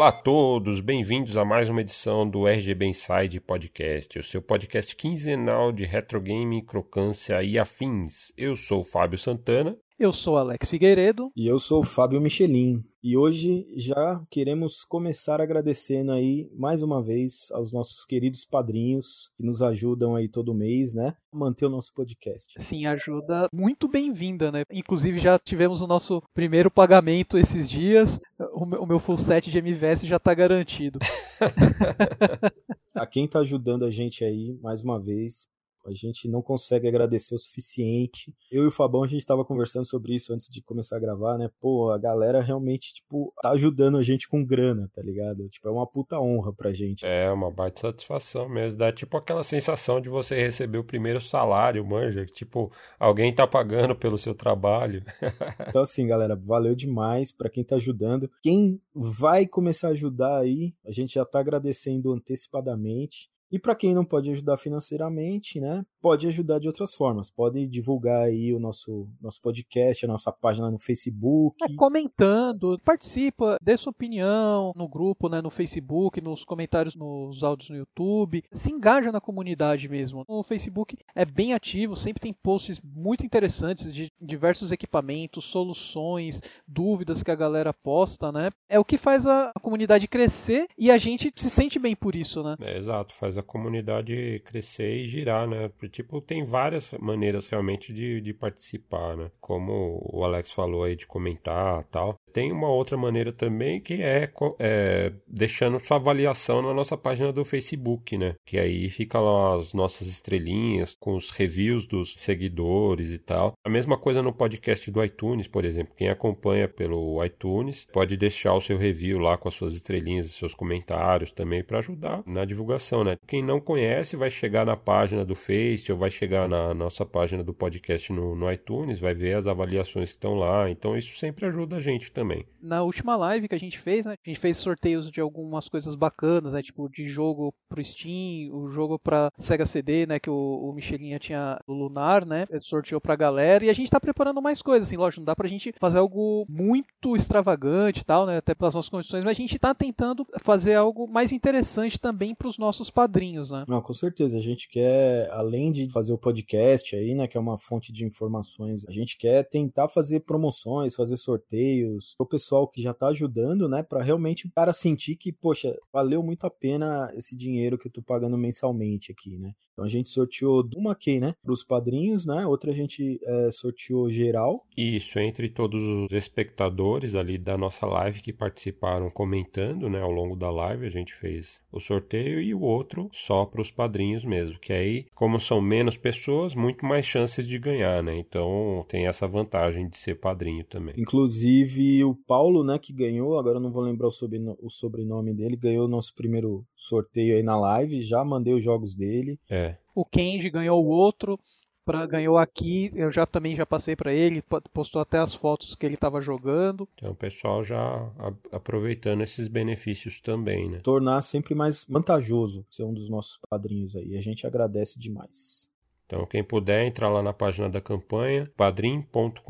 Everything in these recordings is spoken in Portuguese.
Olá a todos, bem-vindos a mais uma edição do RGB Inside Podcast, o seu podcast quinzenal de retrogame, crocância e afins. Eu sou o Fábio Santana. Eu sou Alex Figueiredo. E eu sou o Fábio Michelin. E hoje já queremos começar agradecendo aí mais uma vez aos nossos queridos padrinhos que nos ajudam aí todo mês, né? A manter o nosso podcast. Sim, ajuda muito bem-vinda, né? Inclusive já tivemos o nosso primeiro pagamento esses dias. O meu full set de MVS já tá garantido. a quem tá ajudando a gente aí, mais uma vez, a gente não consegue agradecer o suficiente. Eu e o Fabão, a gente estava conversando sobre isso antes de começar a gravar, né? Pô, a galera realmente, tipo, tá ajudando a gente com grana, tá ligado? Tipo, é uma puta honra pra gente. É, uma baita satisfação mesmo. Dá tipo aquela sensação de você receber o primeiro salário, manja. Tipo, alguém tá pagando pelo seu trabalho. então, assim, galera, valeu demais pra quem tá ajudando. Quem vai começar a ajudar aí, a gente já tá agradecendo antecipadamente. E para quem não pode ajudar financeiramente, né, pode ajudar de outras formas. Pode divulgar aí o nosso, nosso podcast, a nossa página no Facebook. É, comentando, participa, dê sua opinião no grupo, né, no Facebook, nos comentários nos áudios no YouTube. Se engaja na comunidade mesmo. O Facebook é bem ativo, sempre tem posts muito interessantes de diversos equipamentos, soluções, dúvidas que a galera posta, né? É o que faz a comunidade crescer e a gente se sente bem por isso, né? É, exato, faz a comunidade crescer e girar, né? Tipo, tem várias maneiras realmente de, de participar, né? Como o Alex falou aí de comentar tal. Tem uma outra maneira também que é, é, deixando sua avaliação na nossa página do Facebook, né? Que aí fica lá as nossas estrelinhas com os reviews dos seguidores e tal. A mesma coisa no podcast do iTunes, por exemplo. Quem acompanha pelo iTunes pode deixar o seu review lá com as suas estrelinhas e seus comentários também para ajudar na divulgação, né? Quem não conhece vai chegar na página do Face ou vai chegar na nossa página do podcast no, no iTunes, vai ver as avaliações que estão lá. Então isso sempre ajuda a gente também também. Na última live que a gente fez, né, a gente fez sorteios de algumas coisas bacanas, né, tipo de jogo pro Steam, o jogo pra Sega CD, né, que o, o Michelinha tinha o Lunar, né, sorteou pra galera, e a gente tá preparando mais coisas, assim, lógico, não dá pra gente fazer algo muito extravagante e tal, né, até pelas nossas condições, mas a gente tá tentando fazer algo mais interessante também pros nossos padrinhos, né. Não, com certeza, a gente quer, além de fazer o podcast aí, né, que é uma fonte de informações, a gente quer tentar fazer promoções, fazer sorteios, o pessoal que já está ajudando, né, para realmente o cara sentir que, poxa, valeu muito a pena esse dinheiro que eu tô pagando mensalmente aqui, né? Então a gente sorteou uma key, né, para os padrinhos, né? Outra a gente é, sorteou geral. Isso, entre todos os espectadores ali da nossa live que participaram comentando, né, ao longo da live, a gente fez o sorteio e o outro só para os padrinhos mesmo, que aí, como são menos pessoas, muito mais chances de ganhar, né? Então tem essa vantagem de ser padrinho também. Inclusive o Paulo, né, que ganhou, agora eu não vou lembrar o, sobrenome, o sobrenome dele, ganhou o nosso primeiro sorteio aí na live, já mandei os jogos dele. É. O Kenji ganhou o outro, pra, ganhou aqui, eu já também já passei para ele, postou até as fotos que ele estava jogando. Então o pessoal já aproveitando esses benefícios também, né? Tornar sempre mais vantajoso ser um dos nossos padrinhos aí. A gente agradece demais. Então, quem puder, entrar lá na página da campanha, padrim.com.br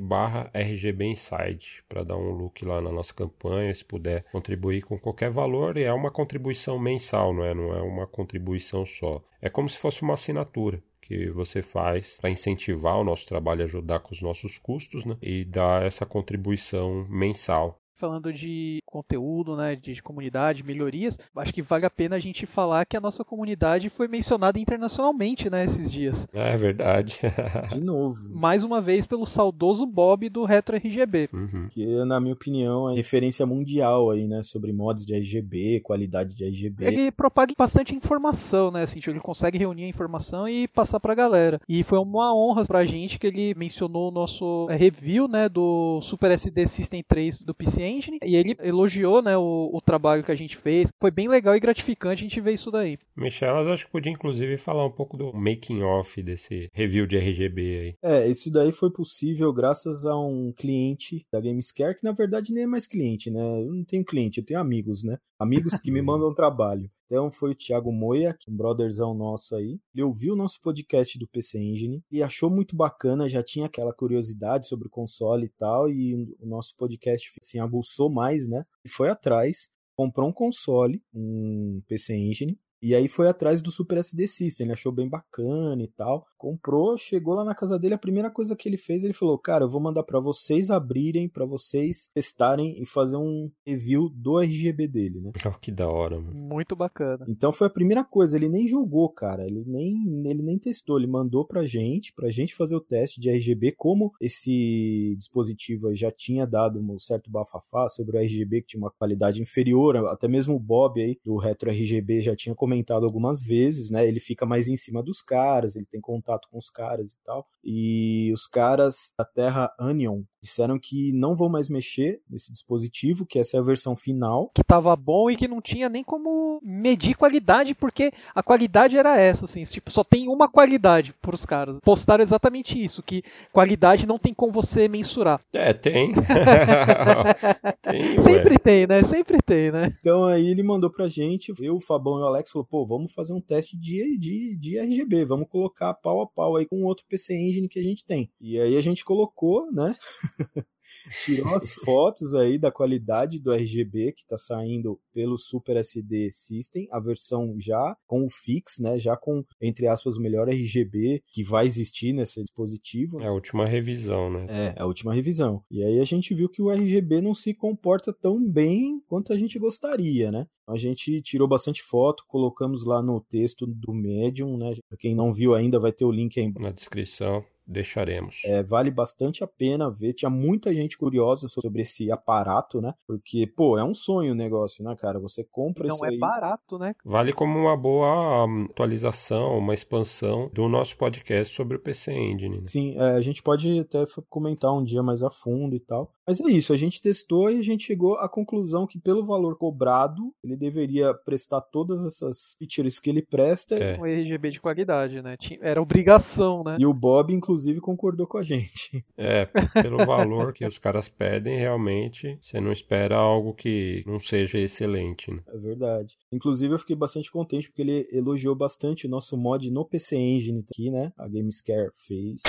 barra rgbinside, para dar um look lá na nossa campanha, se puder contribuir com qualquer valor, e é uma contribuição mensal, não é? Não é uma contribuição só. É como se fosse uma assinatura que você faz para incentivar o nosso trabalho, ajudar com os nossos custos, né? E dar essa contribuição mensal falando de conteúdo, né, de comunidade, melhorias, acho que vale a pena a gente falar que a nossa comunidade foi mencionada internacionalmente, né, esses dias. É verdade. de novo. Mais uma vez pelo saudoso Bob do Retro RGB. Uhum. Que, na minha opinião, é referência mundial aí, né, sobre mods de RGB, qualidade de RGB. Ele propaga bastante informação, né, assim, tipo, ele consegue reunir a informação e passar pra galera. E foi uma honra pra gente que ele mencionou o nosso é, review, né, do Super SD System 3 do PC Engine e ele elogiou né, o, o, trabalho que a gente fez. Foi bem legal e gratificante a gente ver isso daí. Michel, eu acho que podia inclusive falar um pouco do making off desse review de RGB aí. É, isso daí foi possível graças a um cliente da Gamescare, que na verdade nem é mais cliente, né? Eu não tenho cliente, eu tenho amigos, né? Amigos que me mandam trabalho. Então foi o Thiago Moia, um brotherzão nosso aí. Ele ouviu o nosso podcast do PC Engine e achou muito bacana, já tinha aquela curiosidade sobre o console e tal, e o nosso podcast assim, aguçou mais, né? E foi atrás, comprou um console, um PC Engine, e aí foi atrás do Super SD System, ele achou bem bacana e tal. Comprou, chegou lá na casa dele, a primeira coisa que ele fez, ele falou: "Cara, eu vou mandar para vocês abrirem, para vocês testarem e fazer um review do RGB dele, né?" Oh, que da hora, mano. Muito bacana. Então foi a primeira coisa, ele nem jogou, cara, ele nem ele nem testou, ele mandou pra gente, pra gente fazer o teste de RGB, como esse dispositivo já tinha dado um certo bafafá sobre o RGB que tinha uma qualidade inferior, até mesmo o Bob aí do Retro RGB já tinha comentado algumas vezes, né? Ele fica mais em cima dos caras, ele tem contato com os caras e tal. E os caras da Terra Anion disseram que não vão mais mexer nesse dispositivo, que essa é a versão final. Que tava bom e que não tinha nem como medir qualidade, porque a qualidade era essa, assim, tipo, só tem uma qualidade pros caras. Postaram exatamente isso, que qualidade não tem como você mensurar. É, tem. tem Sempre ué. tem, né? Sempre tem, né? Então aí ele mandou pra gente, eu, o Fabão e o Alex falou, pô, vamos fazer um teste de, de, de RGB, vamos colocar pau a pau aí com outro PC Engine que a gente tem. E aí a gente colocou, né? tirou as fotos aí da qualidade do RGB que está saindo pelo Super SD System, a versão já com o fix, né, já com entre aspas o melhor RGB que vai existir nesse dispositivo. É a última revisão, né? É, a última revisão. E aí a gente viu que o RGB não se comporta tão bem quanto a gente gostaria, né? A gente tirou bastante foto, colocamos lá no texto do Medium, né? Pra quem não viu ainda, vai ter o link aí na descrição deixaremos. É, vale bastante a pena ver. Tinha muita gente curiosa sobre esse aparato, né? Porque, pô, é um sonho o negócio, né, cara? Você compra Não isso é aí. barato, né? Vale como uma boa hum, atualização, uma expansão do nosso podcast sobre o PC Engine. Né? Sim, é, a gente pode até comentar um dia mais a fundo e tal. Mas é isso, a gente testou e a gente chegou à conclusão que pelo valor cobrado, ele deveria prestar todas essas features que ele presta. É. Um RGB de qualidade, né? Era obrigação, né? E o Bob, inclusive, concordou com a gente. É, pelo valor que os caras pedem, realmente, você não espera algo que não seja excelente, né? É verdade. Inclusive, eu fiquei bastante contente porque ele elogiou bastante o nosso mod no PC Engine aqui, né? A Gamescare fez.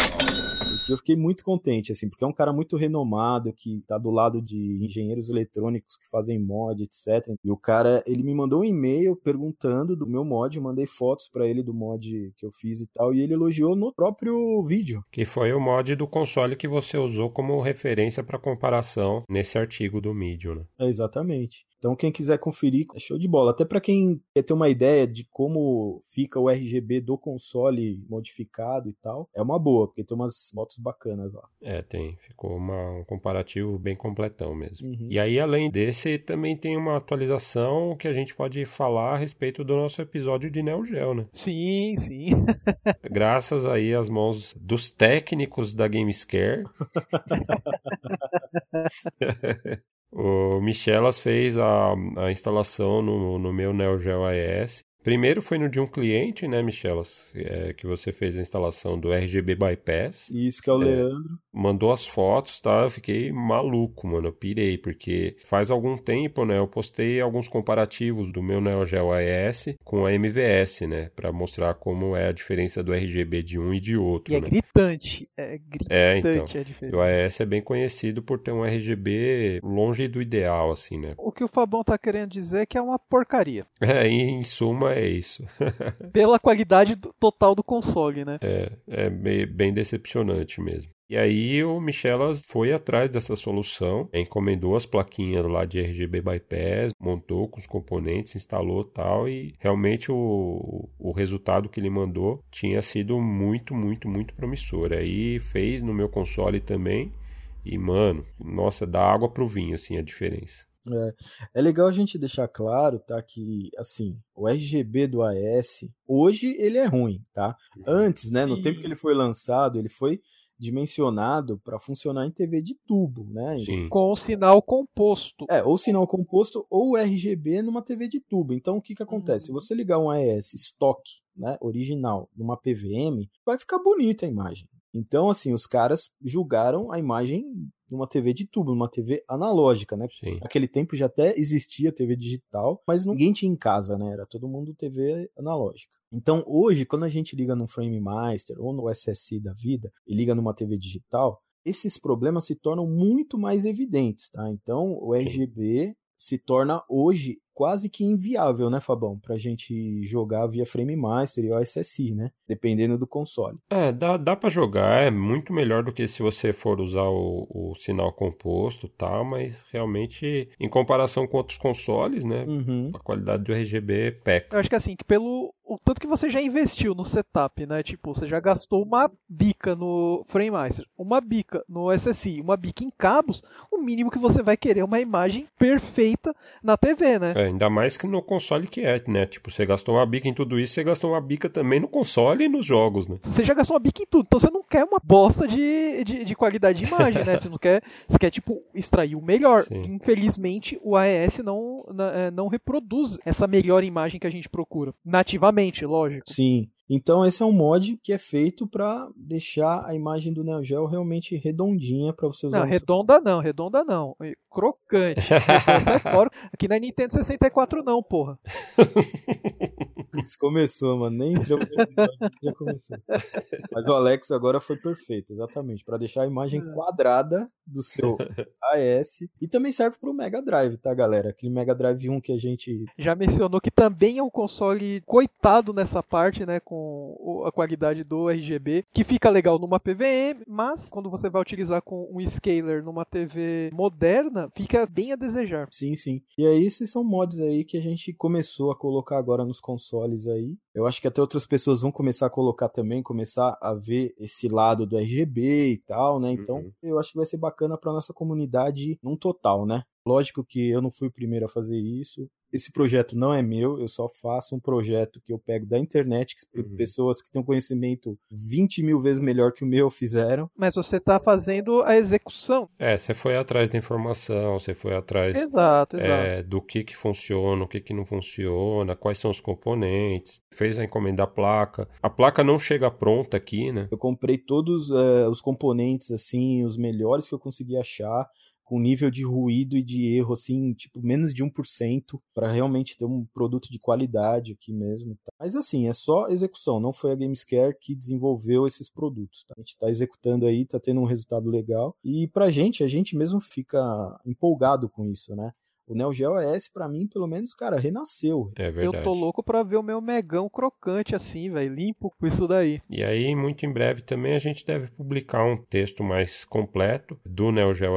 E eu fiquei muito contente, assim, porque é um cara muito renomado, que tá do lado de engenheiros eletrônicos que fazem mod, etc. E o cara, ele me mandou um e-mail perguntando do meu mod, eu mandei fotos para ele do mod que eu fiz e tal, e ele elogiou no próprio vídeo. Que foi o mod do console que você usou como referência para comparação nesse artigo do Medium, né? É, exatamente. Então, quem quiser conferir, é show de bola. Até para quem quer ter uma ideia de como fica o RGB do console modificado e tal, é uma boa, porque tem umas motos bacanas lá. É, tem. Ficou uma, um comparativo bem completão mesmo. Uhum. E aí, além desse, também tem uma atualização que a gente pode falar a respeito do nosso episódio de Neo Geo, né? Sim, sim. Graças aí às mãos dos técnicos da Gamescare. O Michelas fez a, a instalação no, no meu Neo Geo AES Primeiro foi no de um cliente, né, Michelas, é, que você fez a instalação do RGB Bypass. Isso, que é o é, Leandro. Mandou as fotos, tá? Eu fiquei maluco, mano. Eu pirei, porque faz algum tempo, né, eu postei alguns comparativos do meu Neo Geo AES com a MVS, né, para mostrar como é a diferença do RGB de um e de outro. E é né? gritante, é gritante é, então, a diferença. O AES é bem conhecido por ter um RGB longe do ideal, assim, né? O que o Fabão tá querendo dizer é que é uma porcaria. É, em suma, é isso. Pela qualidade do, total do console, né? É, é bem, bem decepcionante mesmo. E aí o Michelas foi atrás dessa solução, encomendou as plaquinhas lá de RGB Bypass, montou com os componentes, instalou tal e realmente o, o resultado que ele mandou tinha sido muito, muito, muito promissor. Aí fez no meu console também e mano, nossa, dá água pro vinho assim a diferença. É, é legal a gente deixar claro, tá, que assim, o RGB do AS, hoje ele é ruim, tá? Antes, né, Sim. no tempo que ele foi lançado, ele foi dimensionado para funcionar em TV de tubo, né? Sim. Com sinal composto. É, ou sinal composto ou RGB numa TV de tubo. Então o que que acontece? Se uhum. você ligar um AES estoque, né, original, numa PVM, vai ficar bonita a imagem. Então, assim, os caras julgaram a imagem numa TV de tubo, numa TV analógica, né? Sim. Naquele tempo já até existia TV digital, mas ninguém tinha em casa, né? Era todo mundo TV analógica. Então, hoje, quando a gente liga no Frame Master ou no SSI da vida e liga numa TV digital, esses problemas se tornam muito mais evidentes, tá? Então, o RGB se torna hoje quase que inviável, né, Fabão? Pra gente jogar via Frame Master e OSSI, né? Dependendo do console. É, dá, dá pra jogar, é muito melhor do que se você for usar o, o sinal composto e tal, mas realmente, em comparação com outros consoles, né, Uhum. a qualidade do RGB peca. Eu acho que assim, que pelo o tanto que você já investiu no setup, né? Tipo, você já gastou uma bica no FrameMaster, uma bica no SSI, uma bica em cabos, o mínimo que você vai querer é uma imagem perfeita na TV, né? É, ainda mais que no console que é, né? Tipo, você gastou uma bica em tudo isso, você gastou uma bica também no console e nos jogos, né? Você já gastou uma bica em tudo, então você não quer uma bosta de, de, de qualidade de imagem, né? Você não quer, você quer tipo extrair o melhor. Sim. Infelizmente, o AES não eh, não reproduz essa melhor imagem que a gente procura nativamente, lógico. Sim. Então esse é um mod que é feito para deixar a imagem do Neo Geo realmente redondinha para você usar. Não, no seu- redonda não, redonda não. Crocante. Então, sai fora. Aqui não é Nintendo 64 não, porra. Isso começou, mano. Nem entrou já começou. Mas o Alex agora foi perfeito, exatamente, para deixar a imagem quadrada do seu AES e também serve para o Mega Drive, tá, galera? Aquele Mega Drive 1 que a gente Já mencionou que também é um console coitado nessa parte, né, com o- a qualidade do RGB, que fica legal numa PVM, mas quando você vai utilizar com um scaler numa TV moderna, fica bem a desejar. Sim, sim. E aí, esses são mods aí que a gente começou a colocar agora nos consoles aí. Eu acho que até outras pessoas vão começar a colocar também, começar a ver esse lado do RGB e tal, né? Então, Uhum. eu acho que vai ser bacana pra nossa comunidade num total, né? Lógico que eu não fui o primeiro a fazer isso. Esse projeto não é meu, eu só faço um projeto que eu pego da internet, que Uhum. pessoas que têm um conhecimento 20 mil vezes melhor que o meu fizeram. Mas você está fazendo a execução. É, você foi atrás da informação, você foi atrás Exato, exato. é, do que que funciona, o que que não funciona, quais são os componentes, fez a encomenda da placa. A placa não chega pronta aqui, né? Eu comprei todos eh, os componentes, assim, os melhores que eu consegui achar, com nível de ruído e de erro, assim, tipo, menos de 1%, para realmente ter um produto de qualidade aqui mesmo. tá? Mas, assim, é só execução, não foi a Gamescare que desenvolveu esses produtos. tá? A gente está executando aí, está tendo um resultado legal. E pra gente, a gente mesmo fica empolgado com isso, né? O Neo Geo pra mim, pelo menos, cara, renasceu. É Eu verdade. tô louco pra ver o meu megão crocante assim, velho, limpo com isso daí. E aí, muito em breve também a gente deve publicar um texto mais completo do Neo Geo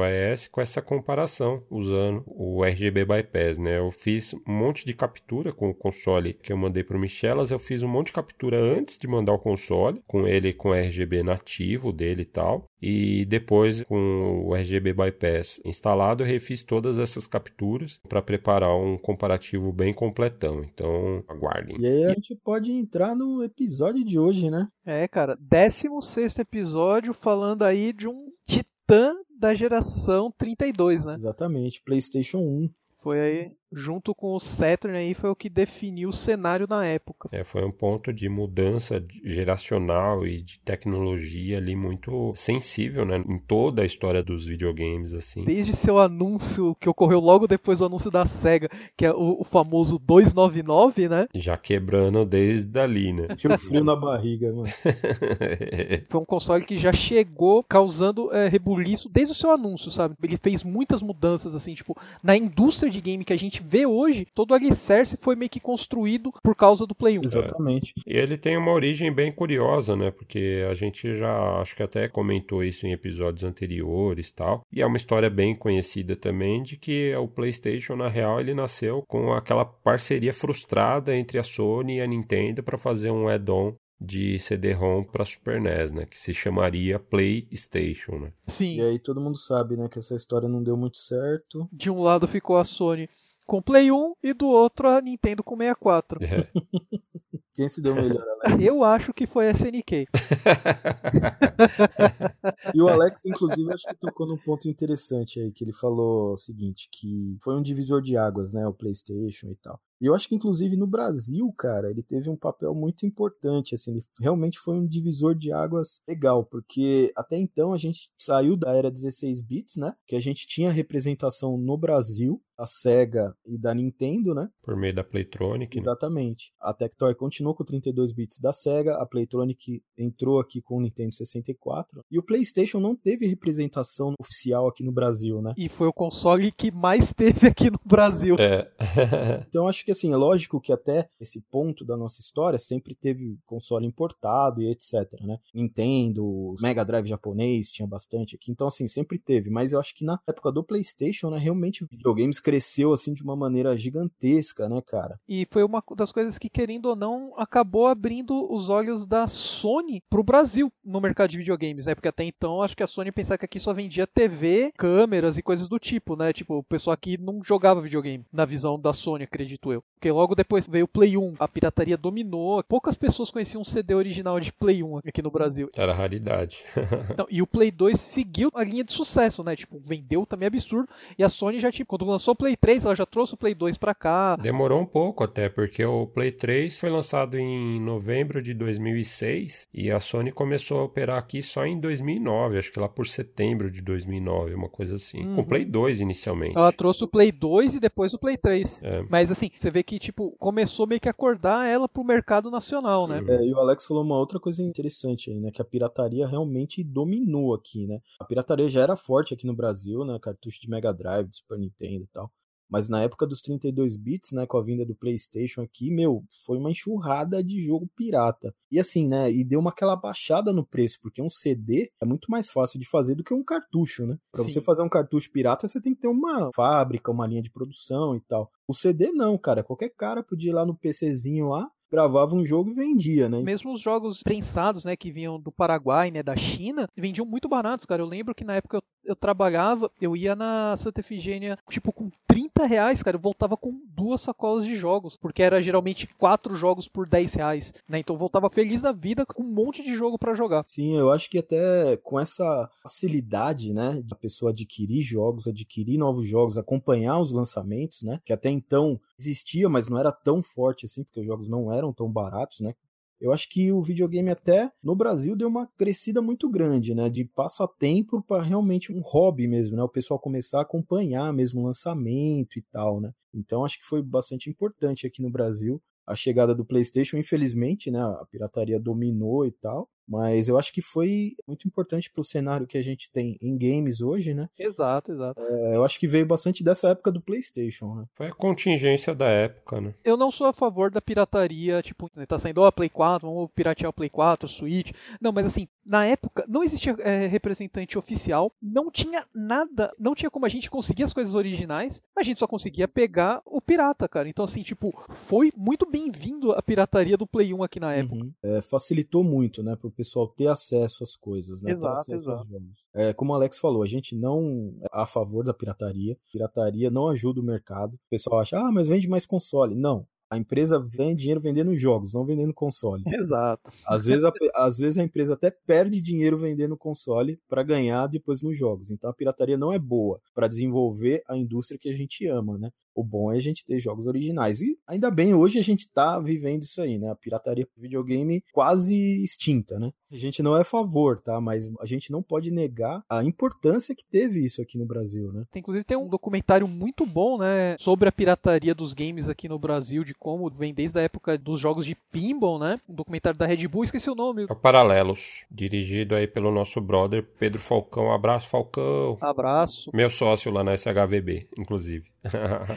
com essa comparação usando o RGB Bypass, né? Eu fiz um monte de captura com o console que eu mandei pro Michelas, eu fiz um monte de captura antes de mandar o console, com ele com RGB nativo dele e tal, e depois com o RGB Bypass instalado, eu refiz todas essas capturas para preparar um comparativo bem completão. Então, aguardem. E aí a gente pode entrar no episódio de hoje, né? É, cara, 16 episódio falando aí de um titã da geração 32, né? Exatamente, PlayStation 1. Foi aí, junto com o Saturn aí, foi o que definiu o cenário na época. É, foi um ponto de mudança geracional e de tecnologia ali muito sensível, né? Em toda a história dos videogames, assim. Desde seu anúncio, que ocorreu logo depois do anúncio da SEGA, que é o, o famoso 299, né? Já quebrando desde ali, né? Tinha um frio na barriga, mano. Foi um console que já chegou causando é, rebuliço desde o seu anúncio, sabe? Ele fez muitas mudanças, assim, tipo, na indústria de game que a gente vê hoje, todo o alicerce foi meio que construído por causa do Play 1. Exatamente. E ele tem uma origem bem curiosa, né? Porque a gente já acho que até comentou isso em episódios anteriores tal. E é uma história bem conhecida também de que o PlayStation, na real, ele nasceu com aquela parceria frustrada entre a Sony e a Nintendo para fazer um add-on de CD-ROM para Super NES, né? Que se chamaria PlayStation, né? Sim. E aí todo mundo sabe, né, que essa história não deu muito certo. De um lado ficou a Sony com Play 1 e do outro a Nintendo com 64. É. Quem se deu melhor, Alex? Eu acho que foi a SNK. E o Alex, inclusive, acho que tocou num ponto interessante aí, que ele falou o seguinte, que foi um divisor de águas, né, o PlayStation e tal. E eu acho que, inclusive, no Brasil, cara, ele teve um papel muito importante, assim, ele realmente foi um divisor de águas legal, porque até então a gente saiu da era 16 bits, né? Que a gente tinha representação no Brasil, da Sega e da Nintendo, né? Por meio da Playtronic. Né? Exatamente. Né? A Tectoy continuou com 32 bits da Sega, a Playtronic entrou aqui com o Nintendo 64 e o PlayStation não teve representação oficial aqui no Brasil, né? E foi o console que mais teve aqui no Brasil. É. então acho que assim, é lógico que até esse ponto da nossa história sempre teve console importado e etc, né? Nintendo, Mega Drive japonês tinha bastante aqui, então assim, sempre teve, mas eu acho que na época do PlayStation, né, realmente videogames cresceu assim de uma maneira gigantesca, né, cara? E foi uma das coisas que, querendo ou não, acabou abrindo os olhos da Sony pro Brasil no mercado de videogames, né? Porque até então acho que a Sony pensava que aqui só vendia TV, câmeras e coisas do tipo, né? Tipo, o pessoal aqui não jogava videogame, na visão da Sony, acredito eu. Porque logo depois veio o Play 1, a pirataria dominou, poucas pessoas conheciam um CD original de Play 1 aqui no Brasil. Era raridade. então, e o Play 2 seguiu a linha de sucesso, né? Tipo, vendeu também absurdo. E a Sony já, tipo, quando lançou o Play 3, ela já trouxe o Play 2 para cá. Demorou um pouco até, porque o Play 3 foi lançado em novembro de 2006 e a Sony começou a operar aqui só em 2009, acho que lá por setembro de 2009, uma coisa assim. Uhum. Com o Play 2 inicialmente. Ela trouxe o Play 2 e depois o Play 3. É. Mas assim, você vê que tipo começou meio que a acordar ela pro mercado nacional, né? É, e o Alex falou uma outra coisa interessante aí, né, que a pirataria realmente dominou aqui, né? A pirataria já era forte aqui no Brasil, né, cartucho de Mega Drive, de Super Nintendo e tal. Mas na época dos 32 bits, né, com a vinda do PlayStation aqui, meu, foi uma enxurrada de jogo pirata. E assim, né, e deu uma aquela baixada no preço, porque um CD é muito mais fácil de fazer do que um cartucho, né? Para você fazer um cartucho pirata, você tem que ter uma fábrica, uma linha de produção e tal. O CD não, cara, qualquer cara podia ir lá no PCzinho lá, gravava um jogo e vendia, né? Mesmo os jogos prensados, né, que vinham do Paraguai, né, da China, vendiam muito baratos, cara. Eu lembro que na época eu, eu trabalhava, eu ia na Santa Efigênia, tipo, com 30 reais, cara, eu voltava com duas sacolas de jogos, porque era geralmente quatro jogos por 10 reais, né? Então eu voltava feliz da vida com um monte de jogo para jogar. Sim, eu acho que até com essa facilidade, né, da pessoa adquirir jogos, adquirir novos jogos, acompanhar os lançamentos, né, que até então existia, mas não era tão forte assim, porque os jogos não eram tão baratos, né? Eu acho que o videogame até no Brasil deu uma crescida muito grande, né? De passatempo para realmente um hobby mesmo, né? O pessoal começar a acompanhar mesmo o lançamento e tal, né? Então acho que foi bastante importante aqui no Brasil a chegada do PlayStation, infelizmente, né? A pirataria dominou e tal. Mas eu acho que foi muito importante para o cenário que a gente tem em games hoje, né? Exato, exato. É, eu acho que veio bastante dessa época do PlayStation, né? Foi a contingência da época, né? Eu não sou a favor da pirataria, tipo, né, tá saindo, ó, Play 4, vamos piratear o Play 4, Switch. Não, mas assim, na época não existia é, representante oficial, não tinha nada, não tinha como a gente conseguir as coisas originais, a gente só conseguia pegar o pirata, cara. Então, assim, tipo, foi muito bem-vindo a pirataria do Play 1 aqui na época. Uhum. É, facilitou muito, né? Pro pessoal ter acesso às coisas, né? Exato, exato. É, como o Alex falou, a gente não é a favor da pirataria. Pirataria não ajuda o mercado. O pessoal acha, ah, mas vende mais console. Não, a empresa ganha dinheiro vendendo jogos, não vendendo console. Exato. Às vezes a, às vezes a empresa até perde dinheiro vendendo console para ganhar depois nos jogos. Então a pirataria não é boa para desenvolver a indústria que a gente ama, né? O bom é a gente ter jogos originais. E ainda bem, hoje a gente tá vivendo isso aí, né? A pirataria pro videogame quase extinta, né? A gente não é a favor, tá? Mas a gente não pode negar a importância que teve isso aqui no Brasil, né? Inclusive tem um documentário muito bom, né? Sobre a pirataria dos games aqui no Brasil, de como vem desde a época dos jogos de pinball, né? Um documentário da Red Bull, esqueci o nome. É Paralelos, dirigido aí pelo nosso brother Pedro Falcão. Abraço, Falcão. Abraço. Meu sócio lá na SHVB, inclusive.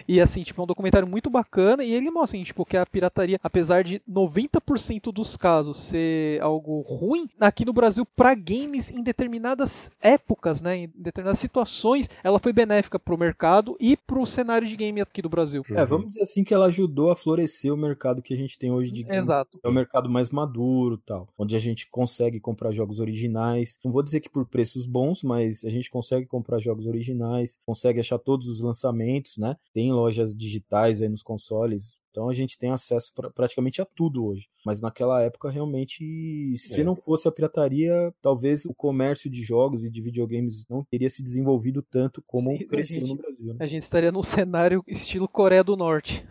E assim, tipo, é um documentário muito bacana e ele mostra, assim, tipo, que a pirataria, apesar de 90% dos casos ser algo ruim, aqui no Brasil, para games em determinadas épocas, né, em determinadas situações, ela foi benéfica pro mercado e pro cenário de game aqui do Brasil. É, vamos dizer assim que ela ajudou a florescer o mercado que a gente tem hoje de game. Exato. É o mercado mais maduro tal, onde a gente consegue comprar jogos originais. Não vou dizer que por preços bons, mas a gente consegue comprar jogos originais, consegue achar todos os lançamentos isso, né? Tem lojas digitais aí nos consoles, então a gente tem acesso pra, praticamente a tudo hoje. Mas naquela época, realmente, se é. não fosse a pirataria, talvez o comércio de jogos e de videogames não teria se desenvolvido tanto como Sim, cresceu gente, no Brasil. Né? A gente estaria num cenário estilo Coreia do Norte.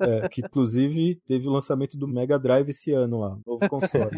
é, que inclusive teve o lançamento do Mega Drive esse ano lá, novo console.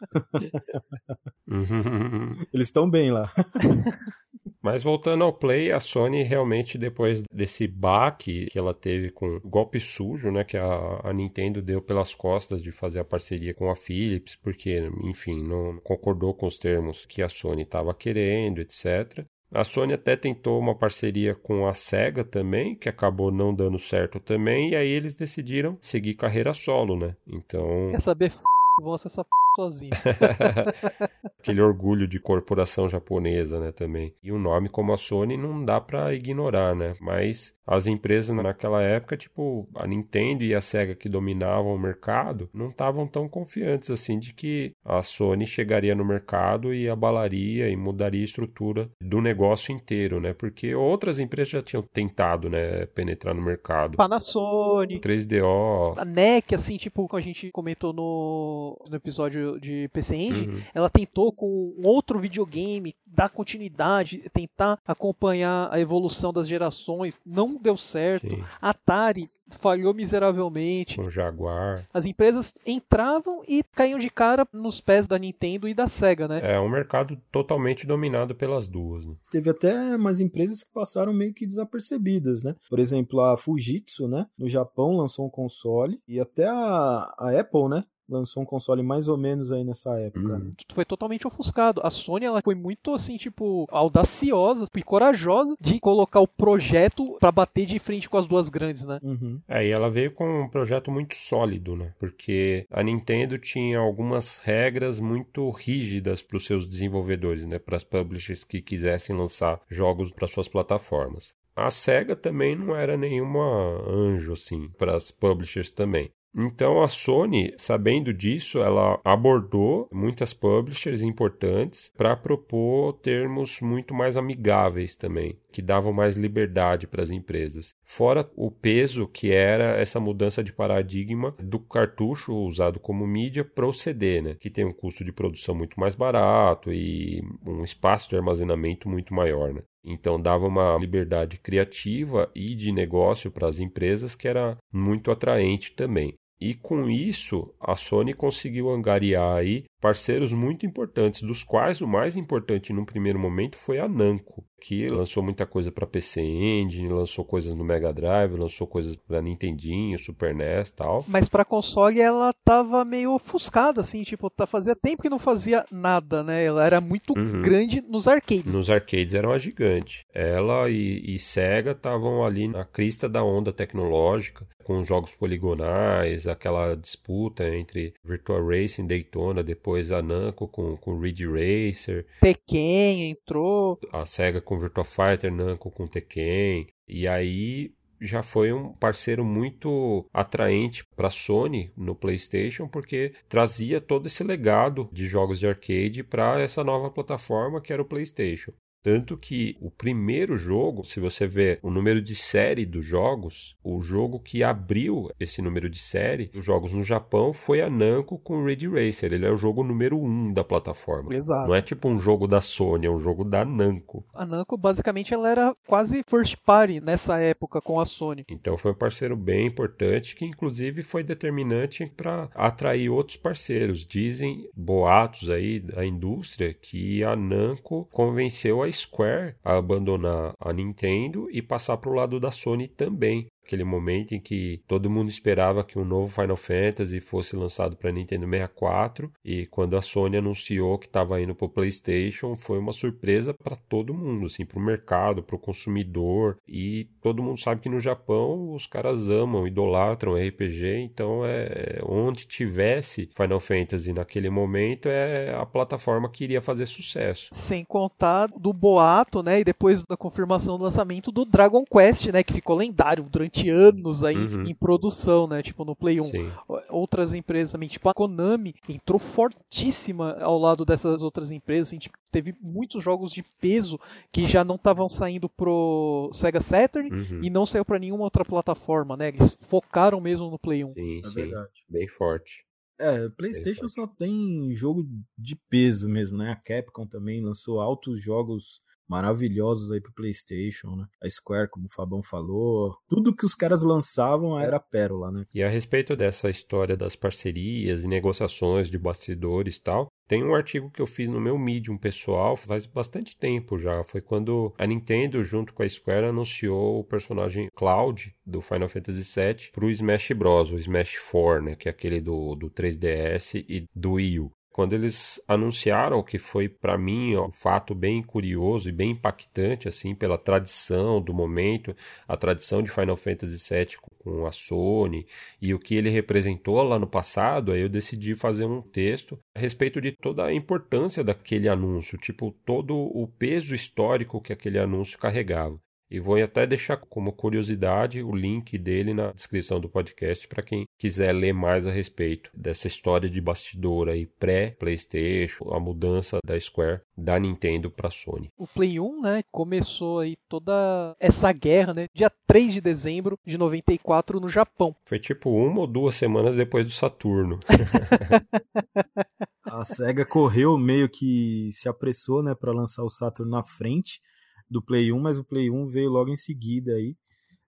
Eles estão bem lá. Mas voltando ao Play, a Sony realmente, depois desse baque que ela teve com golpe sujo, né, que a, a, Nintendo deu pelas costas de fazer a parceria com a Philips, porque, enfim, não concordou com os termos que a Sony estava querendo, etc. A Sony até tentou uma parceria com a Sega também, que acabou não dando certo também, e aí eles decidiram seguir carreira solo, né? Então. Quer saber? Vão acessar sozinho. Aquele orgulho de corporação japonesa, né, também. E um nome como a Sony não dá para ignorar, né? Mas as empresas naquela época, tipo a Nintendo e a Sega que dominavam o mercado, não estavam tão confiantes assim de que a Sony chegaria no mercado e abalaria e mudaria a estrutura do negócio inteiro, né? Porque outras empresas já tinham tentado, né, penetrar no mercado. Panasonic, 3DO, a NEC, assim, tipo, como a gente comentou no, no episódio de PC Engine, uhum. ela tentou com outro videogame dar continuidade, tentar acompanhar a evolução das gerações, não deu certo. Sim. Atari falhou miseravelmente. Com Jaguar. As empresas entravam e caíam de cara nos pés da Nintendo e da Sega, né? É um mercado totalmente dominado pelas duas. Né? Teve até umas empresas que passaram meio que desapercebidas, né? Por exemplo, a Fujitsu, né? No Japão lançou um console e até a, a Apple, né? Lançou um console mais ou menos aí nessa época. Uhum. Foi totalmente ofuscado. A Sony ela foi muito assim, tipo, audaciosa e corajosa de colocar o projeto para bater de frente com as duas grandes, né? Uhum. É, e ela veio com um projeto muito sólido, né? Porque a Nintendo tinha algumas regras muito rígidas para os seus desenvolvedores, né? Para as publishers que quisessem lançar jogos para suas plataformas. A SEGA também não era nenhuma anjo, assim, para as publishers também. Então a Sony, sabendo disso, ela abordou muitas publishers importantes para propor termos muito mais amigáveis também, que davam mais liberdade para as empresas. Fora o peso que era essa mudança de paradigma do cartucho usado como mídia para o CD, né? que tem um custo de produção muito mais barato e um espaço de armazenamento muito maior. Né? Então dava uma liberdade criativa e de negócio para as empresas que era muito atraente também. E com isso, a Sony conseguiu angariar aí parceiros muito importantes, dos quais o mais importante num primeiro momento foi a Namco, que lançou muita coisa para PC Engine, lançou coisas no Mega Drive, lançou coisas para Nintendinho, Super NES, tal. Mas para console ela tava meio ofuscada assim, tipo, tá fazia tempo que não fazia nada, né? Ela era muito uhum. grande nos arcades. Nos arcades era uma gigante. Ela e, e Sega estavam ali na crista da onda tecnológica, com jogos poligonais, aquela disputa entre Virtua Racing, Daytona, depois depois a Namco com, com Ridge Racer. Tekken entrou. A SEGA com Virtua Fighter, Namco com Tekken. E aí já foi um parceiro muito atraente para a Sony no PlayStation, porque trazia todo esse legado de jogos de arcade para essa nova plataforma que era o PlayStation. Tanto que o primeiro jogo, se você ver o número de série dos jogos, o jogo que abriu esse número de série, os jogos no Japão, foi a Namco com Ridge Racer. Ele é o jogo número um da plataforma. Exato. Não é tipo um jogo da Sony, é um jogo da Namco. A Namco, basicamente, ela era quase first party nessa época com a Sony. Então foi um parceiro bem importante, que inclusive foi determinante para atrair outros parceiros. Dizem boatos aí da indústria que a Namco convenceu a Square a abandonar a Nintendo e passar para o lado da Sony também aquele momento em que todo mundo esperava que um novo Final Fantasy fosse lançado para Nintendo 64 e quando a Sony anunciou que estava indo para o PlayStation foi uma surpresa para todo mundo, assim, para o mercado, para o consumidor e todo mundo sabe que no Japão os caras amam, idolatram RPG, então é onde tivesse Final Fantasy naquele momento é a plataforma que iria fazer sucesso. Sem contar do boato, né, e depois da confirmação do lançamento do Dragon Quest, né, que ficou lendário durante 20 anos aí uhum. em produção, né? Tipo no Play 1. Sim. Outras empresas também, tipo a Konami entrou fortíssima ao lado dessas outras empresas, assim, tipo, teve muitos jogos de peso que já não estavam saindo pro Sega Saturn uhum. e não saiu para nenhuma outra plataforma, né? Eles focaram mesmo no Play 1. Sim, é sim. Verdade. Bem forte. É, PlayStation só tem jogo de peso mesmo, né? A Capcom também lançou altos jogos maravilhosos aí pro PlayStation, né? A Square, como o Fabão falou, tudo que os caras lançavam era pérola, né? E a respeito dessa história das parcerias e negociações de bastidores e tal, tem um artigo que eu fiz no meu Medium pessoal faz bastante tempo já. Foi quando a Nintendo, junto com a Square, anunciou o personagem Cloud do Final Fantasy VII pro Smash Bros, o Smash 4, né? Que é aquele do, do 3DS e do Wii U. Quando eles anunciaram, que foi para mim ó, um fato bem curioso e bem impactante, assim, pela tradição do momento, a tradição de Final Fantasy VII com a Sony e o que ele representou lá no passado, aí eu decidi fazer um texto a respeito de toda a importância daquele anúncio, tipo, todo o peso histórico que aquele anúncio carregava. E vou até deixar como curiosidade o link dele na descrição do podcast para quem quiser ler mais a respeito dessa história de bastidor aí pré-PlayStation, a mudança da Square da Nintendo para Sony. O Play 1, né, começou aí toda essa guerra, né, dia 3 de dezembro de 94 no Japão. Foi tipo uma ou duas semanas depois do Saturno. a Sega correu meio que se apressou, né, para lançar o Saturn na frente do Play 1, mas o Play 1 veio logo em seguida aí.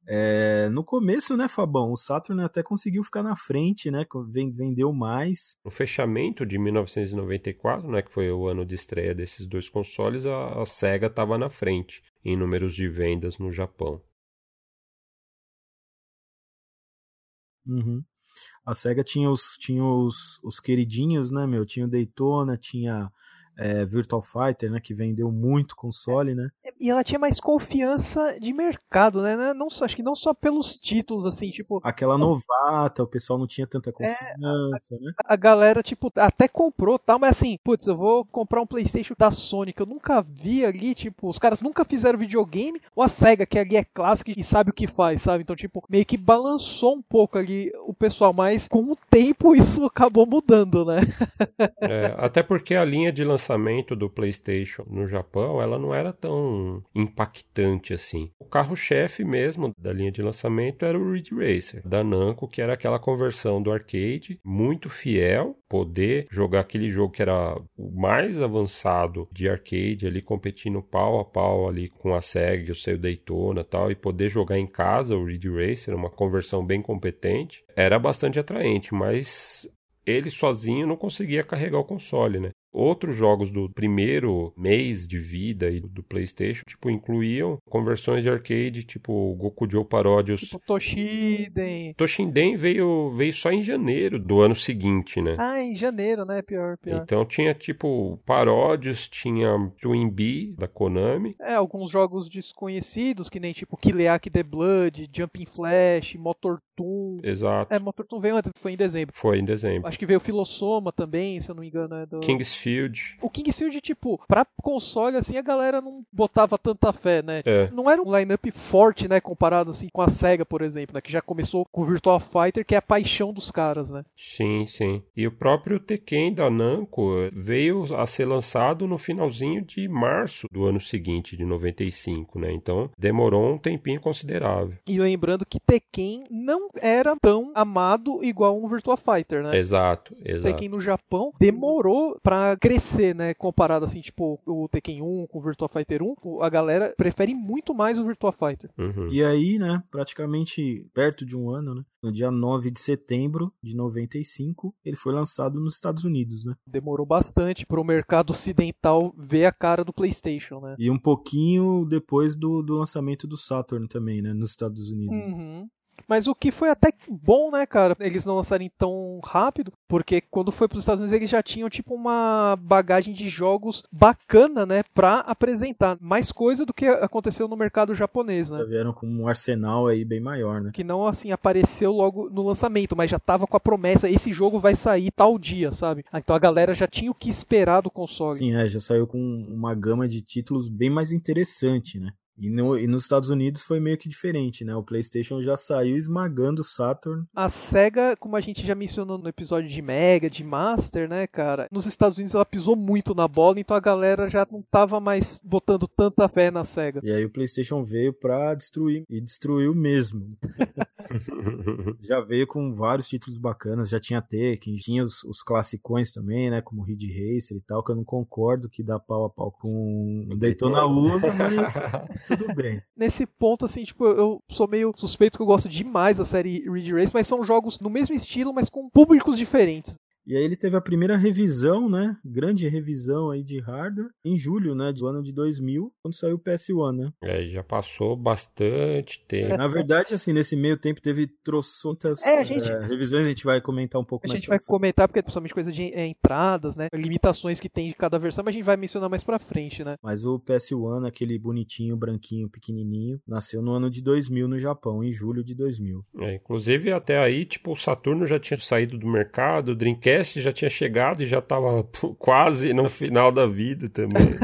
É, no começo, né, Fabão, o Saturn até conseguiu ficar na frente, né, vendeu mais. No fechamento de 1994, né, que foi o ano de estreia desses dois consoles, a, a Sega estava na frente em números de vendas no Japão. Uhum. A Sega tinha os, tinha os, os queridinhos, né, meu? Tinha o Daytona, tinha é, Virtual Fighter, né, que vendeu muito console, né? E ela tinha mais confiança de mercado, né? Não só, acho que não só pelos títulos, assim, tipo. Aquela novata, o pessoal não tinha tanta confiança, é, a, né? A galera, tipo, até comprou, tal, mas assim, putz, eu vou comprar um PlayStation da Sony que eu nunca vi ali, tipo, os caras nunca fizeram videogame, ou a SEGA, que ali é clássica e sabe o que faz, sabe? Então, tipo, meio que balançou um pouco ali o pessoal, mas com o tempo isso acabou mudando, né? é, até porque a linha de lançamento do PlayStation no Japão, ela não era tão impactante assim. O carro-chefe mesmo da linha de lançamento era o Ridge Racer, da Namco, que era aquela conversão do arcade, muito fiel, poder jogar aquele jogo que era o mais avançado de arcade ali competindo pau a pau ali com a Sega, o seu Daytona, tal, e poder jogar em casa o Ridge Racer, uma conversão bem competente, era bastante atraente, mas ele sozinho não conseguia carregar o console, né? Outros jogos do primeiro mês de vida do PlayStation, tipo, incluíam conversões de arcade, tipo Goku Joe Paródios. Tipo Toshinden. Toshinden veio, veio só em janeiro do ano seguinte, né? Ah, em janeiro, né? Pior, pior. Então tinha, tipo, paródios, tinha Twin Bee, da Konami. É, alguns jogos desconhecidos, que nem, tipo, Kileak The Blood, Jumping Flash, Motor Toon. Exato. É, Motor Toon veio antes, foi em dezembro. Foi em dezembro. Acho que veio Filosoma também, se eu não me engano, é do... King's Kingsfield. O Kingsfield, tipo, pra console, assim, a galera não botava tanta fé, né? É. Não era um line-up forte, né? Comparado, assim, com a SEGA, por exemplo, né? Que já começou com o Virtual Fighter, que é a paixão dos caras, né? Sim, sim. E o próprio Tekken da Namco veio a ser lançado no finalzinho de março do ano seguinte, de 95, né? Então, demorou um tempinho considerável. E lembrando que Tekken não era tão amado igual um Virtual Fighter, né? Exato, exato. Tekken no Japão demorou pra crescer, né? Comparado assim, tipo, o Tekken 1 com o Virtua Fighter 1, a galera prefere muito mais o Virtua Fighter. Uhum. E aí, né, praticamente perto de um ano, né? No dia 9 de setembro de 95, ele foi lançado nos Estados Unidos, né? Demorou bastante para o mercado ocidental ver a cara do PlayStation, né? E um pouquinho depois do, do lançamento do Saturn também, né? Nos Estados Unidos. Uhum. Mas o que foi até bom, né, cara, eles não lançarem tão rápido, porque quando foi para os Estados Unidos eles já tinham tipo uma bagagem de jogos bacana, né, para apresentar. Mais coisa do que aconteceu no mercado japonês, né? Já vieram com um arsenal aí bem maior, né? Que não assim apareceu logo no lançamento, mas já tava com a promessa, esse jogo vai sair tal dia, sabe? Então a galera já tinha o que esperar do console. Sim, é, já saiu com uma gama de títulos bem mais interessante, né? E, no, e nos Estados Unidos foi meio que diferente, né? O PlayStation já saiu esmagando o Saturn. A SEGA, como a gente já mencionou no episódio de Mega, de Master, né, cara? Nos Estados Unidos ela pisou muito na bola, então a galera já não tava mais botando tanta fé na SEGA. E aí o PlayStation veio pra destruir, e destruiu mesmo. já veio com vários títulos bacanas, já tinha Tekken, tinha os, os classicões também, né? Como Ridge Racer e tal, que eu não concordo que dá pau a pau com Daytona USA, mas tudo bem. Nesse ponto, assim, tipo, eu sou meio suspeito que eu gosto demais da série Ridge Race, mas são jogos no mesmo estilo, mas com públicos diferentes. E aí ele teve a primeira revisão, né? Grande revisão aí de hardware em julho, né? Do ano de 2000, quando saiu o PS1, né? É, já passou bastante tempo. Na verdade, assim, nesse meio tempo teve trocentas é, gente... é, revisões, a gente vai comentar um pouco mais. A gente vai comentar, porque é principalmente coisa de é, entradas, né? Limitações que tem de cada versão, mas a gente vai mencionar mais pra frente, né? Mas o PS1, aquele bonitinho, branquinho, pequenininho, nasceu no ano de 2000 no Japão, em julho de 2000. É, inclusive, até aí, tipo, o Saturno já tinha saído do mercado, o Dreamcast Dreamcast já tinha chegado e já estava quase no final da vida também.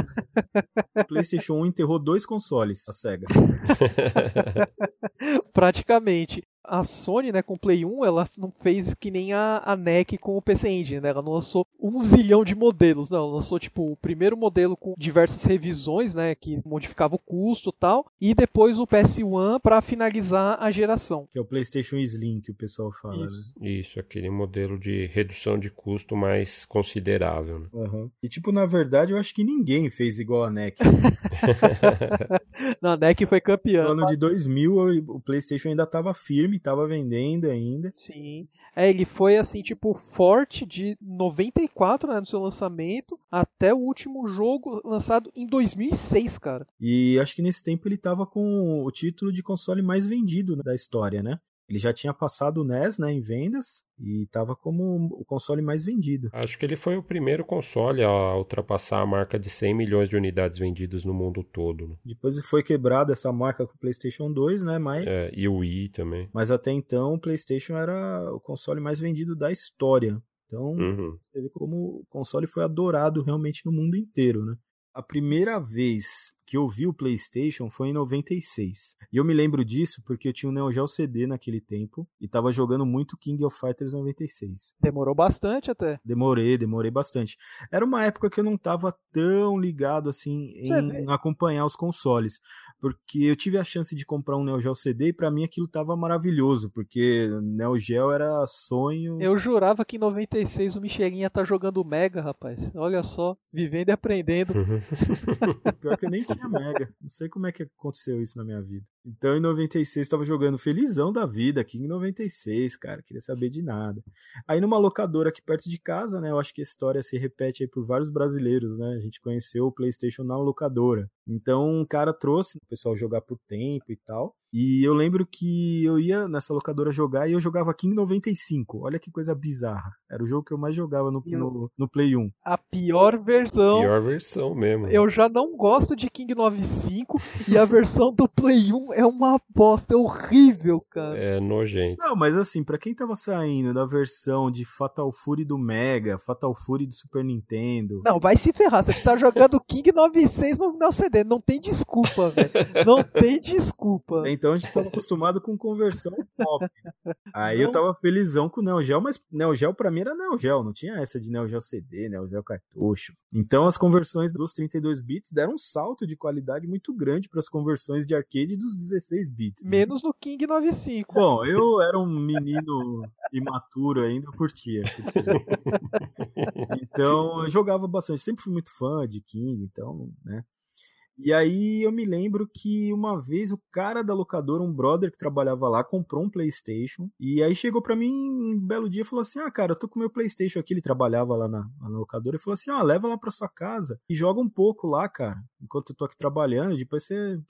o PlayStation 1 enterrou dois consoles, a SEGA. Praticamente a Sony, né, com o Play 1, ela não fez que nem a, a NEC com o PC Engine, né? Ela não lançou um zilhão de modelos, não. Ela lançou, tipo, o primeiro modelo com diversas revisões, né, que modificava o custo e tal, e depois o PS1 para finalizar a geração. Que é o PlayStation Slim, que o pessoal fala, Isso. né? Isso, aquele modelo de redução de custo mais considerável. Né? Uhum. E, tipo, na verdade, eu acho que ninguém fez igual a NEC. não, a NEC foi campeã. No ano de 2000, o PlayStation ainda estava firme, estava vendendo ainda. Sim. É, ele foi assim, tipo, forte de 94, né, no seu lançamento, até o último jogo lançado em 2006, cara. E acho que nesse tempo ele tava com o título de console mais vendido da história, né? Ele já tinha passado o NES né, em vendas e estava como o console mais vendido. Acho que ele foi o primeiro console a ultrapassar a marca de 100 milhões de unidades vendidas no mundo todo. Né? Depois foi quebrada essa marca com o PlayStation 2, né? Mas... É, e o Wii também. Mas até então o PlayStation era o console mais vendido da história. Então, uhum. você vê como o console foi adorado realmente no mundo inteiro, né? A primeira vez que eu vi o PlayStation foi em 96. E eu me lembro disso porque eu tinha um Neo Geo CD naquele tempo e tava jogando muito King of Fighters 96. Demorou bastante até. Demorei, demorei bastante. Era uma época que eu não tava tão ligado assim em é, acompanhar os consoles, porque eu tive a chance de comprar um Neo Geo CD e para mim aquilo tava maravilhoso, porque Neo Geo era sonho. Eu jurava que em 96 o Michelinha tá jogando Mega, rapaz. Olha só, vivendo e aprendendo. Pior que eu nem tinha Mega. Não sei como é que aconteceu isso na minha vida. Então, em 96, tava jogando felizão da vida aqui em 96, cara. Queria saber de nada. Aí, numa locadora aqui perto de casa, né? Eu acho que a história se repete aí por vários brasileiros, né? A gente conheceu o PlayStation na locadora. Então, um cara trouxe o pessoal jogar por tempo e tal. E eu lembro que eu ia nessa locadora jogar e eu jogava King 95. Olha que coisa bizarra. Era o jogo que eu mais jogava no, no, no, Play 1. A pior versão. Pior versão mesmo. Eu já não gosto de King 95 e a versão do Play 1 é uma bosta, é horrível, cara. É nojento. Não, mas assim, para quem tava saindo da versão de Fatal Fury do Mega, Fatal Fury do Super Nintendo. Não, vai se ferrar. Você precisa jogando King 96 no, no CD. Não tem desculpa, velho. Não tem desculpa. Então a gente tava acostumado com conversão top. Aí não. eu tava felizão com o Neo Geo, mas Neo Geo pra mim era Neo Geo, não tinha essa de Neo Geo CD, Neo Geo cartucho. Então as conversões dos 32 bits deram um salto de qualidade muito grande para as conversões de arcade dos 16 bits. Né? Menos no King 95. Bom, eu era um menino imaturo ainda, eu curtia. então eu jogava bastante, sempre fui muito fã de King, então, né? E aí eu me lembro que uma vez o cara da locadora, um brother que trabalhava lá, comprou um PlayStation. E aí chegou para mim um belo dia e falou assim: Ah, cara, eu tô com meu PlayStation aqui. Ele trabalhava lá na, na locadora e falou assim: Ah, leva lá pra sua casa e joga um pouco lá, cara, enquanto eu tô aqui trabalhando. Depois você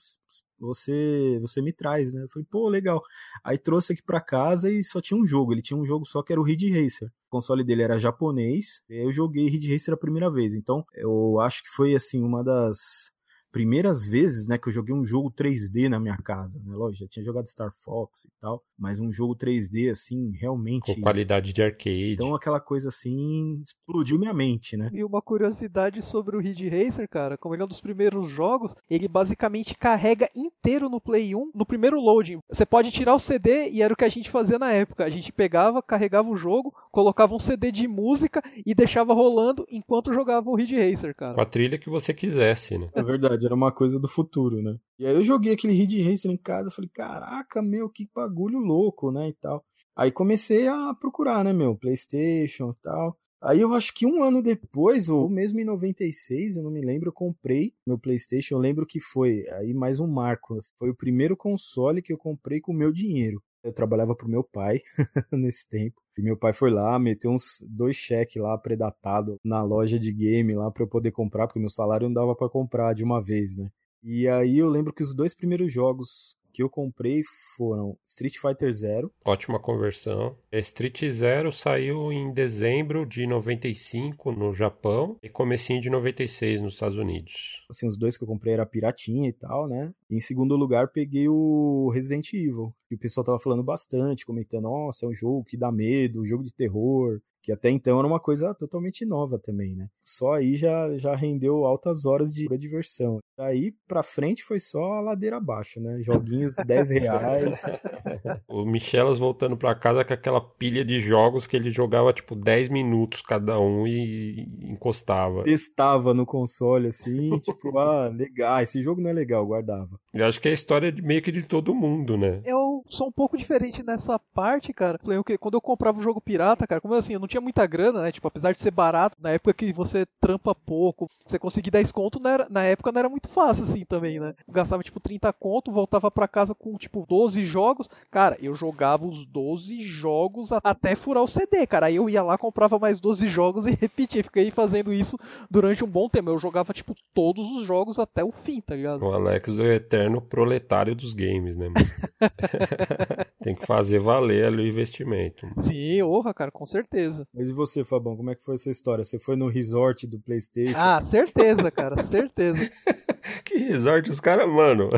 você você me traz, né? Eu falei, pô, legal. Aí trouxe aqui para casa e só tinha um jogo. Ele tinha um jogo só que era o Ridge Racer. O console dele era japonês. eu joguei Ridge Racer a primeira vez. Então, eu acho que foi assim uma das primeiras vezes, né, que eu joguei um jogo 3D na minha casa, né? Lógico, já tinha jogado Star Fox e tal, mas um jogo 3D assim, realmente com qualidade de arcade. Então aquela coisa assim explodiu minha mente, né? E uma curiosidade sobre o Ridge Racer, cara, como ele é um dos primeiros jogos, ele basicamente carrega inteiro no Play 1, no primeiro loading. Você pode tirar o CD e era o que a gente fazia na época. A gente pegava, carregava o jogo, colocava um CD de música e deixava rolando enquanto jogava o Ridge Racer, cara. Com a trilha que você quisesse, né? É verdade, era uma coisa do futuro, né? E aí eu joguei aquele Ridge Racer em casa, falei, caraca, meu, que bagulho louco, né, e tal. Aí comecei a procurar, né, meu, PlayStation e tal. Aí eu acho que um ano depois, ou mesmo em 96, eu não me lembro, eu comprei meu PlayStation. Eu lembro que foi aí mais um marco. Foi o primeiro console que eu comprei com o meu dinheiro. Eu trabalhava pro meu pai nesse tempo. E meu pai foi lá, meteu uns dois cheques lá predatados na loja de game lá para eu poder comprar, porque meu salário não dava para comprar de uma vez, né? E aí eu lembro que os dois primeiros jogos que eu comprei foram Street Fighter Zero. Ótima conversão. Street Zero saiu em dezembro de 95 no Japão e comecinho de 96 nos Estados Unidos. Assim, os dois que eu comprei era piratinha e tal, né? E em segundo lugar, peguei o Resident Evil, que o pessoal tava falando bastante, comentando, nossa, é um jogo que dá medo, um jogo de terror, que até então era uma coisa totalmente nova também, né? Só aí já, já rendeu altas horas de diversão. Daí pra frente foi só a ladeira abaixo, né? Joguinhos 10 reais. o Michelas voltando pra casa com aquela pilha de jogos que ele jogava tipo 10 minutos cada um e encostava. Testava no console assim, tipo, ah, legal, esse jogo não é legal, guardava. Eu acho que é a história de, meio que de todo mundo, né? Eu sou um pouco diferente nessa parte, cara. Quando eu comprava o jogo pirata, cara, como assim, eu não tinha muita grana, né? Tipo, apesar de ser barato, na época que você trampa pouco, você conseguir 10 conto, na época não era muito fácil assim também, né? Eu gastava tipo 30 conto, voltava para casa com tipo 12 jogos. Cara, eu jogava os 12 jogos até furar o CD, cara. Aí eu ia lá, comprava mais 12 jogos e repetia. Fiquei fazendo isso durante um bom tempo. Eu jogava tipo todos os jogos até o fim, tá ligado? O Alex é o eterno proletário dos games, né, mano? Tem que fazer valer ali o investimento. Mano. Sim, honra, cara, com certeza. Mas e você, Fabão, como é que foi a sua história? Você foi no resort do PlayStation? Ah, certeza, cara, certeza. que resort, os caras, mano,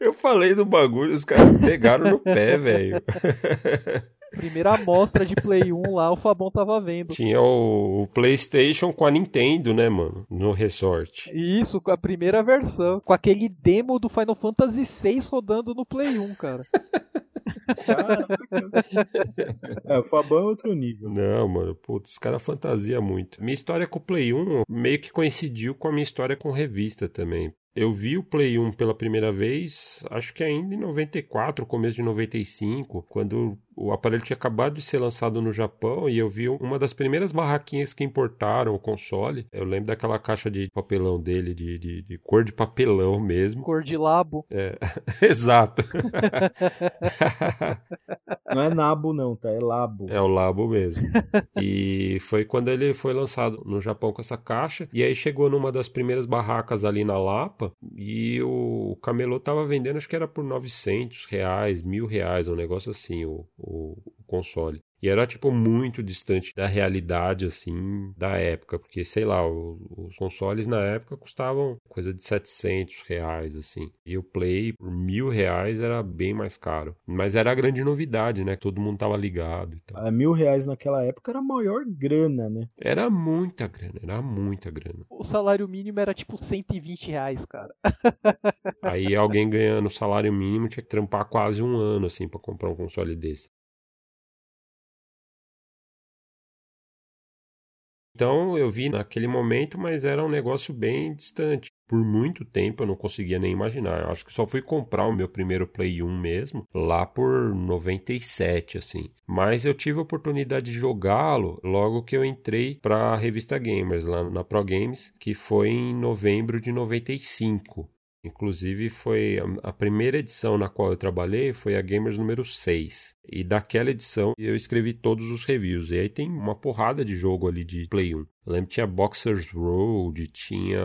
eu falei do bagulho, os caras pegaram no pé, velho. Primeira amostra de Play 1 lá, o Fabão tava vendo. Tinha o, PlayStation com a Nintendo, né, mano? No resort. Isso, com a primeira versão. Com aquele demo do Final Fantasy VI rodando no Play 1, cara. é, o Fabão é outro nível. Não, mano, putz, os caras fantasia muito. Minha história com o Play 1 meio que coincidiu com a minha história com revista também. Eu vi o Play 1 pela primeira vez, acho que ainda em 94, começo de 95, quando o aparelho tinha acabado de ser lançado no Japão e eu vi uma das primeiras barraquinhas que importaram o console. Eu lembro daquela caixa de papelão dele, de, de, de cor de papelão mesmo. Cor de labo. É, exato. não é nabo não, tá? É labo. É o labo mesmo. E foi quando ele foi lançado no Japão com essa caixa. E aí chegou numa das primeiras barracas ali na Lapa e o camelô tava vendendo, acho que era por 900 reais, mil reais, um negócio assim, o, o, console. E era, tipo, muito distante da realidade, assim, da época. Porque, sei lá, os, os consoles na época custavam coisa de 700 reais, assim. E o Play, por mil reais, era bem mais caro. Mas era a grande novidade, né? Todo mundo tava ligado e tal. A mil reais naquela época era a maior grana, né? Era muita grana, era muita grana. O salário mínimo era, tipo, 120 reais, cara. Aí alguém ganhando o salário mínimo tinha que trampar quase um ano, assim, para comprar um console desse. Então eu vi naquele momento, mas era um negócio bem distante. Por muito tempo eu não conseguia nem imaginar. Eu acho que só fui comprar o meu primeiro Play 1 mesmo lá por 97, assim. Mas eu tive a oportunidade de jogá-lo logo que eu entrei para a revista Gamers, lá na Pro Games, que foi em novembro de 95. Inclusive foi a primeira edição na qual eu trabalhei foi a Gamers número 6. E daquela edição eu escrevi todos os reviews. E aí tem uma porrada de jogo ali de Play 1. Eu lembro que tinha Boxers Road, tinha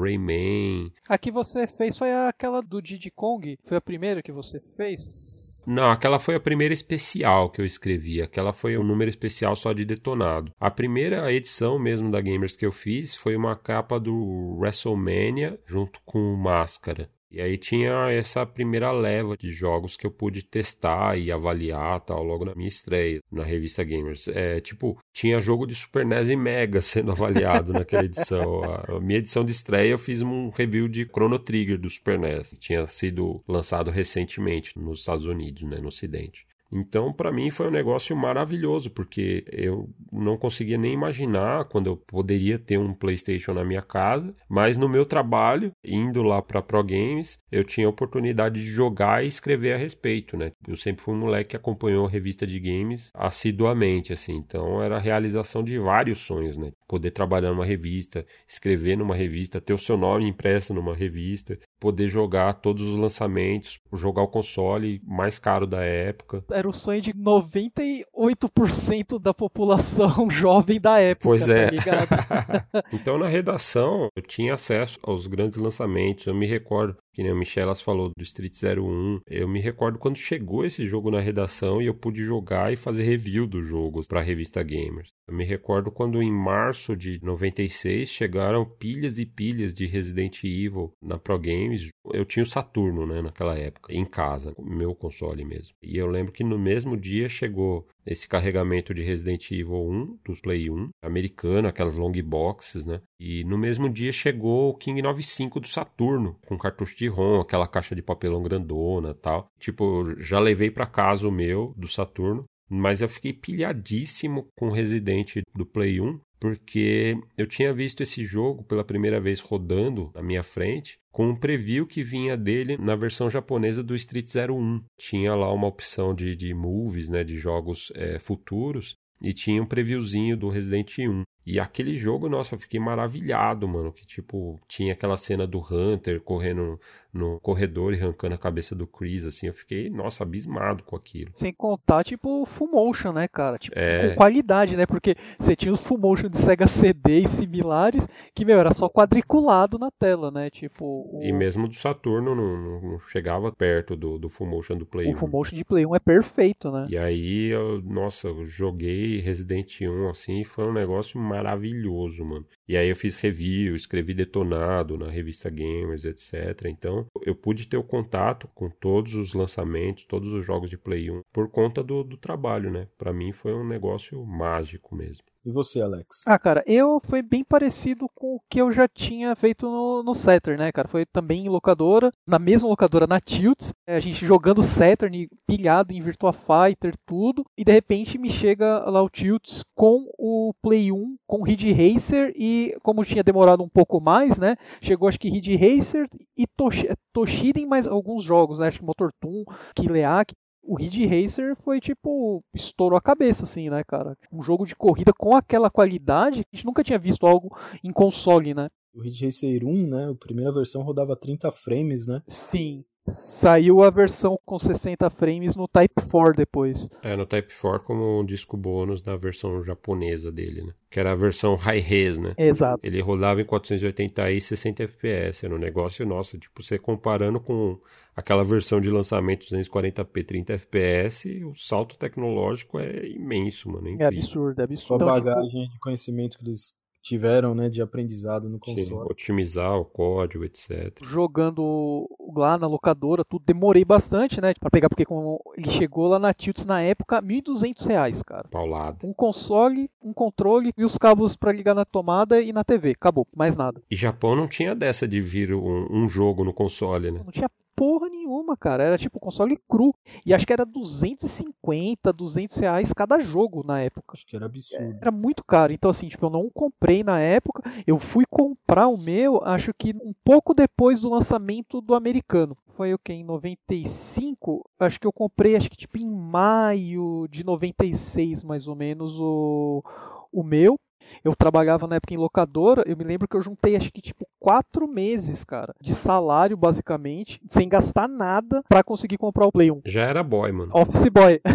Rayman. A que você fez foi aquela do Diddy Kong? Foi a primeira que você fez? Não, aquela foi a primeira especial que eu escrevi. Aquela foi um número especial só de detonado. A primeira edição mesmo da Gamers que eu fiz foi uma capa do WrestleMania junto com Máscara. E aí tinha essa primeira leva de jogos que eu pude testar e avaliar tal, logo na minha estreia na revista Gamers. É, tipo, tinha jogo de Super NES e Mega sendo avaliado naquela edição. A minha edição de estreia eu fiz um review de Chrono Trigger do Super NES. Que tinha sido lançado recentemente nos Estados Unidos, né, no Ocidente. Então, para mim foi um negócio maravilhoso, porque eu não conseguia nem imaginar quando eu poderia ter um PlayStation na minha casa, mas no meu trabalho, indo lá para Pro Games, eu tinha a oportunidade de jogar e escrever a respeito, né? Eu sempre fui um moleque que acompanhou a revista de games assiduamente, assim. Então, era a realização de vários sonhos, né? Poder trabalhar numa revista, escrever numa revista, ter o seu nome impresso numa revista, poder jogar todos os lançamentos, jogar o console mais caro da época. Era o sonho de 98% da população jovem da época. Pois tá é. Tá então na redação eu tinha acesso aos grandes lançamentos. Eu me recordo que nem o Michelas falou do Street 01. Eu me recordo quando chegou esse jogo na redação e eu pude jogar e fazer review do jogo para a revista Gamers. Eu me recordo quando em março de 96 chegaram pilhas e pilhas de Resident Evil na Pro Games. Eu tinha o Saturno, né, naquela época, em casa, meu console mesmo. E eu lembro que no mesmo dia chegou esse carregamento de Resident Evil 1 dos Play 1, americano, aquelas long boxes, né? E no mesmo dia chegou o King 95 do Saturno, com cartucho de ROM, aquela caixa de papelão grandona, tal. Tipo, já levei para casa o meu do Saturno, mas eu fiquei pilhadíssimo com o Resident do Play 1 porque eu tinha visto esse jogo pela primeira vez rodando na minha frente com um preview que vinha dele na versão japonesa do Street 01. Tinha lá uma opção de, de movies, né, de jogos é, futuros, e tinha um previewzinho do Resident 1. E aquele jogo, nossa, eu fiquei maravilhado, mano. Que tipo, tinha aquela cena do Hunter correndo no corredor e arrancando a cabeça do Chris, assim. Eu fiquei, nossa, abismado com aquilo. Sem contar, tipo, full motion, né, cara? Tipo, É. com qualidade, né? Porque você tinha os full motion de Sega CD e similares, que, meu, era só quadriculado na tela, né? Tipo, o, E mesmo do Saturno não, não- não chegava perto do, do Full Motion do Play o 1. full motion de Play 1 é perfeito, né? E aí, eu, nossa, eu joguei Resident 1 assim, e foi um negócio maravilhoso, mano. E aí eu fiz review, escrevi detonado na revista Gamers, etc. Então, eu pude ter o contato com todos os lançamentos, todos os jogos de Play 1 por conta do, do trabalho, né? Pra mim foi um negócio mágico mesmo. E você, Alex? Ah, cara, eu foi bem parecido com o que eu já tinha feito no, no Saturn, né, cara? Foi também em locadora, na mesma locadora na Tilts, a gente jogando Saturn, pilhado em Virtua Fighter, tudo, e de repente me chega lá o Tilts com o Play 1, com Ridge Racer, e como tinha demorado um pouco mais, né, chegou acho que Ridge Racer e Tosh Toshiden mais alguns jogos, né, acho que Motor Toon, Kileak, o Ridge Racer foi tipo, estourou a cabeça, assim, né, cara? Um jogo de corrida com aquela qualidade, a gente nunca tinha visto algo em console, né? O Ridge Racer 1, né? A primeira versão rodava 30 frames, né? Sim. Saiu a versão com 60 frames no Type 4 depois. É, no Type 4 como um disco bônus da versão japonesa dele, né? Que era a versão high res, né? Exato. Ele rodava em 480i 60 FPS. Era um negócio, nossa, tipo, você comparando com aquela versão de lançamento 240p 30 FPS, o salto tecnológico é imenso, mano. É É absurdo, é Com a absurdo. Então, tipo, bagagem de conhecimento que eles tiveram, né? De aprendizado no Sim, console. otimizar o código, etc. jogando lá na locadora, tudo demorei bastante, né, Pra pegar porque como ele chegou lá na Tilts na época, 1.200 reais, cara. Paulada. Um console, um controle e os cabos pra ligar na tomada e na TV. Acabou, mais nada. E Japão não tinha dessa de vir um, um jogo no console, né? Não tinha porra nenhuma, cara. Era tipo console cru. E acho que era 250, 200 reais cada jogo na época. Acho que era absurdo. Era muito caro. Então, assim, tipo, eu não comprei na época. Eu fui comprar o meu, acho que um pouco depois do lançamento do americano. Foi o que? Em 95? Acho que eu comprei, acho que tipo em maio de 96, mais ou menos, o, o meu. Eu trabalhava na época em locadora, eu me lembro que eu juntei acho que tipo quatro meses, cara, de salário basicamente, sem gastar nada pra conseguir comprar o Play 1. Já era boy, mano. Office Boy.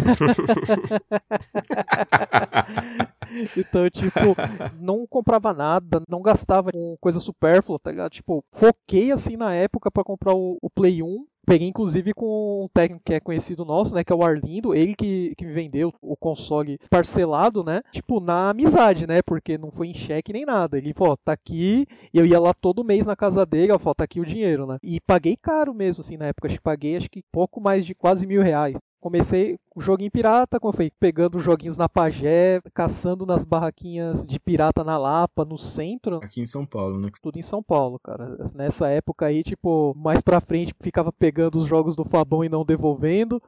então, tipo, não comprava nada, não gastava com coisa supérflua, tá ligado? Tipo, foquei assim na época pra comprar o, o Play 1 Peguei inclusive com um técnico que é conhecido nosso, né, que é o Arlindo, ele que, que me vendeu o console parcelado, né, tipo, na amizade, né, porque não foi em cheque nem nada. Ele, pô, tá aqui, eu ia lá todo mês na casa dele, ó, tá aqui o dinheiro, né. E paguei caro mesmo, assim, na época, acho que paguei, acho que pouco mais de quase mil reais comecei o joguinho pirata, como foi pegando joguinhos na Pagé, caçando nas barraquinhas de pirata na Lapa, no centro. Aqui em São Paulo, né? Tudo em São Paulo, cara. Nessa época aí, tipo, mais pra frente ficava pegando os jogos do Fabão e não devolvendo.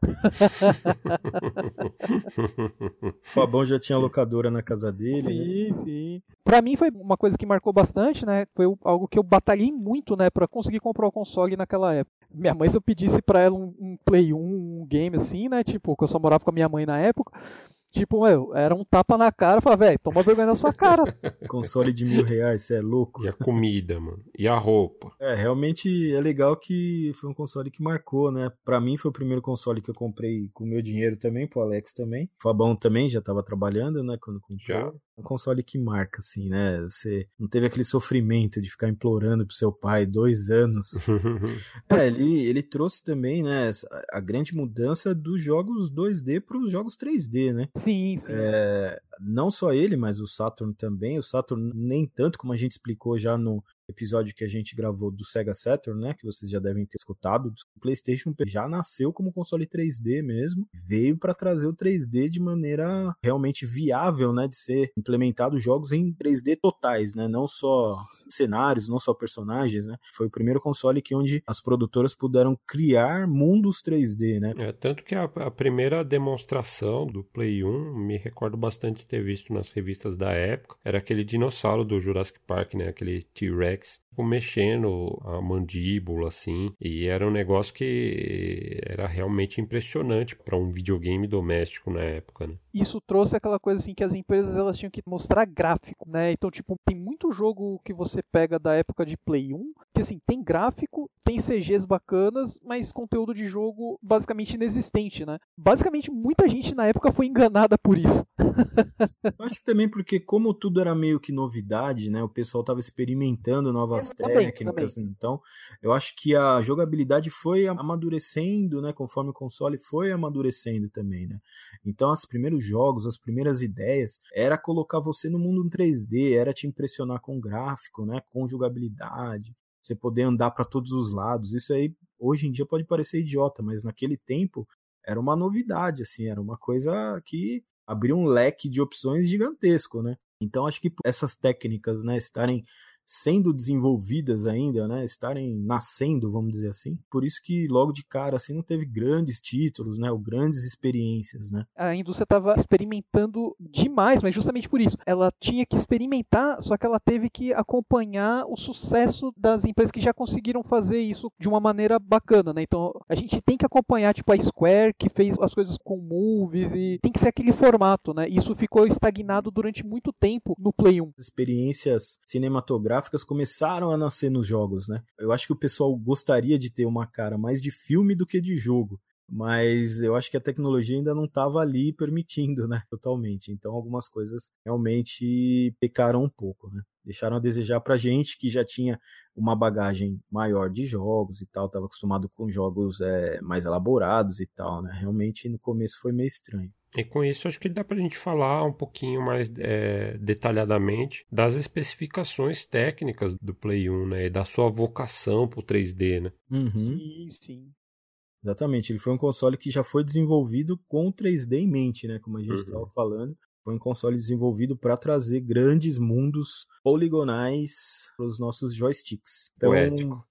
o Fabão já tinha locadora na casa dele. Sim, né? sim. Pra mim foi uma coisa que marcou bastante, né? Foi algo que eu batalhei muito, né, pra conseguir comprar o console naquela época. Minha mãe, se eu pedisse pra ela um, um Play 1, um game assim, né? Tipo, que eu só morava com a minha mãe na época. Tipo, meu, era um tapa na cara, falava, velho, toma vergonha na sua cara. Console de mil reais, você é louco. E a comida, mano. E a roupa. É, realmente é legal que foi um console que marcou, né? Pra mim foi o primeiro console que eu comprei com meu dinheiro também, pro Alex também. O Fabão também já tava trabalhando, né, quando comprou. Já. Um console que marca, assim, né? Você não teve aquele sofrimento de ficar implorando pro seu pai dois anos. é, ele, ele trouxe também, né, a grande mudança dos jogos 2D pros jogos 3D, né? Sim, sim. É, não só ele, mas o Saturn também. O Saturn nem tanto, como a gente explicou já no episódio que a gente gravou do Sega Saturn, né, que vocês já devem ter escutado, o PlayStation já nasceu como console 3D mesmo, veio para trazer o 3D de maneira realmente viável, né, de ser implementado jogos em 3D totais, né, não só cenários, não só personagens, né. Foi o primeiro console que onde as produtoras puderam criar mundos 3D, né. É, tanto que a, a primeira demonstração do Play 1, me recordo bastante de ter visto nas revistas da época, era aquele dinossauro do Jurassic Park, né, aquele T-Rex Alex mexendo a mandíbula assim, e era um negócio que era realmente impressionante para um videogame doméstico na época, né? Isso trouxe aquela coisa assim que as empresas elas tinham que mostrar gráfico, né? Então, tipo, tem muito jogo que você pega da época de Play 1, que assim, tem gráfico, tem CGs bacanas, mas conteúdo de jogo basicamente inexistente, né? Basicamente muita gente na época foi enganada por isso. Eu acho que também porque como tudo era meio que novidade, né? O pessoal tava experimentando novas técnicas. Também. Então, eu acho que a jogabilidade foi amadurecendo, né? Conforme o console foi amadurecendo também, né? Então, os primeiros jogos, as primeiras ideias, era colocar você no mundo em 3D, era te impressionar com gráfico, né? Com jogabilidade, você poder andar para todos os lados. Isso aí, hoje em dia, pode parecer idiota, mas naquele tempo era uma novidade, assim, era uma coisa que abriu um leque de opções gigantesco, né? Então acho que essas técnicas, né, estarem sendo desenvolvidas ainda, né, estarem nascendo, vamos dizer assim. Por isso que logo de cara assim não teve grandes títulos, né, ou grandes experiências, né? A indústria estava experimentando demais, mas justamente por isso, ela tinha que experimentar, só que ela teve que acompanhar o sucesso das empresas que já conseguiram fazer isso de uma maneira bacana, né? Então, a gente tem que acompanhar tipo a Square que fez as coisas com movies e tem que ser aquele formato, né? Isso ficou estagnado durante muito tempo no Play 1. Experiências cinematográficas gráficas começaram a nascer nos jogos, né? Eu acho que o pessoal gostaria de ter uma cara mais de filme do que de jogo mas eu acho que a tecnologia ainda não estava ali permitindo, né, totalmente. Então algumas coisas realmente pecaram um pouco, né? Deixaram a desejar pra gente que já tinha uma bagagem maior de jogos e tal, estava acostumado com jogos é, mais elaborados e tal, né? Realmente no começo foi meio estranho. E com isso acho que dá pra gente falar um pouquinho mais é, detalhadamente das especificações técnicas do Play 1, né? E da sua vocação pro 3D, né? Uhum. Sim, sim. Exatamente, ele foi um console que já foi desenvolvido com 3D em mente, né? Como a gente estava uhum. falando. Foi um console desenvolvido para trazer grandes mundos poligonais para os nossos joysticks. Então,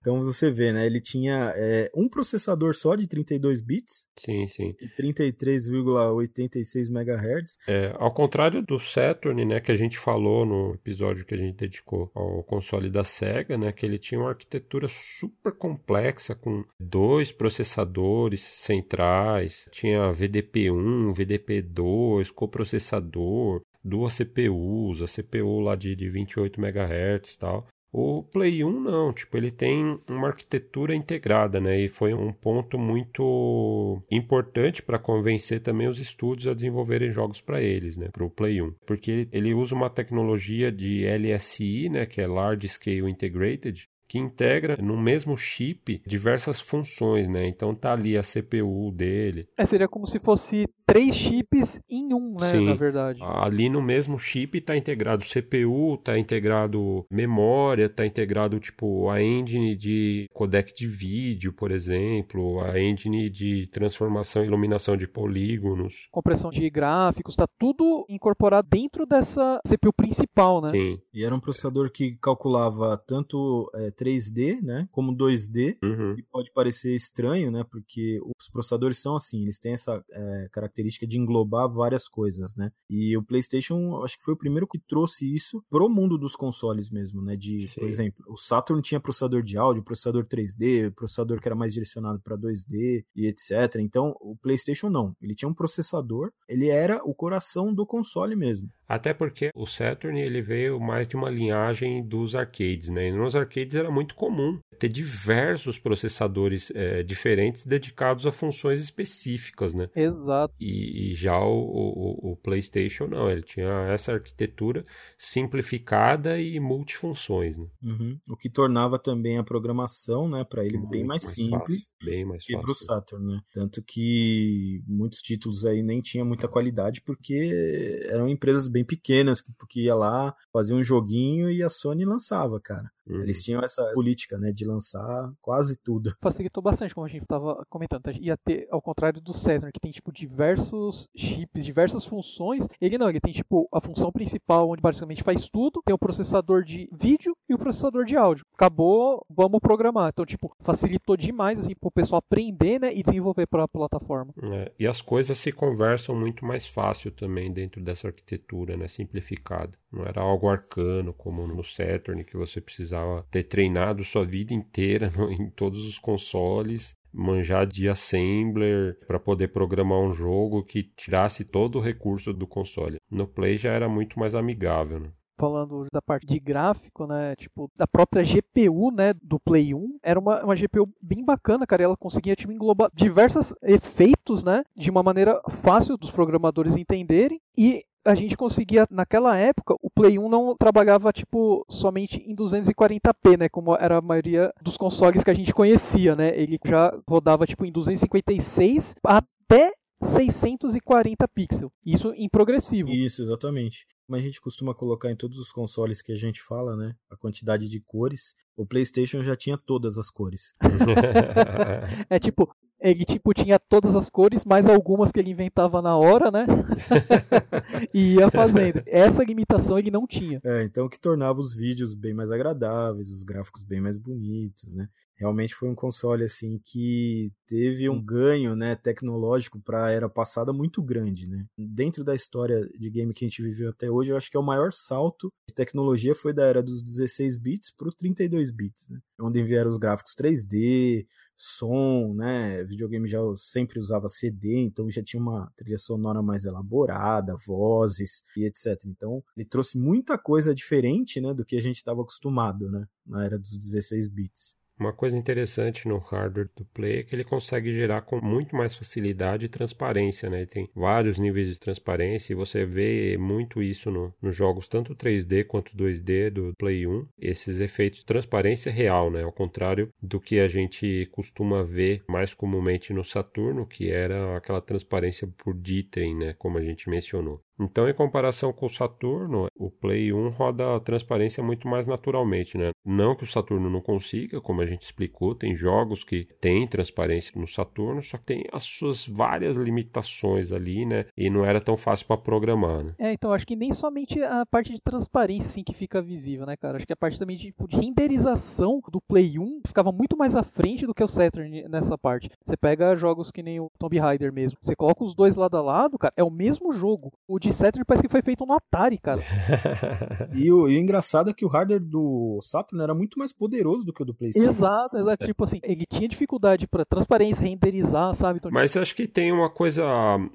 então você vê, né? Ele tinha é, um processador só de 32 bits. Sim, sim. De 33,86 MHz. É, ao contrário do Saturn, né, que a gente falou no episódio que a gente dedicou ao console da Sega, né, que ele tinha uma arquitetura super complexa com dois processadores centrais, tinha VDP1, VDP2, coprocessador, duas CPUs, a CPU lá de, de 28 MHz e tal. O Play 1 não, tipo, ele tem uma arquitetura integrada, né? E foi um ponto muito importante para convencer também os estúdios a desenvolverem jogos para eles, né? Para o Play 1, porque ele usa uma tecnologia de LSI, né? Que é Large Scale Integrated, que integra no mesmo chip diversas funções, né? Então tá ali a CPU dele. É, seria como se fosse três chips em um, né, Sim. na verdade. Ali no mesmo chip tá integrado CPU, tá integrado memória, tá integrado tipo a engine de codec de vídeo, por exemplo, a engine de transformação e iluminação de polígonos, compressão de gráficos, tá tudo incorporado dentro dessa CPU principal, né? Sim. E era um processador que calculava tanto é, 3D, né, como 2D. Uhum. E pode parecer estranho, né, porque os processadores são assim, eles têm essa é, característica de englobar várias coisas, né. E o PlayStation, acho que foi o primeiro que trouxe isso pro mundo dos consoles mesmo, né, de, Sim. por exemplo, o Saturn tinha processador de áudio, processador 3D, processador que era mais direcionado para 2D e etc. Então, o PlayStation não, ele tinha um processador, ele era o coração do console mesmo. Até porque o Saturn ele veio mais de uma linhagem dos arcades, né? E nos arcades era muito comum ter diversos processadores é, diferentes dedicados a funções específicas, né? Exato. E, e já o, o, o, PlayStation não, ele tinha essa arquitetura simplificada e multifunções, né? Uhum. O que tornava também a programação, né, para ele bem mais, mais simples, fácil, bem mais que para o Saturn, né? Tanto que muitos títulos aí nem tinha muita qualidade porque eram empresas bem bem pequenas, que, que ia lá, fazia um joguinho e a Sony lançava, cara. Uhum. Eles tinham essa política, né, de lançar quase tudo. Facilitou bastante, como a gente estava comentando. Então, ia ter, ao contrário do Saturn, que tem, tipo, diversos chips, diversas funções, ele não, ele tem, tipo, a função principal, onde basicamente faz tudo, tem o processador de vídeo e o processador de áudio. Acabou, vamos programar. Então, tipo, facilitou demais, assim, pro pessoal aprender, né, e desenvolver para a plataforma. É, e as coisas se conversam muito mais fácil também dentro dessa arquitetura, né, simplificada. Não era algo arcano, como no Saturn, que você precisava precisava ter treinado sua vida inteira no, em todos os consoles, manjar de assembler para poder programar um jogo que tirasse todo o recurso do console. No Play já era muito mais amigável. Né? falando da parte de gráfico, né? Tipo, da própria GPU, né? Do Play 1. Era uma, uma GPU bem bacana, cara. Ela conseguia tipo, englobar diversos efeitos, né? De uma maneira fácil dos programadores entenderem. E a gente conseguia, naquela época, o Play 1 não trabalhava tipo somente em 240p, né, como era a maioria dos consoles que a gente conhecia, né? Ele já rodava tipo em 256 até 640 pixels. Isso em progressivo. Isso, exatamente. Como a gente costuma colocar em todos os consoles que a gente fala, né? A quantidade de cores. O PlayStation já tinha todas as cores. é tipo, ele tipo tinha todas as cores, mais algumas que ele inventava na hora, né? e ia fazendo. Essa limitação ele não tinha. É, então o que tornava os vídeos bem mais agradáveis, os gráficos bem mais bonitos, né? Realmente foi um console assim que teve um ganho, né, tecnológico para a era passada muito grande, né? Dentro da história de game que a gente viveu até hoje, eu acho que é o maior salto de tecnologia foi da era dos 16 bits para o 32 bits, né? Onde vieram os gráficos 3D, som, né? Videogame já sempre usava CD, então já tinha uma trilha sonora mais elaborada, vozes e etc. Então, ele trouxe muita coisa diferente, né, do que a gente estava acostumado, né, na era dos 16 bits. Uma coisa interessante no hardware do Play é que ele consegue gerar com muito mais facilidade e transparência, né? Ele tem vários níveis de transparência e você vê muito isso no, nos jogos tanto 3D quanto 2D do Play 1. Esses efeitos de transparência real, né? Ao contrário do que a gente costuma ver mais comumente no Saturno, que era aquela transparência por dithering, né? Como a gente mencionou. Então, em comparação com o Saturno, o Play 1 roda a transparência muito mais naturalmente, né? Não que o Saturno não consiga, como a gente explicou, tem jogos que têm transparência no Saturno, só que tem as suas várias limitações ali, né? E não era tão fácil para programar, né? É, então acho que nem somente a parte de transparência assim que fica visível, né, cara? Acho que a parte também de, tipo, de renderização do Play 1 ficava muito mais à frente do que o Saturn nessa parte. Você pega jogos que nem o Tomb Raider mesmo, você coloca os dois lado a lado, cara, é o mesmo jogo. O de de Saturn parece que foi feito no Atari, cara. e, o, e o engraçado é que o hardware do Saturn era muito mais poderoso do que o do PlayStation. Exato, exato. Tipo assim, ele tinha dificuldade para transparência, renderizar, sabe? Então, Mas acho que tem uma coisa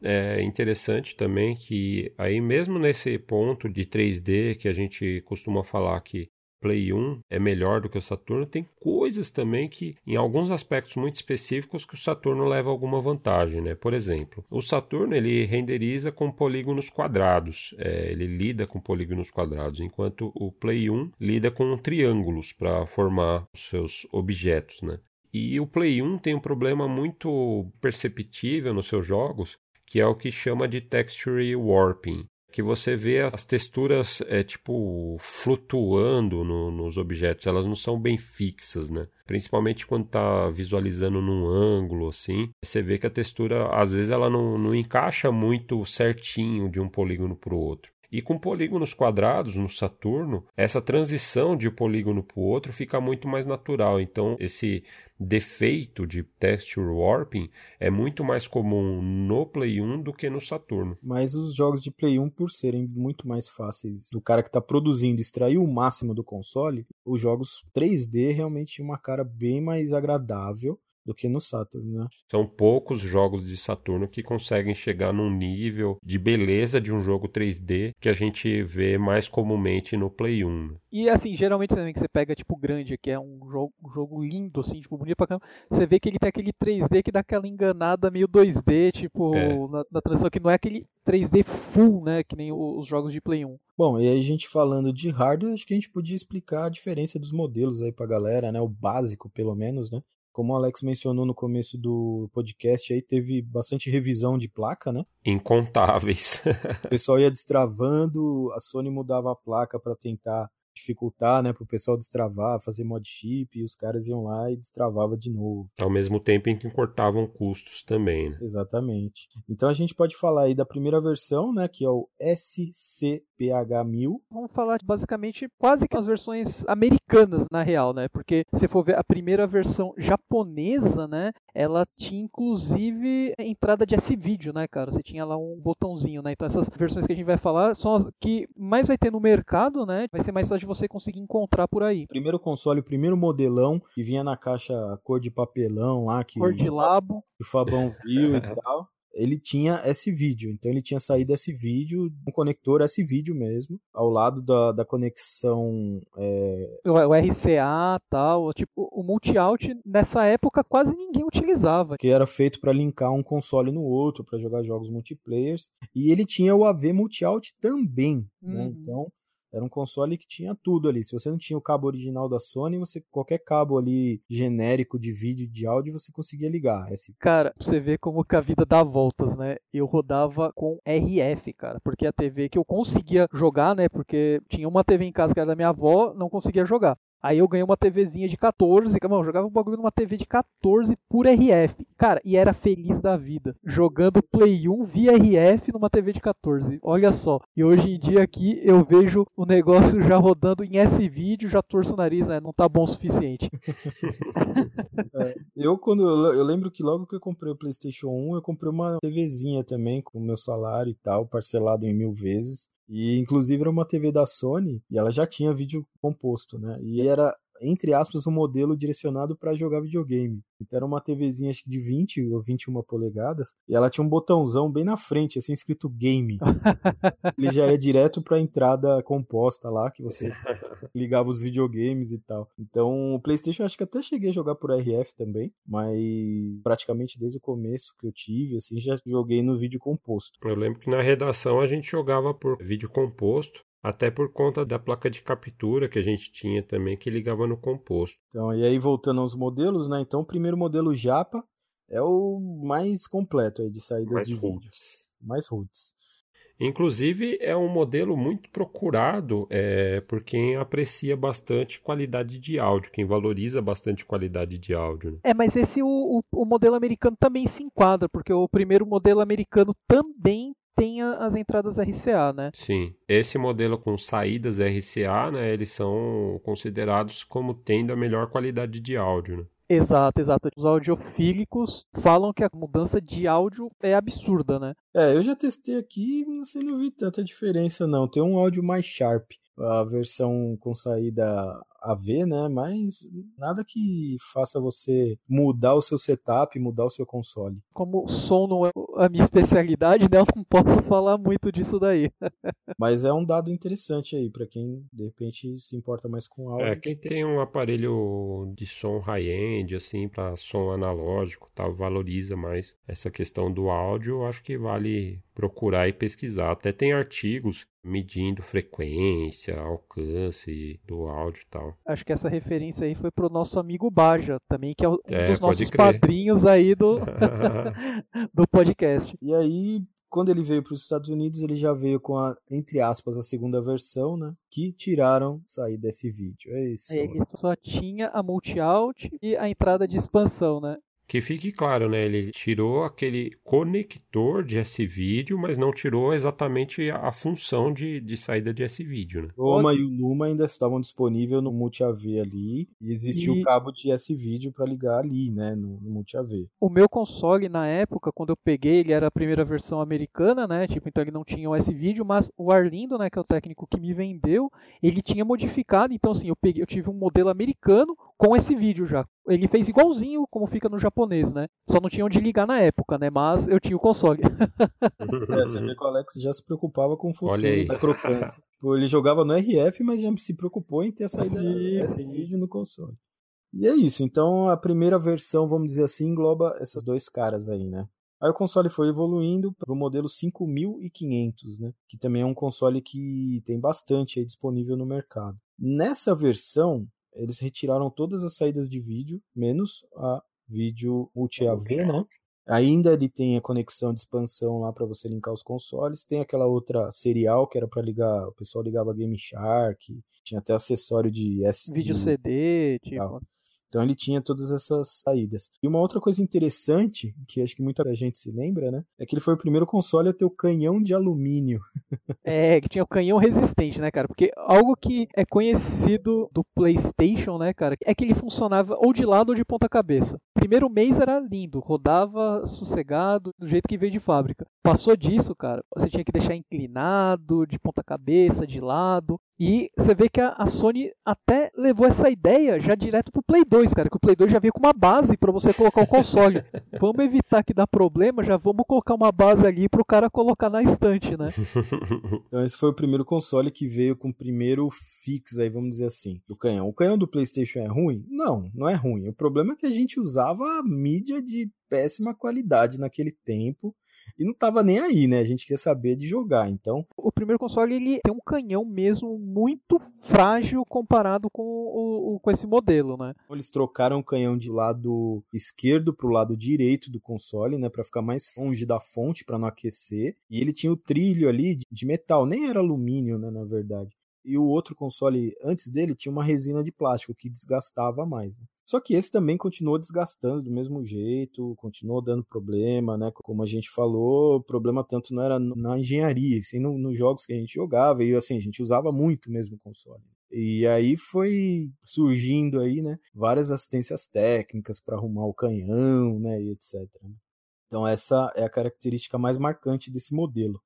é, interessante também, que aí mesmo nesse ponto de 3D que a gente costuma falar que Play 1 é melhor do que o Saturno, tem coisas também que, em alguns aspectos muito específicos, que o Saturno leva alguma vantagem, né? Por exemplo, o Saturno ele renderiza com polígonos quadrados, é, ele lida com polígonos quadrados, enquanto o Play 1 lida com triângulos para formar os seus objetos, né? E o Play 1 tem um problema muito perceptível nos seus jogos, que é o que chama de texture warping, que você vê as texturas é tipo flutuando no, nos objetos, elas não são bem fixas, né? Principalmente quando está visualizando num ângulo assim, você vê que a textura às vezes ela não, não encaixa muito certinho de um polígono para o outro. E com polígonos quadrados no Saturno, essa transição de um polígono para o outro fica muito mais natural. Então, esse defeito de texture warping é muito mais comum no Play 1 do que no Saturno. Mas os jogos de Play 1, por serem muito mais fáceis do cara que está produzindo extrair o máximo do console, os jogos 3D realmente tinham uma cara bem mais agradável do que no Saturn, né? São poucos jogos de Saturno que conseguem chegar num nível de beleza de um jogo 3D que a gente vê mais comumente no Play 1. Né? E assim, geralmente também que você pega tipo grande, que é um jogo, um jogo lindo assim, tipo bonito pra caramba, você vê que ele tem aquele 3D que dá aquela enganada meio 2D, tipo, é. na, na transição que não é aquele 3D full, né, que nem os jogos de Play 1. Bom, e aí a gente falando de hardware, acho que a gente podia explicar a diferença dos modelos aí pra galera, né, o básico pelo menos, né? Como o Alex mencionou no começo do podcast, aí teve bastante revisão de placa, né? Incontáveis. o pessoal ia destravando, a Sony mudava a placa para tentar dificultar, né, pro pessoal destravar, fazer mod chip, e os caras iam lá e destravava de novo. Ao mesmo tempo em que cortavam custos também, né? Exatamente. Então a gente pode falar aí da primeira versão, né, que é o SCPH1000. Vamos falar basicamente quase que as versões americanas na real, né? Porque se for ver a primeira versão japonesa, né, ela tinha inclusive entrada de S-Video, né, cara? Você tinha lá um botãozinho, né? Então essas versões que a gente vai falar são as que mais vai ter no mercado, né? Vai ser mais de você conseguir encontrar por aí. Primeiro console, o primeiro modelão que vinha na caixa cor de papelão lá que cor de labo, que o Fabão viu e tal ele tinha esse vídeo. Então ele tinha saído esse vídeo, um conector esse vídeo mesmo, ao lado da, da conexão. É... O, o, RCA tal. Tipo, o multi-out nessa época quase ninguém utilizava. Que era feito para linkar um console no outro, para jogar jogos multiplayers. E ele tinha o AV multi-out também. Né? Uhum. Né? Então era um console que tinha tudo ali. Se você não tinha o cabo original da Sony, você qualquer cabo ali genérico de vídeo de áudio você conseguia ligar. Esse... Cara, você vê como que a vida dá voltas, né? Eu rodava com RF, cara, porque a TV que eu conseguia jogar, né? Porque tinha uma TV em casa que era da minha avó, não conseguia jogar. Aí eu ganhei uma TVzinha de 14, mano, eu jogava um bagulho numa TV de 14 por RF. Cara, e era feliz da vida. Jogando Play 1 via RF numa TV de 14. Olha só. E hoje em dia aqui eu vejo o negócio já rodando em S-Vídeo, já torço o nariz, né? Não tá bom o suficiente. é, eu quando eu lembro que logo que eu comprei o PlayStation 1, eu comprei uma TVzinha também com o meu salário e tal, parcelado em mil vezes. E inclusive era uma TV da Sony e ela já tinha vídeo composto, né? E era entre aspas, um modelo direcionado para jogar videogame. Então era uma TVzinha acho que de 20 ou 21 polegadas e ela tinha um botãozão bem na frente, assim escrito game. Ele já é direto para a entrada composta lá que você ligava os videogames e tal. Então o PlayStation acho que até cheguei a jogar por RF também, mas praticamente desde o começo que eu tive, assim, já joguei no vídeo composto. Eu lembro que na redação a gente jogava por vídeo composto até por conta da placa de captura que a gente tinha também que ligava no composto. Então, e aí voltando aos modelos, né? Então, o primeiro modelo Japa é o mais completo aí de saídas mais de vídeo. Mais roots. Inclusive, é um modelo muito procurado é, por quem aprecia bastante qualidade de áudio, quem valoriza bastante qualidade de áudio. Né? É, mas esse o, o, o modelo americano também se enquadra, porque o primeiro modelo americano também tem as entradas RCA, né? Sim. Esse modelo com saídas RCA, né, eles são considerados como tendo a melhor qualidade de áudio, né? Exato, exato. Os audiofílicos falam que a mudança de áudio é absurda, né? É, eu já testei aqui e assim, não vi tanta diferença não. Tem um áudio mais sharp. A versão com saída AV, né? Mas nada que faça você mudar o seu setup, mudar o seu console. Como som não é a minha especialidade, né? Eu não posso falar muito disso daí. Mas é um dado interessante aí para quem de repente se importa mais com áudio. É, quem tem um aparelho de som high-end assim para som analógico, tal, valoriza mais essa questão do áudio, eu acho que vale procurar e pesquisar. Até tem artigos medindo frequência, alcance do áudio e tal. Acho que essa referência aí foi pro nosso amigo Baja, também, que é um é, dos nossos padrinhos aí do, do podcast. E aí, quando ele veio para os Estados Unidos, ele já veio com a, entre aspas, a segunda versão, né? Que tiraram sair desse vídeo. É isso. Aí ele só tinha a multi-out e a entrada de expansão, né? Que fique claro, né? Ele tirou aquele conector de S-Vídeo, mas não tirou exatamente a função de, de saída de S-Vídeo, né? O Oma e o Numa ainda estavam disponíveis no Multi-AV ali, e existia o e... um cabo de S-Vídeo para ligar ali, né? No, no Multi-AV. O meu console, na época, quando eu peguei, ele era a primeira versão americana, né? Tipo, então ele não tinha o S-Vídeo, mas o Arlindo, né? Que é o técnico que me vendeu, ele tinha modificado. Então, assim, eu, peguei, eu tive um modelo americano com esse vídeo já. Ele fez igualzinho como fica no japonês, né? Só não tinha onde ligar na época, né? Mas eu tinha o console. é, você vê que o Alex já se preocupava com o futuro da crocância. Ele jogava no RF, mas já se preocupou em ter saída esse vídeo no console. E é isso. Então a primeira versão, vamos dizer assim, engloba esses dois caras aí, né? Aí o console foi evoluindo para o modelo 5500, né? Que também é um console que tem bastante aí disponível no mercado. Nessa versão, eles retiraram todas as saídas de vídeo, menos a vídeo multi-AV, né? Ainda ele tem a conexão de expansão lá para você linkar os consoles. Tem aquela outra serial que era para ligar, o pessoal ligava Game Shark, tinha até acessório de SD. Vídeo CD, tipo. Então ele tinha todas essas saídas. E uma outra coisa interessante, que acho que muita gente se lembra, né? É que ele foi o primeiro console a ter o canhão de alumínio. é, que tinha o canhão resistente, né, cara? Porque algo que é conhecido do PlayStation, né, cara, é que ele funcionava ou de lado ou de ponta cabeça. Primeiro mês era lindo, rodava sossegado, do jeito que veio de fábrica. Passou disso, cara, você tinha que deixar inclinado, de ponta cabeça, de lado. E você vê que a, a, Sony até levou essa ideia já direto pro Play 2, cara, que o Play 2 já veio com uma base para você colocar o console. vamos evitar que dá problema, já vamos colocar uma base ali pro cara colocar na estante, né? então esse foi o primeiro console que veio com o primeiro fix aí, vamos dizer assim, do canhão. O canhão do PlayStation é ruim? Não, não é ruim. O problema é que a gente usava a mídia de péssima qualidade naquele tempo e não tava nem aí, né? A gente queria saber de jogar, então... O primeiro console, ele tem um canhão mesmo muito frágil comparado com, o, o com esse modelo, né? Eles trocaram o canhão de lado esquerdo pro lado direito do console, né? Para ficar mais longe da fonte, para não aquecer. E ele tinha o trilho ali de metal, nem era alumínio, né? Na verdade e o outro console antes dele tinha uma resina de plástico que desgastava mais. Né? Só que esse também continuou desgastando do mesmo jeito, continuou dando problema, né? Como a gente falou, o problema tanto não era na engenharia, sim no, nos jogos que a gente jogava, e assim, a gente usava muito mesmo o console. E aí foi surgindo aí, né, várias assistências técnicas para arrumar o canhão, né, e etc. Né. Então essa é a característica mais marcante desse modelo.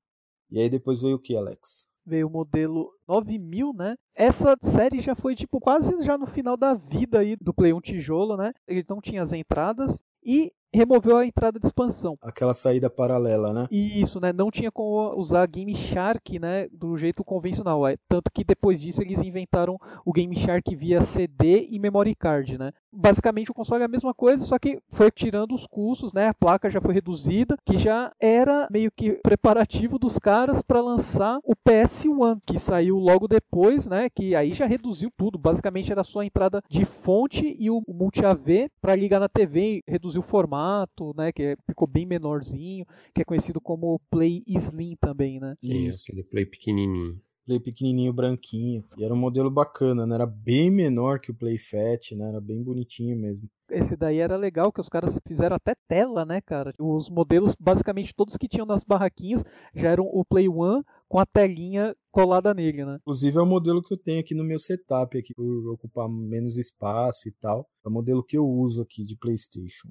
E aí depois veio o que, Alex? Veio o modelo 9000, né? Essa série já foi tipo quase já no final da vida aí do Play 1 tijolo, né? Ele não tinha as entradas e removeu a entrada de expansão. Aquela saída paralela, né? Isso, né? Não tinha como usar Game Shark, né? Do jeito convencional. É, tanto que depois disso eles inventaram o Game Shark via CD e memory card, né? Basicamente o console é a mesma coisa, só que foi tirando os custos, né? A placa já foi reduzida, que já era meio que preparativo dos caras para lançar o PS1, que saiu logo depois, né? Que aí já reduziu tudo. Basicamente era só a entrada de fonte e o multi-AV para ligar na TV, reduzir o formato formato, né, que é, ficou bem menorzinho, que é conhecido como Play Slim também, né? Sim, aquele Play pequenininho. Play pequenininho, branquinho. E era um modelo bacana, né? Era bem menor que o Play Fat, né? Era bem bonitinho mesmo. Esse daí era legal, que os caras fizeram até tela, né, cara? Os modelos, basicamente todos que tinham nas barraquinhas, já eram o Play One com a telinha colada nele, né? Inclusive é o modelo que eu tenho aqui no meu setup, aqui, por ocupar menos espaço e tal. É o modelo que eu uso aqui de PlayStation.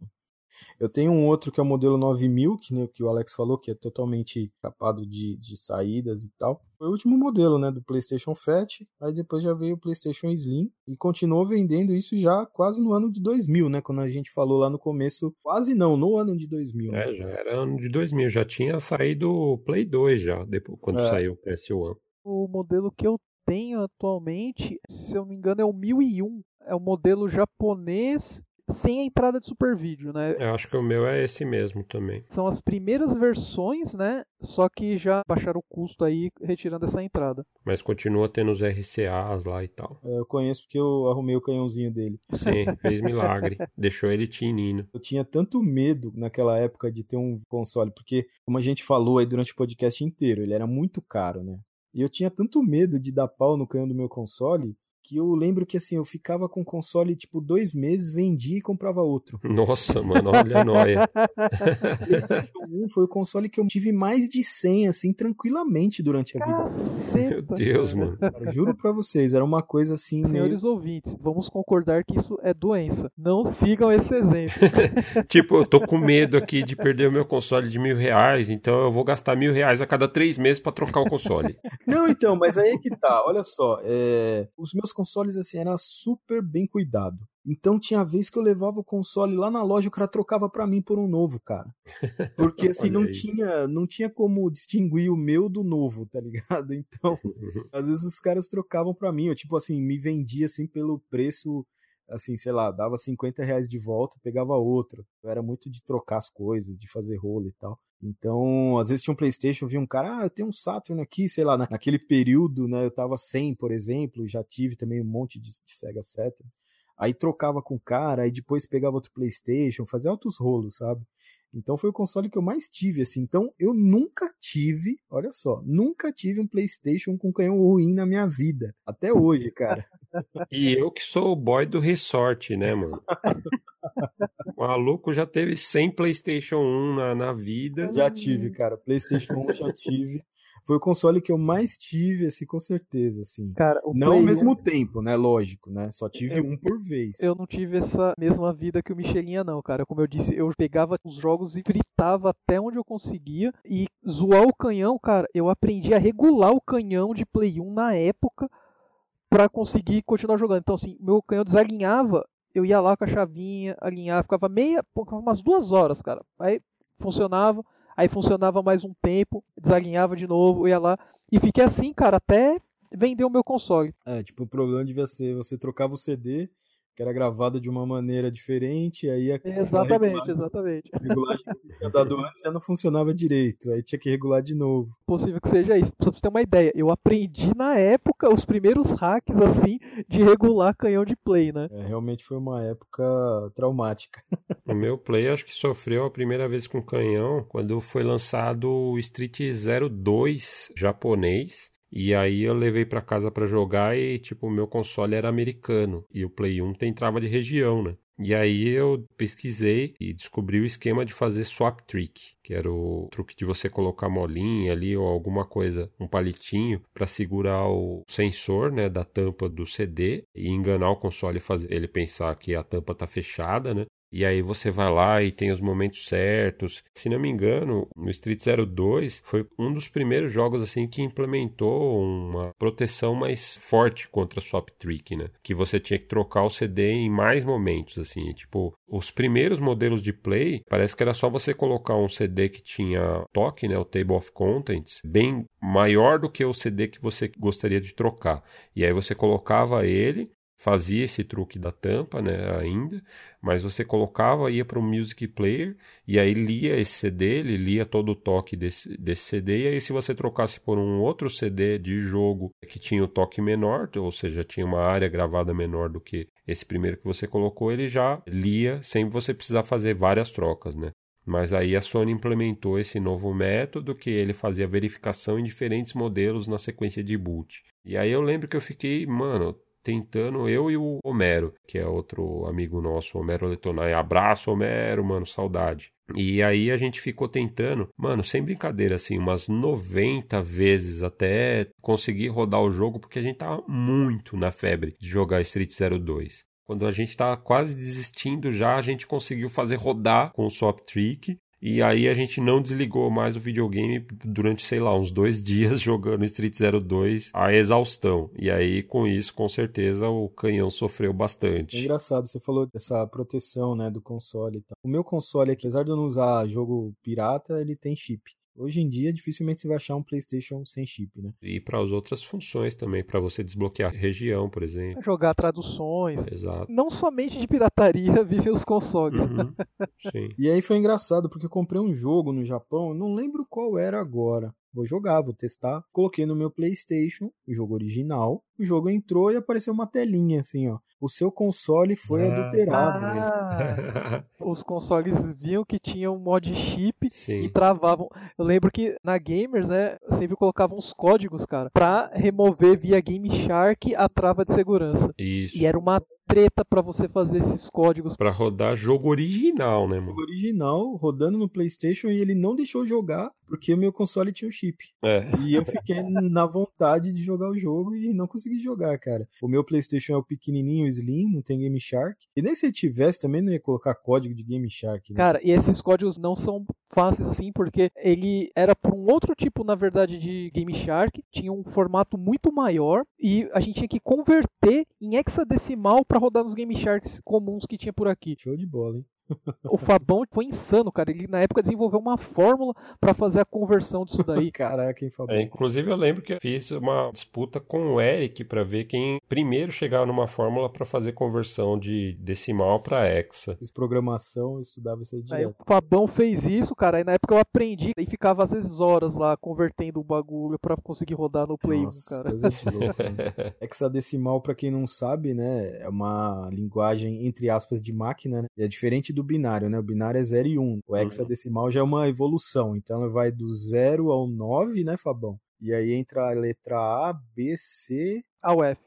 Eu tenho um outro que é o modelo 9000, que, né, que o Alex falou, que é totalmente capado de, de saídas e tal. Foi o último modelo, né, do PlayStation Fat, aí depois já veio o PlayStation Slim e continuou vendendo isso já quase no ano de 2000, né, quando a gente falou lá no começo, quase não, no ano de 2000. Né? É, já era ano de 2000, já tinha saído o Play 2 já, depois, quando é. saiu o PS1. O modelo que eu tenho atualmente, se eu não me engano, é o 1001. É o modelo japonês sem a entrada de Super Vídeo, né? Eu acho que o meu é esse mesmo também. São as primeiras versões, né? Só que já baixaram o custo aí retirando essa entrada. Mas continua tendo os RCAs lá e tal. É, eu conheço porque eu arrumei o canhãozinho dele. Sim, fez milagre. Deixou ele tinino. Eu tinha tanto medo naquela época de ter um console, porque, como a gente falou aí durante o podcast inteiro, ele era muito caro, né? E eu tinha tanto medo de dar pau no canhão do meu console que eu lembro que assim, eu ficava com o console tipo dois meses, vendia e comprava outro. Nossa, mano, olha a noia. um foi o console que eu tive mais de 100, assim, tranquilamente durante a vida. Caceta, Meu Deus, cara. mano. Cara, juro pra vocês, era uma coisa assim. Senhores meio... ouvintes, vamos concordar que isso é doença. Não sigam esse exemplo. tipo, eu tô com medo aqui de perder o meu console de mil reais, então eu vou gastar mil reais a cada três meses para trocar o console. Não, então, mas aí é que tá, olha só, é... os meus consoles assim era super bem cuidado. Então tinha vez que eu levava o console lá na loja, o cara trocava para mim por um novo, cara. Porque assim não tinha, não tinha como distinguir o meu do novo, tá ligado? Então, às vezes os caras trocavam para mim, eu tipo assim, me vendia assim pelo preço assim, sei lá, dava 50 reais de volta, pegava outro. Eu era muito de trocar as coisas, de fazer rolo e tal. Então, às vezes tinha um PlayStation, via um cara, ah, eu tenho um Saturn aqui, sei lá, naquele período, né, eu tava sem, por exemplo, já tive também um monte de, de Sega Saturn. Aí trocava com o cara, aí depois pegava outro PlayStation, fazia altos rolos, sabe? Então foi o console que eu mais tive, assim. Então eu nunca tive, olha só, nunca tive um PlayStation com canhão ruim na minha vida. Até hoje, cara. E eu que sou o boy do resort, né, mano? O maluco já teve 100 PlayStation 1 na, na vida. Já tive, cara. PlayStation 1 já tive foi o console que eu mais tive, assim, com certeza, assim. Cara, não Play... ao mesmo tempo, né? Lógico, né? Só tive eu, um por vez. Eu não tive essa mesma vida que o Michelinha, não, cara. Como eu disse, eu pegava os jogos e fritava até onde eu conseguia. E zoar o canhão, cara, eu aprendi a regular o canhão de Play 1 na época para conseguir continuar jogando. Então, assim, meu canhão desalinhava, eu ia lá com a chavinha, alinhava, ficava meia, umas duas horas, cara. Aí funcionava aí funcionava mais um tempo, desalinhava de novo, ia lá. E fiquei assim, cara, até vender o meu console. É, tipo, o problema devia ser, você trocava o CD, que era gravada de uma maneira diferente, aí a, Exatamente, a exatamente. A regulagem que tinha dado antes já não funcionava direito, aí tinha que regular de novo. Possível que seja isso. Só pra você ter uma ideia, eu aprendi na época os primeiros hacks assim de regular canhão de play, né? É, realmente foi uma época traumática. O meu play acho que sofreu a primeira vez com canhão quando foi lançado o Street 02 japonês e aí eu levei para casa para jogar e tipo o meu console era americano e o Play 1 tem trava de região, né? E aí eu pesquisei e descobri o esquema de fazer swap trick, que era o truque de você colocar molinha ali ou alguma coisa, um palitinho para segurar o sensor, né, da tampa do CD e enganar o console fazer ele pensar que a tampa tá fechada, né? E aí você vai lá e tem os momentos certos. Se não me engano, no Street 02 foi um dos primeiros jogos assim que implementou uma proteção mais forte contra swap trick, né? Que você tinha que trocar o CD em mais momentos assim, tipo, os primeiros modelos de play, parece que era só você colocar um CD que tinha toque, né, o table of contents, bem maior do que o CD que você gostaria de trocar. E aí você colocava ele fazia esse truque da tampa, né, ainda, mas você colocava, ia para o music player e aí lia esse CD, ele lia todo o toque desse, desse CD e aí se você trocasse por um outro CD de jogo que tinha o toque menor, ou seja, tinha uma área gravada menor do que esse primeiro que você colocou, ele já lia sem você precisar fazer várias trocas, né? Mas aí a Sony implementou esse novo método que ele fazia verificação em diferentes modelos na sequência de boot. E aí eu lembro que eu fiquei, mano, tentando, eu e o Homero, que é outro amigo nosso, Homero Letonai. Abraço, Homero, mano, saudade. E aí a gente ficou tentando, mano, sem brincadeira, assim, umas 90 vezes até conseguir rodar o jogo, porque a gente tava muito na febre de jogar Street 02. Quando a gente tá quase desistindo já, a gente conseguiu fazer rodar com o Swap Trick. E aí a gente não desligou mais o videogame durante, sei lá, uns dois dias jogando Street 02 a exaustão. E aí, com isso, com certeza, o canhão sofreu bastante. É engraçado, você falou dessa proteção, né, do console e tal. O meu console apesar de eu não usar jogo pirata, ele tem chip. Hoje em dia, dificilmente você vai achar um PlayStation sem chip, né? E para as outras funções também, para você desbloquear região, por exemplo. Jogar traduções. Exato. Não somente de pirataria vivem os consoles. Uhum. Sim. E aí foi engraçado, porque eu comprei um jogo no Japão, não lembro qual era agora. Vou jogar, vou testar. Coloquei no meu PlayStation, o jogo original. O jogo entrou e apareceu uma telinha assim, ó. O seu console foi Ah. adulterado. Ah, os consoles viam que tinham mod chip e Sim. travavam. Eu lembro que na Gamers, né, sempre colocavam uns códigos, cara, pra remover via Game Shark a trava de segurança. Isso. E era uma treta pra você fazer esses códigos. Pra rodar jogo original, né, mano? jogo original rodando no PlayStation e ele não deixou jogar porque o meu console tinha o chip. É. E eu fiquei na vontade de jogar o jogo e não consegui jogar, cara. O meu PlayStation é o pequenininho, o Slim, não tem Game Shark. E nem se ele tivesse também não ia colocar código de Game Shark. Né? Cara, e esses códigos não são fáceis assim, porque ele era para um outro tipo, na verdade, de Game Shark, tinha um formato muito maior e a gente tinha que converter em hexadecimal para rodar nos Game Sharks comuns que tinha por aqui. Show de bola, hein? O Fabão foi insano, cara. Ele na época desenvolveu uma fórmula para fazer a conversão disso daí. Caraca, hein, Fabio? É, inclusive eu lembro que eu fiz uma disputa com o Eric pra ver quem primeiro chegava numa fórmula pra fazer conversão de decimal pra hexa. Fiz programação, eu estudava isso aí Aí o direto. Fabão fez isso, cara. Aí na época eu aprendi e ficava às vezes horas lá convertendo o bagulho para conseguir rodar no Play 1, Nossa, cara. coisa de louco, né? Hexadecimal, pra quem não sabe, né, é uma linguagem entre aspas de máquina, né? E é diferente do binário, né? O binário é 0 e 1. Um. O hexadecimal já é uma evolução, então ela vai do 0 ao 9, né, Fabão? E aí entra a letra A, B, C, A UF.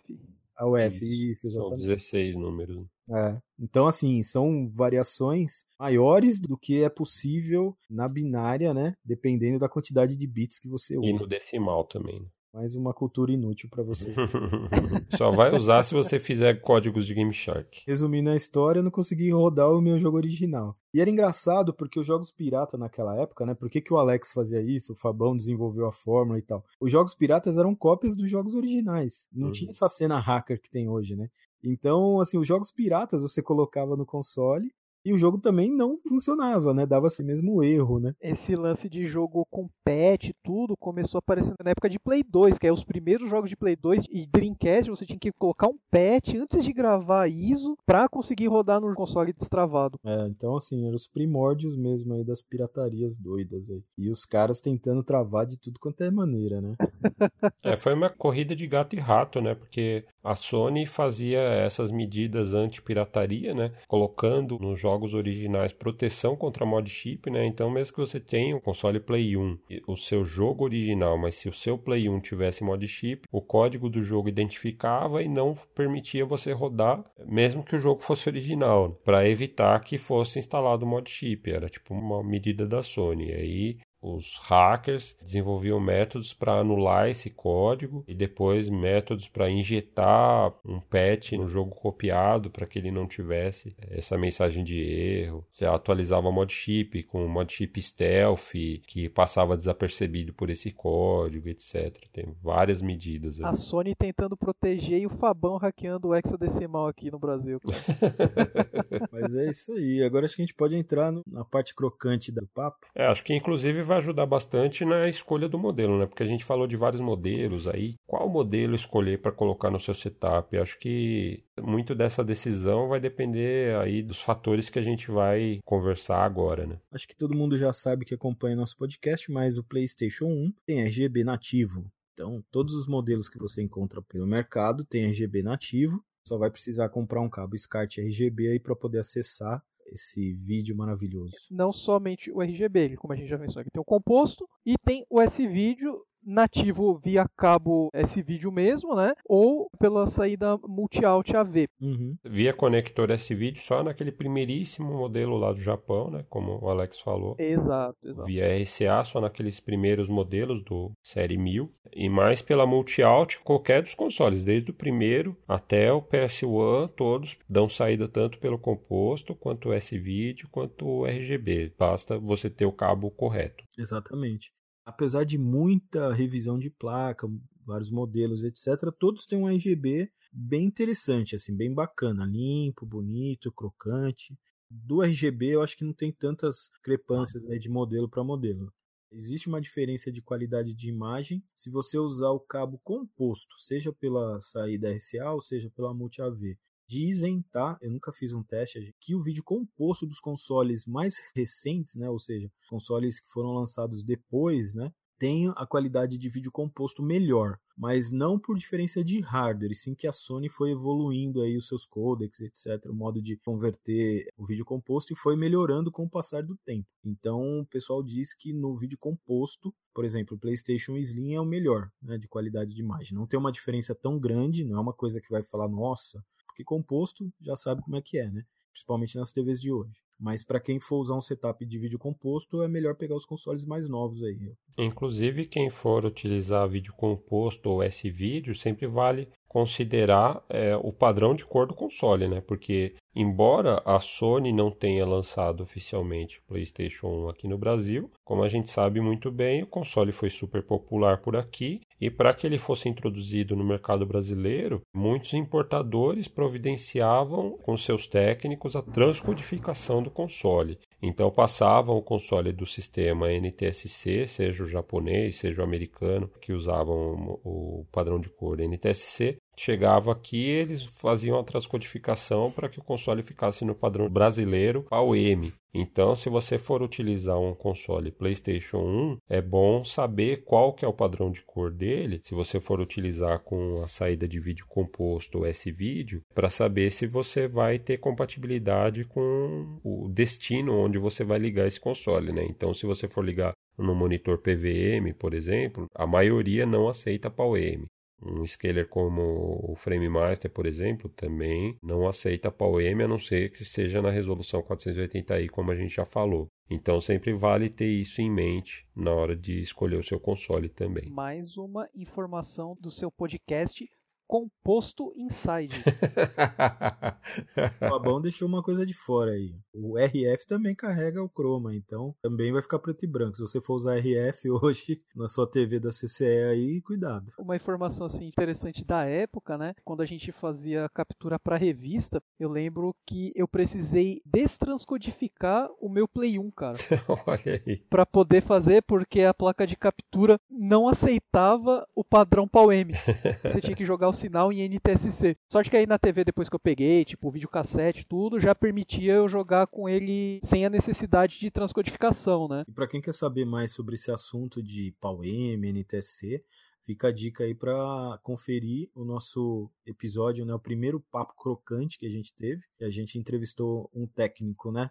ao F. Isso, São exatamente. 16 números. É. Então, assim, são variações maiores do que é possível na binária, né? Dependendo da quantidade de bits que você E usa. no decimal também. Mais uma cultura inútil pra você. Só vai usar se você fizer códigos de Game Shark. Resumindo a história, eu não consegui rodar o meu jogo original. E era engraçado porque os jogos pirata naquela época, né? Por que, que o Alex fazia isso? O Fabão desenvolveu a fórmula e tal. Os jogos piratas eram cópias dos jogos originais. Não Uhum. tinha essa cena hacker que tem hoje, né? Então, assim, os jogos piratas você colocava no console e o jogo também não funcionava, né? Dava esse mesmo erro, né? Esse lance de jogo com patch e tudo começou aparecendo na época de Play 2, que é os primeiros jogos de Play 2 e Dreamcast, você tinha que colocar um patch antes de gravar ISO pra conseguir rodar no console destravado. É, então assim, eram os primórdios mesmo aí das piratarias doidas aí. E os caras tentando travar de tudo quanto é maneira, né? É, foi uma corrida de gato e rato, né? Porque a Sony fazia essas medidas anti-pirataria, né? Colocando nos jogos originais proteção contra mod chip, né? Então, mesmo que você tenha um console Play 1, e o seu jogo original, mas se o seu Play 1 tivesse mod chip, o código do jogo identificava e não permitia você rodar, mesmo que o jogo fosse original, para evitar que fosse instalado mod chip. Era tipo uma medida da Sony. E aí os hackers desenvolviam métodos para anular esse código e depois métodos para injetar um patch no jogo copiado para que ele não tivesse essa mensagem de erro. Você atualizava o mod chip com o mod chip stealth que passava desapercebido por esse código, etc. Tem várias medidas. A ali. Sony tentando proteger e o Fabão hackeando o hexadecimal aqui no Brasil. Mas é isso aí. Agora acho que a gente pode entrar no- na parte crocante do papo. É, acho que inclusive vai ajudar bastante na escolha do modelo, né? Porque a gente falou de vários modelos aí. Qual modelo escolher para colocar no seu setup? Acho que muito dessa decisão vai depender aí dos fatores que a gente vai conversar agora, né? Acho que todo mundo já sabe que acompanha nosso podcast, mas o PlayStation 1 tem RGB nativo. Então, todos os modelos que você encontra pelo mercado têm RGB nativo. Só vai precisar comprar um cabo SCART RGB aí para poder acessar esse vídeo maravilhoso. Não somente o RGB, como a gente já mencionou tem o composto e tem o S-Vídeo nativo via cabo S-Video mesmo, né? Ou pela saída multi-out AV. Uhum. Via conector S-Video só naquele primeiríssimo modelo lá do Japão, né? Como o Alex falou. Exato, exato. Via RCA só naqueles primeiros modelos do Série 1000. E mais pela multi-out qualquer dos consoles, desde o primeiro até o PS1, todos dão saída tanto pelo composto, quanto o S-Video, quanto o RGB. Basta você ter o cabo correto. Exatamente apesar de muita revisão de placa, vários modelos, etc., todos têm um RGB bem interessante, assim, bem bacana, limpo, bonito, crocante. Do RGB eu acho que não tem tantas discrepâncias né, de modelo para modelo. Existe uma diferença de qualidade de imagem se você usar o cabo composto, seja pela saída RCA ou seja pela multi-AV. Dizem, tá? Eu nunca fiz um teste, que o vídeo composto dos consoles mais recentes, né? Ou seja, consoles que foram lançados depois, né? Tem a qualidade de vídeo composto melhor, mas não por diferença de hardware, sim que a Sony foi evoluindo aí os seus codecs, etc, o modo de converter o vídeo composto e foi melhorando com o passar do tempo. Então, o pessoal diz que no vídeo composto, por exemplo, o PlayStation Slim é o melhor, né, de qualidade de imagem. Não tem uma diferença tão grande, não é uma coisa que vai falar, nossa, porque composto já sabe como é que é, né? Principalmente nas TVs de hoje. Mas para quem for usar um setup de vídeo composto, é melhor pegar os consoles mais novos aí. Inclusive, quem for utilizar vídeo composto ou S-Vídeo, sempre vale considerar é, o padrão de cor do console, né? Porque, embora a Sony não tenha lançado oficialmente o PlayStation 1 aqui no Brasil, como a gente sabe muito bem, o console foi super popular por aqui e para que ele fosse introduzido no mercado brasileiro, muitos importadores providenciavam com seus técnicos a transcodificação do console. Então passavam o console do sistema NTSC, seja o japonês, seja o americano, que usavam o padrão de cor NTSC, chegava aqui, eles faziam a transcodificação para que o console ficasse no padrão brasileiro AOM. Então, se você for utilizar um console PlayStation 1, é bom saber qual que é o padrão de cor dele. Se você for utilizar com a saída de vídeo composto S-Vídeo, para saber se você vai ter compatibilidade com o destino onde você vai ligar esse console, né? Então, se você for ligar no monitor PVM, por exemplo, a maioria não aceita PAL-M. Um scaler como o FrameMaster, por exemplo, também não aceita PAL-M a não ser que seja na resolução 480i, como a gente já falou. Então sempre vale ter isso em mente na hora de escolher o seu console também. Mais uma informação do seu podcast composto inside. o Abão deixou uma coisa de fora aí. O RF também carrega o chroma, então também vai ficar preto e branco. Se você for usar RF hoje na sua TV da CCE aí, cuidado. Uma informação assim interessante da época, né? Quando a gente fazia captura para revista, eu lembro que eu precisei destranscodificar o meu Play 1, cara. Olha aí. Para poder fazer porque a placa de captura não aceitava o padrão PAL-M. Você tinha que jogar o sinal em NTSC. Sorte que aí na TV, depois que eu peguei, tipo, videocassete, tudo, já permitia eu jogar com ele sem a necessidade de transcodificação, né? E para quem quer saber mais sobre esse assunto de PAL-M, NTSC, Fica a dica aí para conferir o nosso episódio, né, o primeiro papo crocante que a gente teve, que a gente entrevistou um técnico, né,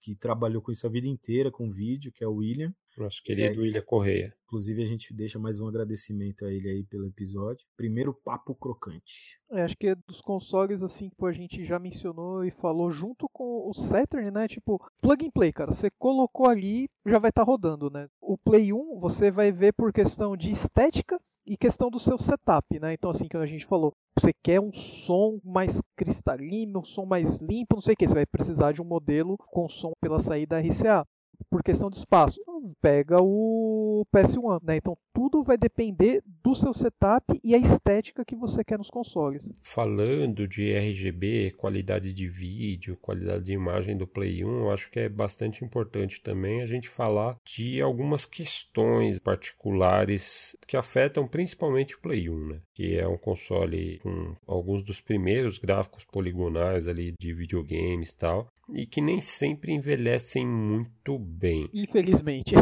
que trabalhou com isso a vida inteira com vídeo, que é o William. Nosso querido é, William Correia. Inclusive a gente deixa mais um agradecimento a ele aí pelo episódio. Primeiro papo crocante. É, acho que é dos consoles assim que a gente já mencionou e falou junto com o Saturn, né? Tipo, plug and play, cara. Você colocou ali, já vai estar tá rodando, né? O Play 1 você vai ver por questão de estética e questão do seu setup, né? Então, assim, que a gente falou, você quer um som mais cristalino, um som mais limpo, não sei o que, você vai precisar de um modelo com som pela saída RCA. Por questão de espaço, pega o PS1, né? Então tudo vai depender do seu setup e a estética que você quer nos consoles. Falando de RGB, qualidade de vídeo, qualidade de imagem do Play 1, eu acho que é bastante importante também a gente falar de algumas questões particulares que afetam principalmente o Play 1, né? Que é um console com alguns dos primeiros gráficos poligonais ali de videogames e tal, e que nem sempre envelhecem muito bem. Infelizmente.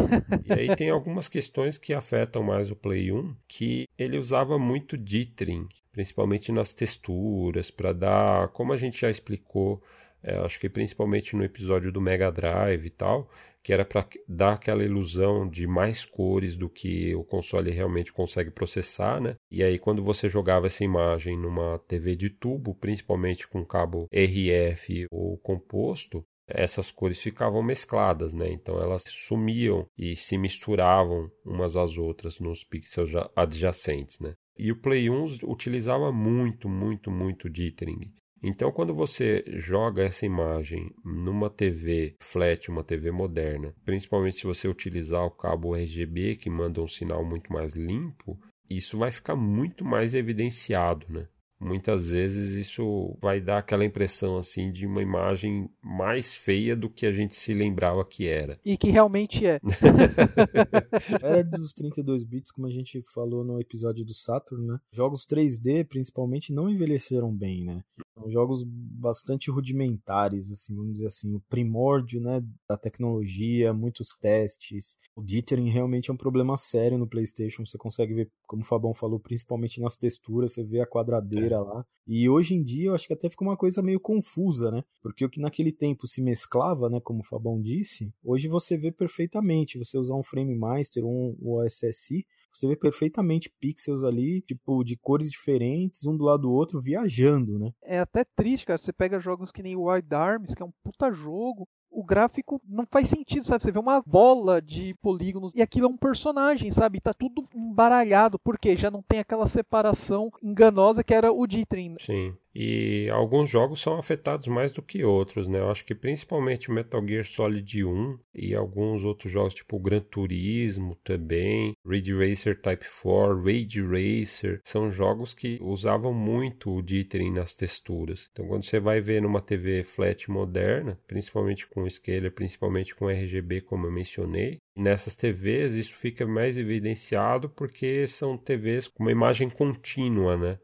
e aí tem algumas questões que afetam mais o Play 1, que ele usava muito dithering, principalmente nas texturas, para dar, como a gente já explicou, é, acho que principalmente no episódio do Mega Drive e tal, que era para dar aquela ilusão de mais cores do que o console realmente consegue processar, né? E aí quando você jogava essa imagem numa TV de tubo, principalmente com cabo RF ou composto, essas cores ficavam mescladas, né? Então elas sumiam e se misturavam umas às outras nos pixels adjacentes, né? E o Play 1 utilizava muito, muito, muito dithering. Então, quando você joga essa imagem numa TV flat, uma TV moderna, principalmente se você utilizar o cabo RGB que manda um sinal muito mais limpo, isso vai ficar muito mais evidenciado, né? muitas vezes isso vai dar aquela impressão assim de uma imagem mais feia do que a gente se lembrava que era. E que realmente é. era dos 32 bits, como a gente falou no episódio do Saturn, né? Jogos 3D, principalmente, não envelheceram bem, né? São jogos bastante rudimentares, assim, vamos dizer assim, o primórdio, né, da tecnologia, muitos testes. O dithering realmente é um problema sério no PlayStation, você consegue ver, como o Fabão falou, principalmente nas texturas, você vê a quadradeira é. lá. E hoje em dia eu acho que até fica uma coisa meio confusa, né? Porque o que naquele tempo se mesclava, né, como o Fabão disse, hoje você vê perfeitamente, você usar um Frame Master ou um OSSI, você vê perfeitamente pixels ali, tipo, de cores diferentes, um do lado do outro, viajando, né? É até triste, cara. Você pega jogos que nem Wild Arms, que é um puta jogo, o gráfico não faz sentido, sabe? Você vê uma bola de polígonos e aquilo é um personagem, sabe? Tá tudo embaralhado, porque já não tem aquela separação enganosa que era o Ditrin. Sim. E alguns jogos são afetados mais do que outros, né? Eu acho que principalmente Metal Gear Solid 1 e alguns outros jogos, tipo Gran Turismo também, Ridge Racer Type 4, Rage Racer, são jogos que usavam muito o dithering nas texturas. Então, quando você vai ver numa TV flat moderna, principalmente com scaler, principalmente com RGB, como eu mencionei, Nessas TVs isso fica mais evidenciado porque são TVs com uma imagem contínua, né?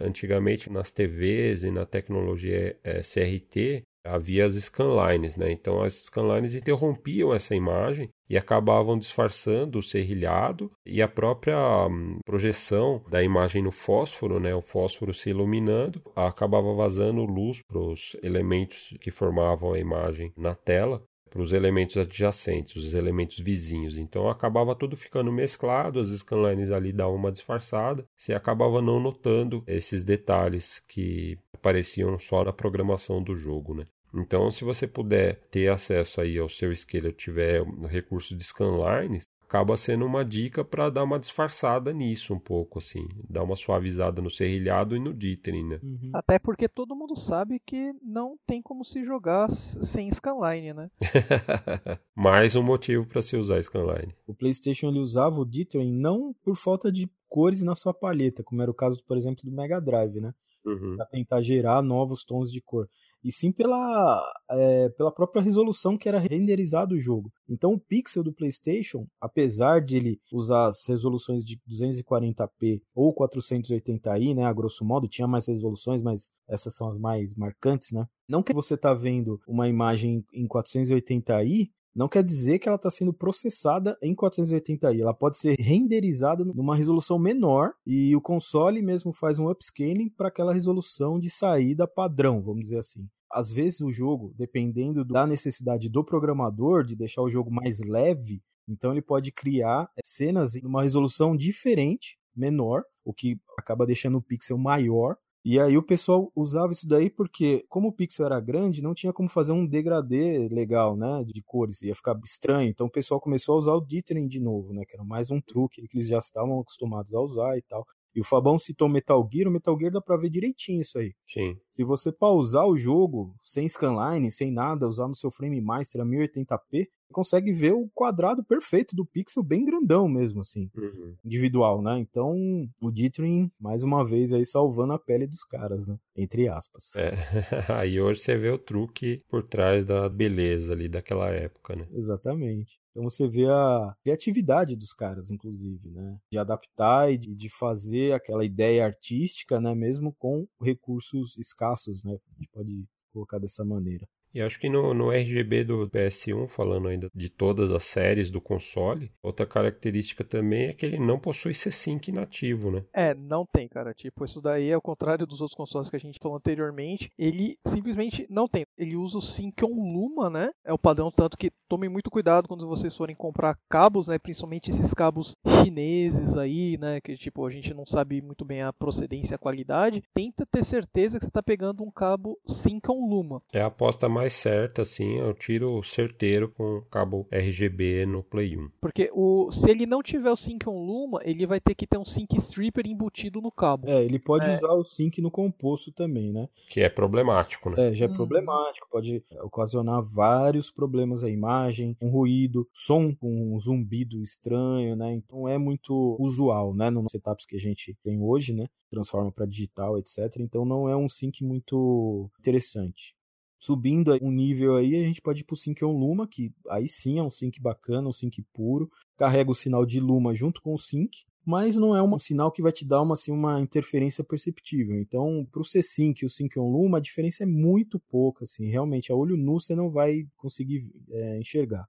Antigamente nas TVs e na tecnologia é, CRT havia as scanlines, né? Então as scanlines interrompiam essa imagem e acabavam disfarçando o serrilhado e a própria hum, projeção da imagem no fósforo, né? O fósforo se iluminando, acabava vazando luz para os elementos que formavam a imagem na tela para os elementos adjacentes, os elementos vizinhos. Então acabava tudo ficando mesclado, as scanlines ali davam uma disfarçada, você acabava não notando esses detalhes que apareciam só na programação do jogo, né? Então, se você puder ter acesso aí ao seu scaler, tiver recurso de scanlines, acaba sendo uma dica para dar uma disfarçada nisso um pouco, assim, dar uma suavizada no serrilhado e no dithering, né? Uhum. Até porque todo mundo sabe que não tem como se jogar sem scanline, né? Mais um motivo para se usar scanline. O PlayStation ele usava o dithering não por falta de cores na sua palheta, como era o caso, por exemplo, do Mega Drive, né? Uhum. Para tentar gerar novos tons de cor e sim pela, é, pela própria resolução que era renderizado o jogo. Então o pixel do PlayStation, apesar de ele usar as resoluções de 240p ou 480i, né, a grosso modo, tinha mais resoluções, mas essas são as mais marcantes, né? Não que você tá vendo uma imagem em 480i, não quer dizer que ela está sendo processada em 480i. Ela pode ser renderizada numa resolução menor e o console mesmo faz um upscaling para aquela resolução de saída padrão, vamos dizer assim. Às vezes o jogo, dependendo da necessidade do programador de deixar o jogo mais leve, então ele pode criar cenas em uma resolução diferente, menor, o que acaba deixando o pixel maior e aí o pessoal usava isso daí porque, como o pixel era grande, não tinha como fazer um degradê legal, né, de cores, ia ficar estranho. Então o pessoal começou a usar o dithering de novo, né, que era mais um truque que eles já estavam acostumados a usar e tal. E o Fabão citou Metal Gear, o Metal Gear dá pra ver direitinho isso aí. Sim. Se você pausar o jogo sem scanline, sem nada, usar no seu frame master a 1080p, consegue ver o quadrado perfeito do pixel bem grandão mesmo, assim, uhum. individual, né? Então, o Dithering, mais uma vez, aí salvando a pele dos caras, né? Entre aspas. É, aí hoje você vê o truque por trás da beleza ali daquela época, né? Exatamente. Então você vê a criatividade dos caras, inclusive, né? De adaptar e de fazer aquela ideia artística, né? Mesmo com recursos escassos, né? A gente pode colocar dessa maneira. E acho que no, no RGB do PS1, falando ainda de todas as séries do console, outra característica também é que ele não possui C-Sync nativo, né? É, não tem, cara. Tipo, isso daí é o contrário dos outros consoles que a gente falou anteriormente. Ele simplesmente não tem. Ele usa o Sync on Luma, né? É o padrão, tanto que tomem muito cuidado quando vocês forem comprar cabos, né? Principalmente esses cabos chineses aí, né? Que tipo, a gente não sabe muito bem a procedência e a qualidade. Tenta ter certeza que você está pegando um cabo Sync on Luma. É a aposta mais certa, assim. Eu tiro certeiro com o cabo RGB no Play 1. Porque o, se ele não tiver o Sync on Luma, ele vai ter que ter um Sync Stripper embutido no cabo. É, ele pode é. usar o Sync no composto também, né? Que é problemático, né? É, já é hum. problemático. Pode ocasionar vários problemas a imagem, um ruído, som com um zumbido estranho, né? Então é muito usual, né? Nos setups que a gente tem hoje, né? Transforma para digital, etc. Então não é um sync muito interessante subindo um nível aí, a gente pode ir pro Sync on Luma, que aí sim é um sync bacana, um sync puro. Carrega o sinal de Luma junto com o sync, mas não é um sinal que vai te dar uma, assim, uma interferência perceptível. Então, para o C-Sync e o Sync on Luma, a diferença é muito pouca. Assim, realmente, a olho nu você não vai conseguir é, enxergar.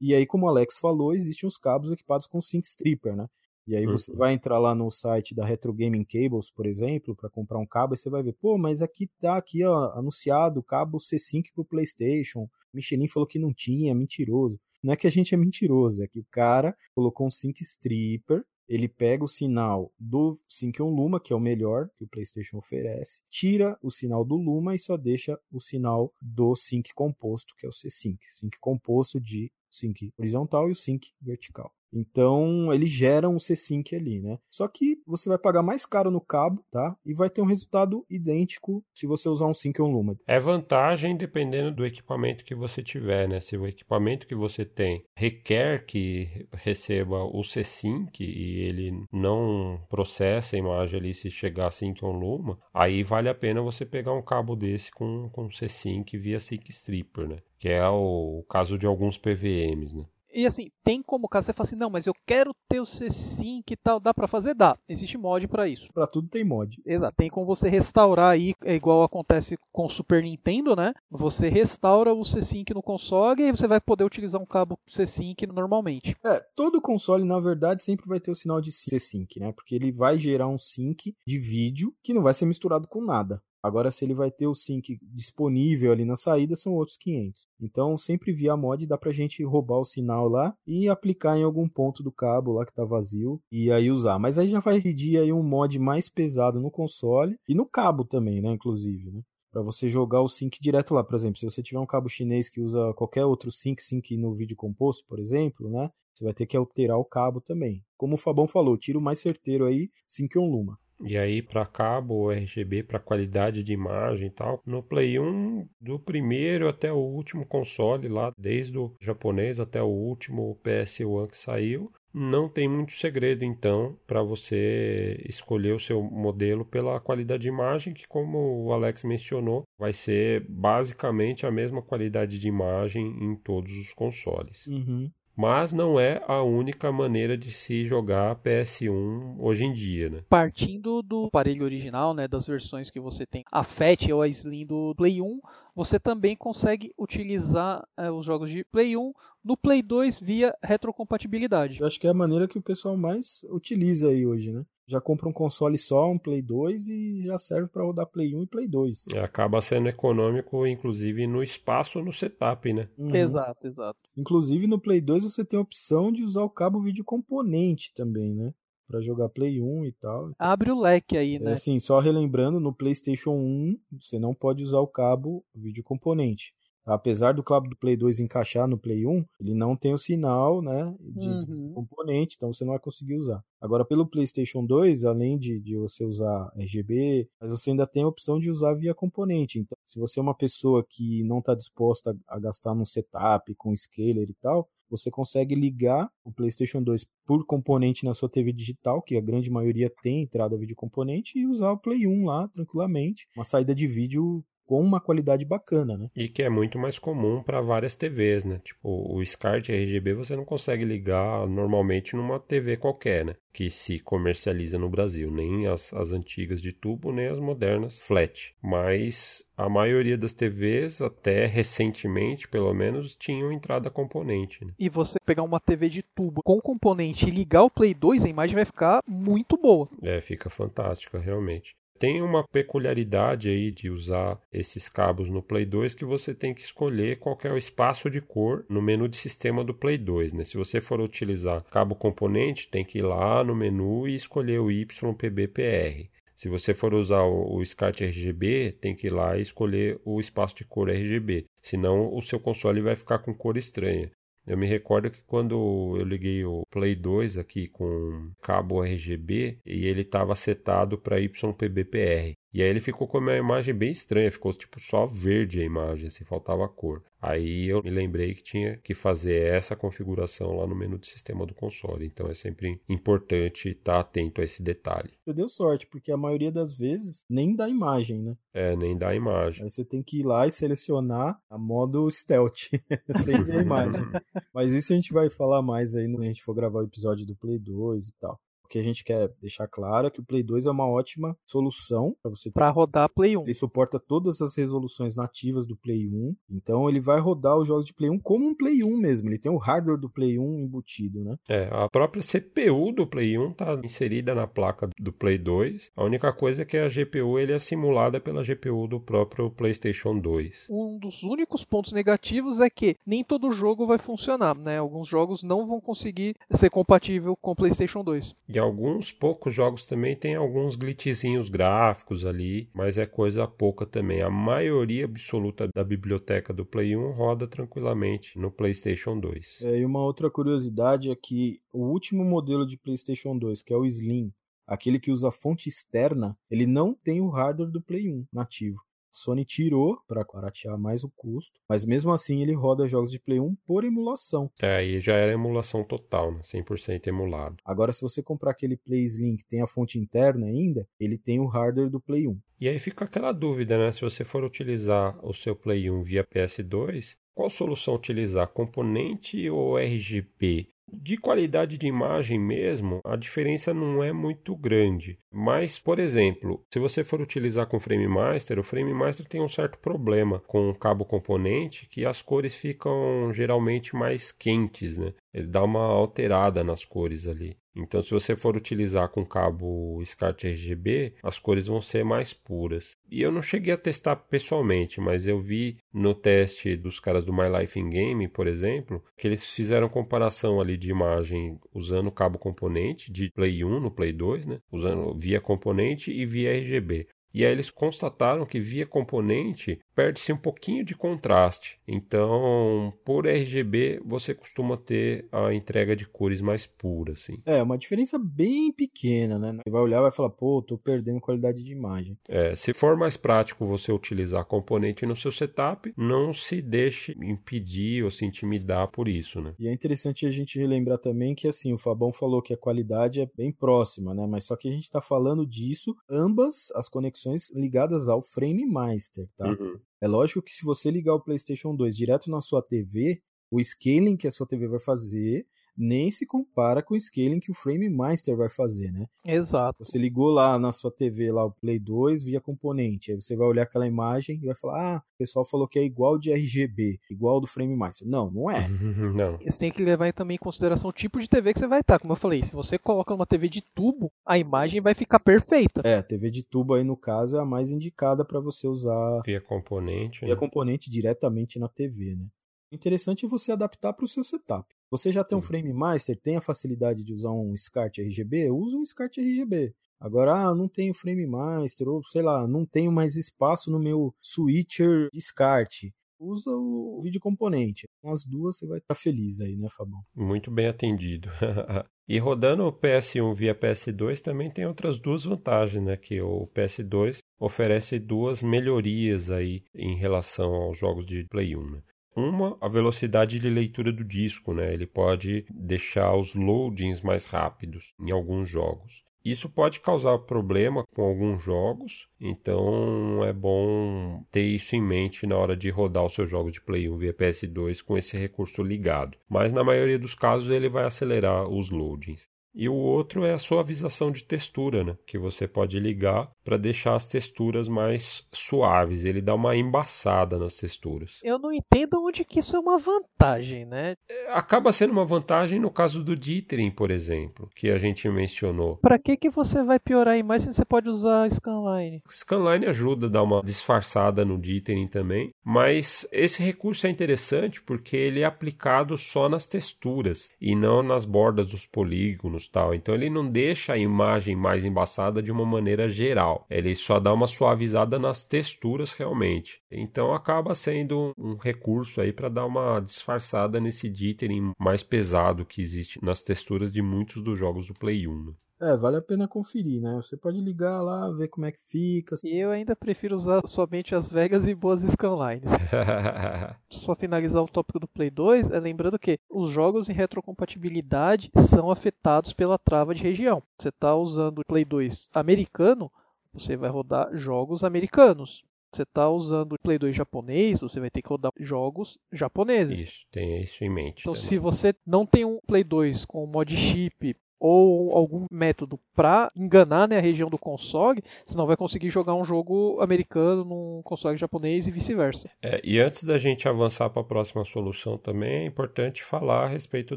E aí, como o Alex falou, existem os cabos equipados com Sync Stripper, né? E aí você uhum. vai entrar lá no site da Retro Gaming Cables, por exemplo, para comprar um cabo, e você vai ver, pô, mas aqui tá aqui ó, anunciado cabo C5 pro PlayStation. Michelin falou que não tinha, mentiroso. Não é que a gente é mentiroso, é que o cara colocou um sync stripper, ele pega o sinal do Sync on Luma, que é o melhor que o PlayStation oferece, tira o sinal do Luma e só deixa o sinal do Sync composto, que é o C-Sync. Sync composto de Sync horizontal e o Sync vertical. Então, ele gera um C-Sync ali, né? Só que você vai pagar mais caro no cabo, tá? E vai ter um resultado idêntico se você usar um Sync on Luma. É vantagem dependendo do equipamento que você tiver, né? Se o equipamento que você tem requer que receba o C-Sync e ele não processa a imagem ali se chegar Sync on Luma, aí vale a pena você pegar um cabo desse com, com C-Sync via Sync Stripper, né? Que é o, o caso de alguns PVMs, né? E assim, tem como caso você fala assim, não, mas eu quero ter o C5 e tal, dá para fazer? Dá. Existe mod para isso. Para tudo tem mod. Exato. Tem como você restaurar aí, é igual acontece com o Super Nintendo, né? Você restaura o C5 no console e você vai poder utilizar um cabo C5 normalmente. É, todo console, na verdade, sempre vai ter o sinal de C5, né? Porque ele vai gerar um sync de vídeo que não vai ser misturado com nada. Agora, se ele vai ter o sync disponível ali na saída, são outros 500. Então, sempre via mod, dá pra gente roubar o sinal lá e aplicar em algum ponto do cabo lá que tá vazio e aí usar. Mas aí já vai pedir aí um mod mais pesado no console e no cabo também, né, inclusive, né? Para você jogar o sync direto lá, por exemplo, se você tiver um cabo chinês que usa qualquer outro sync, sync no vídeo composto, por exemplo, né? Você vai ter que alterar o cabo também. Como o Fabão falou, tiro mais certeiro aí, sync on Luma. E aí para cabo RGB, para qualidade de imagem e tal. No Play 1, do primeiro até o último console lá, desde o japonês até o último PS1 que saiu, não tem muito segredo então para você escolher o seu modelo pela qualidade de imagem, que como o Alex mencionou, vai ser basicamente a mesma qualidade de imagem em todos os consoles. Uhum mas não é a única maneira de se jogar PS1 hoje em dia, né? Partindo do aparelho original, né, das versões que você tem, a FAT ou a Slim do Play 1, você também consegue utilizar é, os jogos de Play 1 no Play 2 via retrocompatibilidade. Eu acho que é a maneira que o pessoal mais utiliza aí hoje, né? Já compra um console só, um Play 2 e já serve para rodar Play 1 e Play 2. É, acaba sendo econômico, inclusive no espaço no setup, né? Uhum. Exato, exato. Inclusive no Play 2 você tem a opção de usar o cabo vídeo componente também, né? para jogar Play 1 e tal. Abre o leque aí, né? É assim, só relembrando, no PlayStation 1 você não pode usar o cabo vídeo componente. Apesar do cabo do Play 2 encaixar no Play 1, ele não tem o sinal, né, de uhum. componente, então você não vai conseguir usar. Agora, pelo PlayStation 2, além de, de você usar RGB, mas você ainda tem a opção de usar via componente. Então, se você é uma pessoa que não está disposta a, a gastar num setup com scaler e tal, você consegue ligar o PlayStation 2 por componente na sua TV digital, que a grande maioria tem entrada vídeo componente, e usar o Play 1 lá tranquilamente. Uma saída de vídeo com uma qualidade bacana, né? E que é muito mais comum para várias TVs, né? Tipo, o SCART RGB você não consegue ligar normalmente numa TV qualquer, né? Que se comercializa no Brasil, nem as, as antigas de tubo, nem as modernas flat. Mas a maioria das TVs, até recentemente, pelo menos, tinham entrada componente. Né? E você pegar uma TV de tubo com componente e ligar o Play 2, a imagem vai ficar muito boa. É, fica fantástica, realmente. Tem uma peculiaridade aí de usar esses cabos no Play 2 que você tem que escolher qual é o espaço de cor no menu de sistema do Play 2, né? Se você for utilizar cabo componente, tem que ir lá no menu e escolher o YPBPR. Se você for usar o, SCART RGB, tem que ir lá e escolher o espaço de cor RGB. Senão o seu console vai ficar com cor estranha. Eu me recordo que quando eu liguei o Play 2 aqui com cabo RGB e ele estava setado para YPBPR. E aí ele ficou com uma imagem bem estranha, ficou tipo só verde a imagem, assim, faltava cor. Aí eu me lembrei que tinha que fazer essa configuração lá no menu de sistema do console. Então é sempre importante estar atento a esse detalhe. Você deu sorte, porque a maioria das vezes nem dá imagem, né? É, nem dá imagem. Aí você tem que ir lá e selecionar a modo stealth, sem ver a imagem. Mas isso a gente vai falar mais aí quando a gente for gravar o episódio do Play 2 e tal que a gente quer deixar claro é que o Play 2 é uma ótima solução para você para rodar Play 1. Ele suporta todas as resoluções nativas do Play 1, então ele vai rodar os jogos de Play 1 como um Play 1 mesmo. Ele tem o hardware do Play 1 embutido, né? É, a própria CPU do Play 1 tá inserida na placa do Play 2. A única coisa é que a GPU ele é simulada pela GPU do próprio PlayStation 2. Um dos únicos pontos negativos é que nem todo jogo vai funcionar, né? Alguns jogos não vão conseguir ser compatível com o PlayStation 2. E alguns poucos jogos também tem alguns glitchzinhos gráficos ali, mas é coisa pouca também. A maioria absoluta da biblioteca do Play 1 roda tranquilamente no PlayStation 2. É, e uma outra curiosidade é que o último modelo de PlayStation 2, que é o Slim, aquele que usa fonte externa, ele não tem o hardware do Play 1 nativo. Sony tirou para baratear mais o custo, mas mesmo assim ele roda jogos de Play 1 por emulação. É, e já era emulação total, né? 100% emulado. Agora, se você comprar aquele Play Slim que tem a fonte interna ainda, ele tem o hardware do Play 1. E aí fica aquela dúvida, né? Se você for utilizar o seu Play 1 via PS2, qual solução utilizar? Componente ou RGB? De qualidade de imagem mesmo, a diferença não é muito grande. Mas, por exemplo, se você for utilizar com Frame Master, o Frame Master tem um certo problema com o cabo componente que as cores ficam geralmente mais quentes, né? Ele dá uma alterada nas cores ali. Então, se você for utilizar com cabo SCART RGB, as cores vão ser mais puras. E eu não cheguei a testar pessoalmente, mas eu vi no teste dos caras do My Life in Game, por exemplo, que eles fizeram comparação ali de imagem usando cabo componente de Play 1 no Play 2, né? Usando via componente e via RGB. E aí eles constataram que via componente perde-se um pouquinho de contraste. Então, por RGB, você costuma ter a entrega de cores mais puras, assim. É, uma diferença bem pequena, né? Você vai olhar e vai falar, pô, tô perdendo qualidade de imagem. É, se for mais prático você utilizar componente no seu setup, não se deixe impedir ou se intimidar por isso, né? E é interessante a gente relembrar também que, assim, o Fabão falou que a qualidade é bem próxima, né? Mas só que a gente tá falando disso, ambas as conexões ligadas ao Frame Master, tá? Uhum. É lógico que se você ligar o PlayStation 2 direto na sua TV, o scaling que a sua TV vai fazer nem se compara com o scaling que o Frame Master vai fazer, né? Exato. Você ligou lá na sua TV lá o Play 2 via componente, aí você vai olhar aquela imagem e vai falar: "Ah, o pessoal falou que é igual de RGB, igual do Frame Master". Não, não é. não. Você tem que levar também em consideração o tipo de TV que você vai estar, como eu falei, se você coloca uma TV de tubo, a imagem vai ficar perfeita. É, TV de tubo aí no caso é a mais indicada para você usar via componente, via né? componente diretamente na TV, né? O interessante é você adaptar para o seu setup. Você já tem um Frame Master, tem a facilidade de usar um SCART RGB, usa um SCART RGB. Agora, ah, não tenho Frame Master, ou sei lá, não tenho mais espaço no meu switcher de SCART. Usa o vídeo componente. Com as duas você vai estar tá feliz aí, né, Fabão? Muito bem atendido. e rodando o PS1 via PS2 também tem outras duas vantagens, né? Que o PS2 oferece duas melhorias aí em relação aos jogos de Play 1, né? Uma, a velocidade de leitura do disco, né? Ele pode deixar os loadings mais rápidos em alguns jogos. Isso pode causar problema com alguns jogos, então é bom ter isso em mente na hora de rodar o seu jogo de Play 1 via PS2 com esse recurso ligado. Mas na maioria dos casos ele vai acelerar os loadings. E o outro é a suavização de textura, né? Que você pode ligar para deixar as texturas mais suaves. Ele dá uma embaçada nas texturas. Eu não entendo onde que isso é uma vantagem, né? É, acaba sendo uma vantagem no caso do dithering, por exemplo, que a gente mencionou. Para que que você vai piorar em mais se você pode usar scanline? Scanline ajuda a dar uma disfarçada no dithering também, mas esse recurso é interessante porque ele é aplicado só nas texturas e não nas bordas dos polígonos tal. Então ele não deixa a imagem mais embaçada de uma maneira geral. Ele só dá uma suavizada nas texturas realmente. Então acaba sendo um recurso aí para dar uma disfarçada nesse dithering mais pesado que existe nas texturas de muitos dos jogos do Play 1. É, vale a pena conferir, né? Você pode ligar lá, ver como é que fica. E eu ainda prefiro usar somente as Vegas e boas scanlines. Só finalizar o tópico do Play 2, é lembrando que os jogos em retrocompatibilidade são afetados pela trava de região. Você está usando o Play 2 americano, você vai rodar jogos americanos. Você está usando o Play 2 japonês, você vai ter que rodar jogos japoneses. Isso, tem isso em mente. Então, também. se você não tem um Play 2 com mod chip ou algum método para enganar né, a região do console, você não vai conseguir jogar um jogo americano num console japonês e vice-versa. É, e antes da gente avançar para a próxima solução também é importante falar a respeito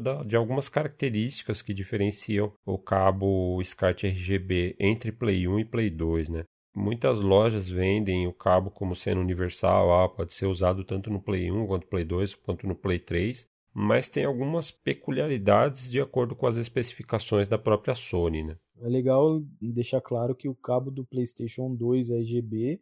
da, de algumas características que diferenciam o cabo SCART RGB entre Play 1 e Play 2, né? Muitas lojas vendem o cabo como sendo universal, ah, pode ser usado tanto no Play 1 quanto no Play 2 quanto no Play 3 mas tem algumas peculiaridades de acordo com as especificações da própria Sony. Né? É legal deixar claro que o cabo do PlayStation 2 RGB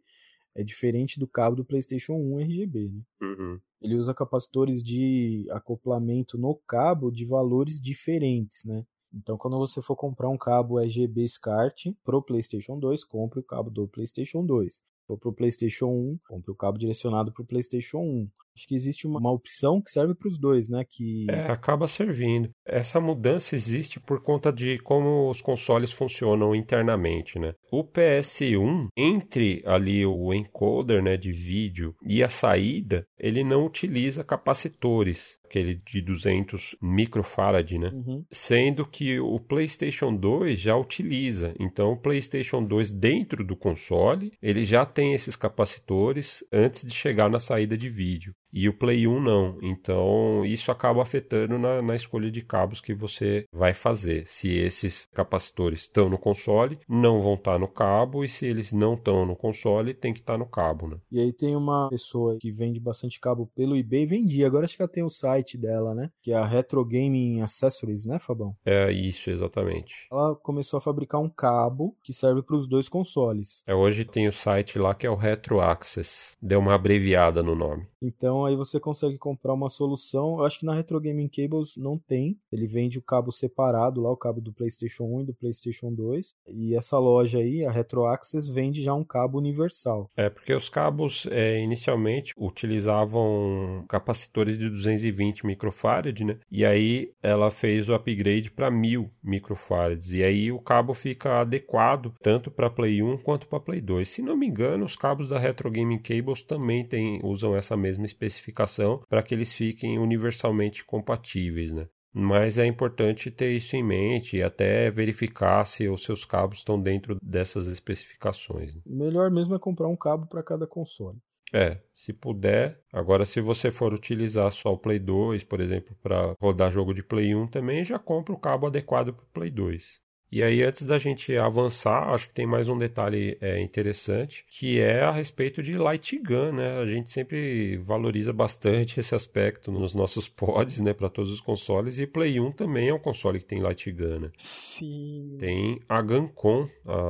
é diferente do cabo do PlayStation 1 RGB. Né? Uhum. Ele usa capacitores de acoplamento no cabo de valores diferentes, né? Então, quando você for comprar um cabo RGB SCART pro PlayStation 2, compre o cabo do PlayStation 2 for para o PlayStation 1, compre o cabo direcionado para o PlayStation 1. Acho que existe uma, uma opção que serve para os dois, né? Que é, acaba servindo. Essa mudança existe por conta de como os consoles funcionam internamente, né? O PS1 entre ali o encoder, né, de vídeo e a saída, ele não utiliza capacitores, aquele de 200 microfarad, né? Uhum. Sendo que o PlayStation 2 já utiliza. Então, o PlayStation 2 dentro do console, ele já tem esses capacitores antes de chegar na saída de vídeo. E o Play 1 não. Então, isso acaba afetando na, na escolha de cabos que você vai fazer. Se esses capacitores estão no console, não vão estar no cabo. E se eles não estão no console, tem que estar no cabo, né? E aí tem uma pessoa que vende bastante cabo pelo eBay. Vendia, agora acho que ela tem o site dela, né? Que é a Retro Gaming Accessories, né, Fabão? É isso, exatamente. Ela começou a fabricar um cabo que serve para os dois consoles. É, hoje tem o site lá que é o Retro Access. Deu uma abreviada no nome. Então aí você consegue comprar uma solução. Eu acho que na Retro Gaming Cables não tem. Ele vende o cabo separado lá, o cabo do PlayStation 1 e do PlayStation 2. E essa loja aí, a Retro Access, vende já um cabo universal. É, porque os cabos é, inicialmente utilizavam capacitores de 220 microfarad, né? E aí ela fez o upgrade para 1000 microfarads. E aí o cabo fica adequado tanto para Play 1 quanto para Play 2. Se não me engano, os cabos da Retro Gaming Cables também tem, usam essa mesma mesma especificação para que eles fiquem universalmente compatíveis, né? Mas é importante ter isso em mente e até verificar se os seus cabos estão dentro dessas especificações. Né? Melhor mesmo é comprar um cabo para cada console. É, se puder. Agora, se você for utilizar só o Play 2, por exemplo, para rodar jogo de Play 1 também, já compra o cabo adequado para o Play 2. E aí, antes da gente avançar, acho que tem mais um detalhe é, interessante, que é a respeito de light gun, né? A gente sempre valoriza bastante esse aspecto nos nossos pods, né, para todos os consoles, e Play 1 também é um console que tem light gun, né? Sim. Tem a Guncon,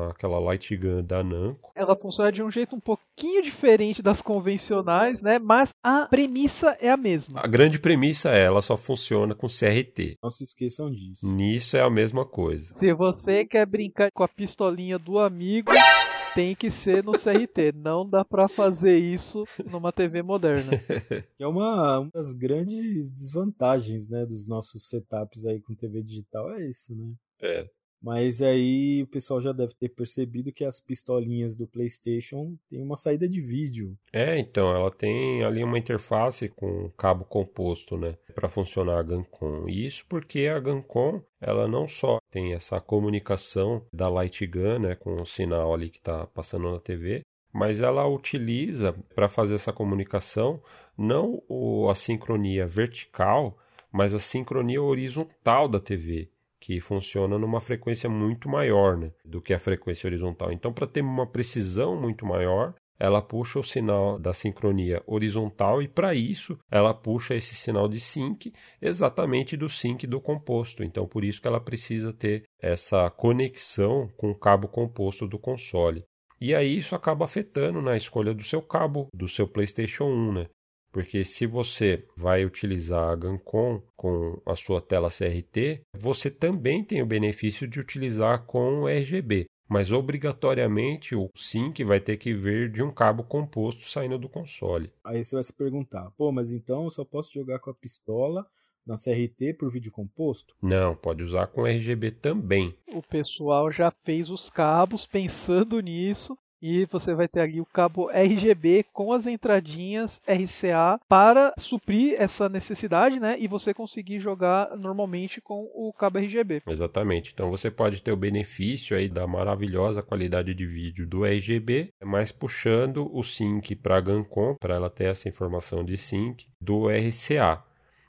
aquela light gun da Namco. Ela funciona de um jeito um pouquinho diferente das convencionais, né? Mas a premissa é a mesma. A grande premissa é, ela só funciona com CRT. Não se esqueçam disso. Nisso é a mesma coisa. Se você você quer brincar com a pistolinha do amigo, tem que ser no CRT. Não dá para fazer isso numa TV moderna. É uma, uma das grandes desvantagens, né, dos nossos setups aí com TV digital é isso, né? É. Mas aí o pessoal já deve ter percebido que as pistolinhas do PlayStation têm uma saída de vídeo. É, então, ela tem ali uma interface com cabo composto, né, para funcionar a Gancon. E isso porque a Gancon, ela não só tem essa comunicação da Light Gun, né, com o sinal ali que está passando na TV, mas ela utiliza para fazer essa comunicação não a sincronia vertical, mas a sincronia horizontal da TV que funciona numa frequência muito maior né, do que a frequência horizontal. Então, para ter uma precisão muito maior, ela puxa o sinal da sincronia horizontal e para isso ela puxa esse sinal de sync exatamente do sync do composto. Então por isso que ela precisa ter essa conexão com o cabo composto do console. E aí isso acaba afetando na escolha do seu cabo do seu PlayStation 1, né? Porque se você vai utilizar a Gancon com a sua tela CRT, você também tem o benefício de utilizar com RGB. Mas obrigatoriamente o sync vai ter que vir de um cabo composto saindo do console. Aí você vai se perguntar, pô, mas então eu só posso jogar com a pistola na CRT por vídeo composto? Não, pode usar com RGB também. O pessoal já fez os cabos pensando nisso e você vai ter ali o cabo RGB com as entradinhas RCA para suprir essa necessidade, né? E você conseguir jogar normalmente com o cabo RGB. Exatamente. Então você pode ter o benefício aí da maravilhosa qualidade de vídeo do RGB, mas puxando o sync para a Gancom, para ela ter essa informação de sync do RCA.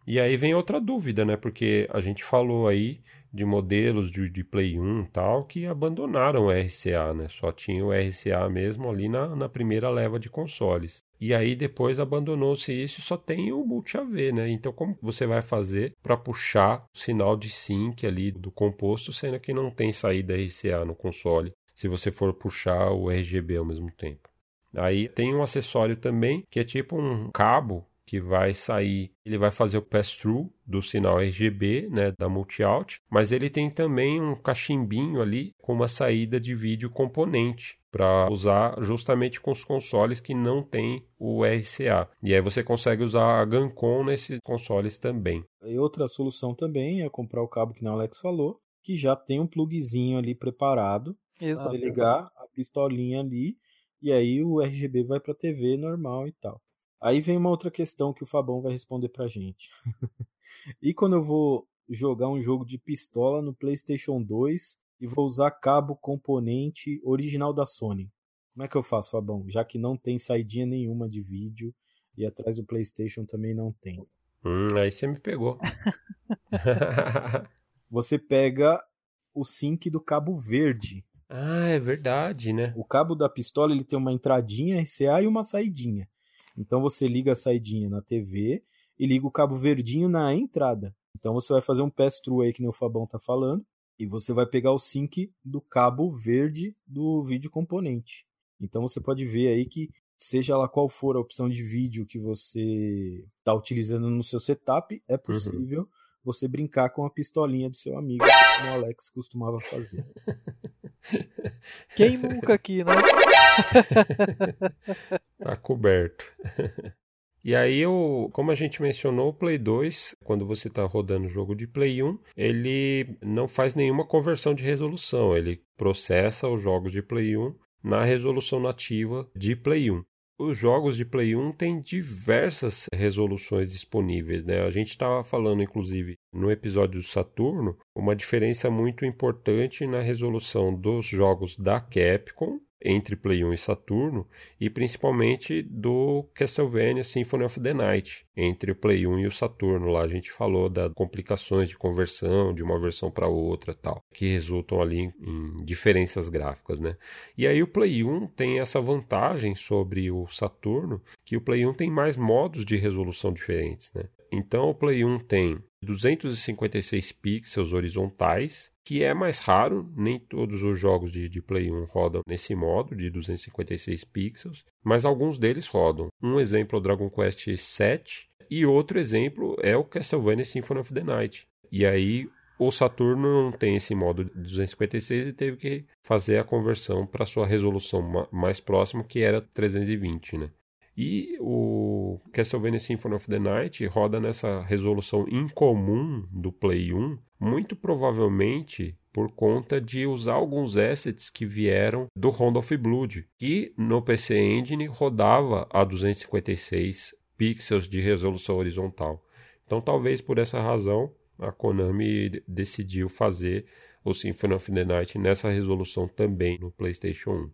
E aí vem outra dúvida, né? Porque a gente falou aí de modelos de, de Play 1 tal que abandonaram o RCA, né? Só tinha o RCA mesmo ali na, na primeira leva de consoles. E aí depois abandonou-se isso e só tem o Multi-AV, né? Então como você vai fazer para puxar o sinal de sync ali do composto, sendo que não tem saída RCA no console, se você for puxar o RGB ao mesmo tempo. Aí tem um acessório também que é tipo um cabo que vai sair, ele vai fazer o pass-through do sinal RGB, né, da multi-out, mas ele tem também um cachimbinho ali com uma saída de vídeo componente para usar justamente com os consoles que não tem o RCA. E aí você consegue usar a Gancon nesses consoles também. E outra solução também é comprar o cabo que o Alex falou, que já tem um plugzinho ali preparado para ligar a pistolinha ali e aí o RGB vai para a TV normal e tal. Aí vem uma outra questão que o Fabão vai responder pra gente. e quando eu vou jogar um jogo de pistola no PlayStation 2 e vou usar cabo componente original da Sony? Como é que eu faço, Fabão? Já que não tem saidinha nenhuma de vídeo e atrás do PlayStation também não tem. Hum, aí você me pegou. você pega o sync do cabo verde. Ah, é verdade, né? O cabo da pistola ele tem uma entradinha RCA e uma saidinha. Então você liga a saidinha na TV e liga o cabo verdinho na entrada. Então você vai fazer um pass-through aí que nem o Fabão tá falando e você vai pegar o sync do cabo verde do vídeo componente. Então você pode ver aí que seja lá qual for a opção de vídeo que você está utilizando no seu setup, é uhum. possível uhum. Você brincar com a pistolinha do seu amigo, como o Alex costumava fazer. Quem nunca aqui, né? tá coberto. E aí, eu, como a gente mencionou, o Play 2, quando você está rodando o jogo de Play 1, ele não faz nenhuma conversão de resolução. Ele processa os jogos de Play 1 na resolução nativa de Play 1. Os jogos de Play 1 têm diversas resoluções disponíveis, né? A gente estava falando, inclusive, no episódio do Saturno, uma diferença muito importante na resolução dos jogos da Capcom entre Play 1 e Saturno, e principalmente do Castlevania Symphony of the Night, entre o Play 1 e o Saturno. Lá a gente falou das complicações de conversão de uma versão para outra tal, que resultam ali em diferenças gráficas, né? E aí o Play 1 tem essa vantagem sobre o Saturno, que o Play 1 tem mais modos de resolução diferentes, né? Então o Play 1 tem 256 pixels horizontais, que é mais raro, nem todos os jogos de, de, Play 1 rodam nesse modo de 256 pixels, mas alguns deles rodam. Um exemplo é o Dragon Quest VII e outro exemplo é o Castlevania Symphony of the Night. E aí o Saturno não tem esse modo de 256 e teve que fazer a conversão para sua resolução mais próxima, que era 320, né? E o Castlevania Symphony of the Night roda nessa resolução incomum do Play 1, muito provavelmente por conta de usar alguns assets que vieram do Round of Blood, que no PC Engine rodava a 256 pixels de resolução horizontal. Então, talvez por essa razão, a Konami decidiu fazer o Symphony of the Night nessa resolução também no PlayStation 1.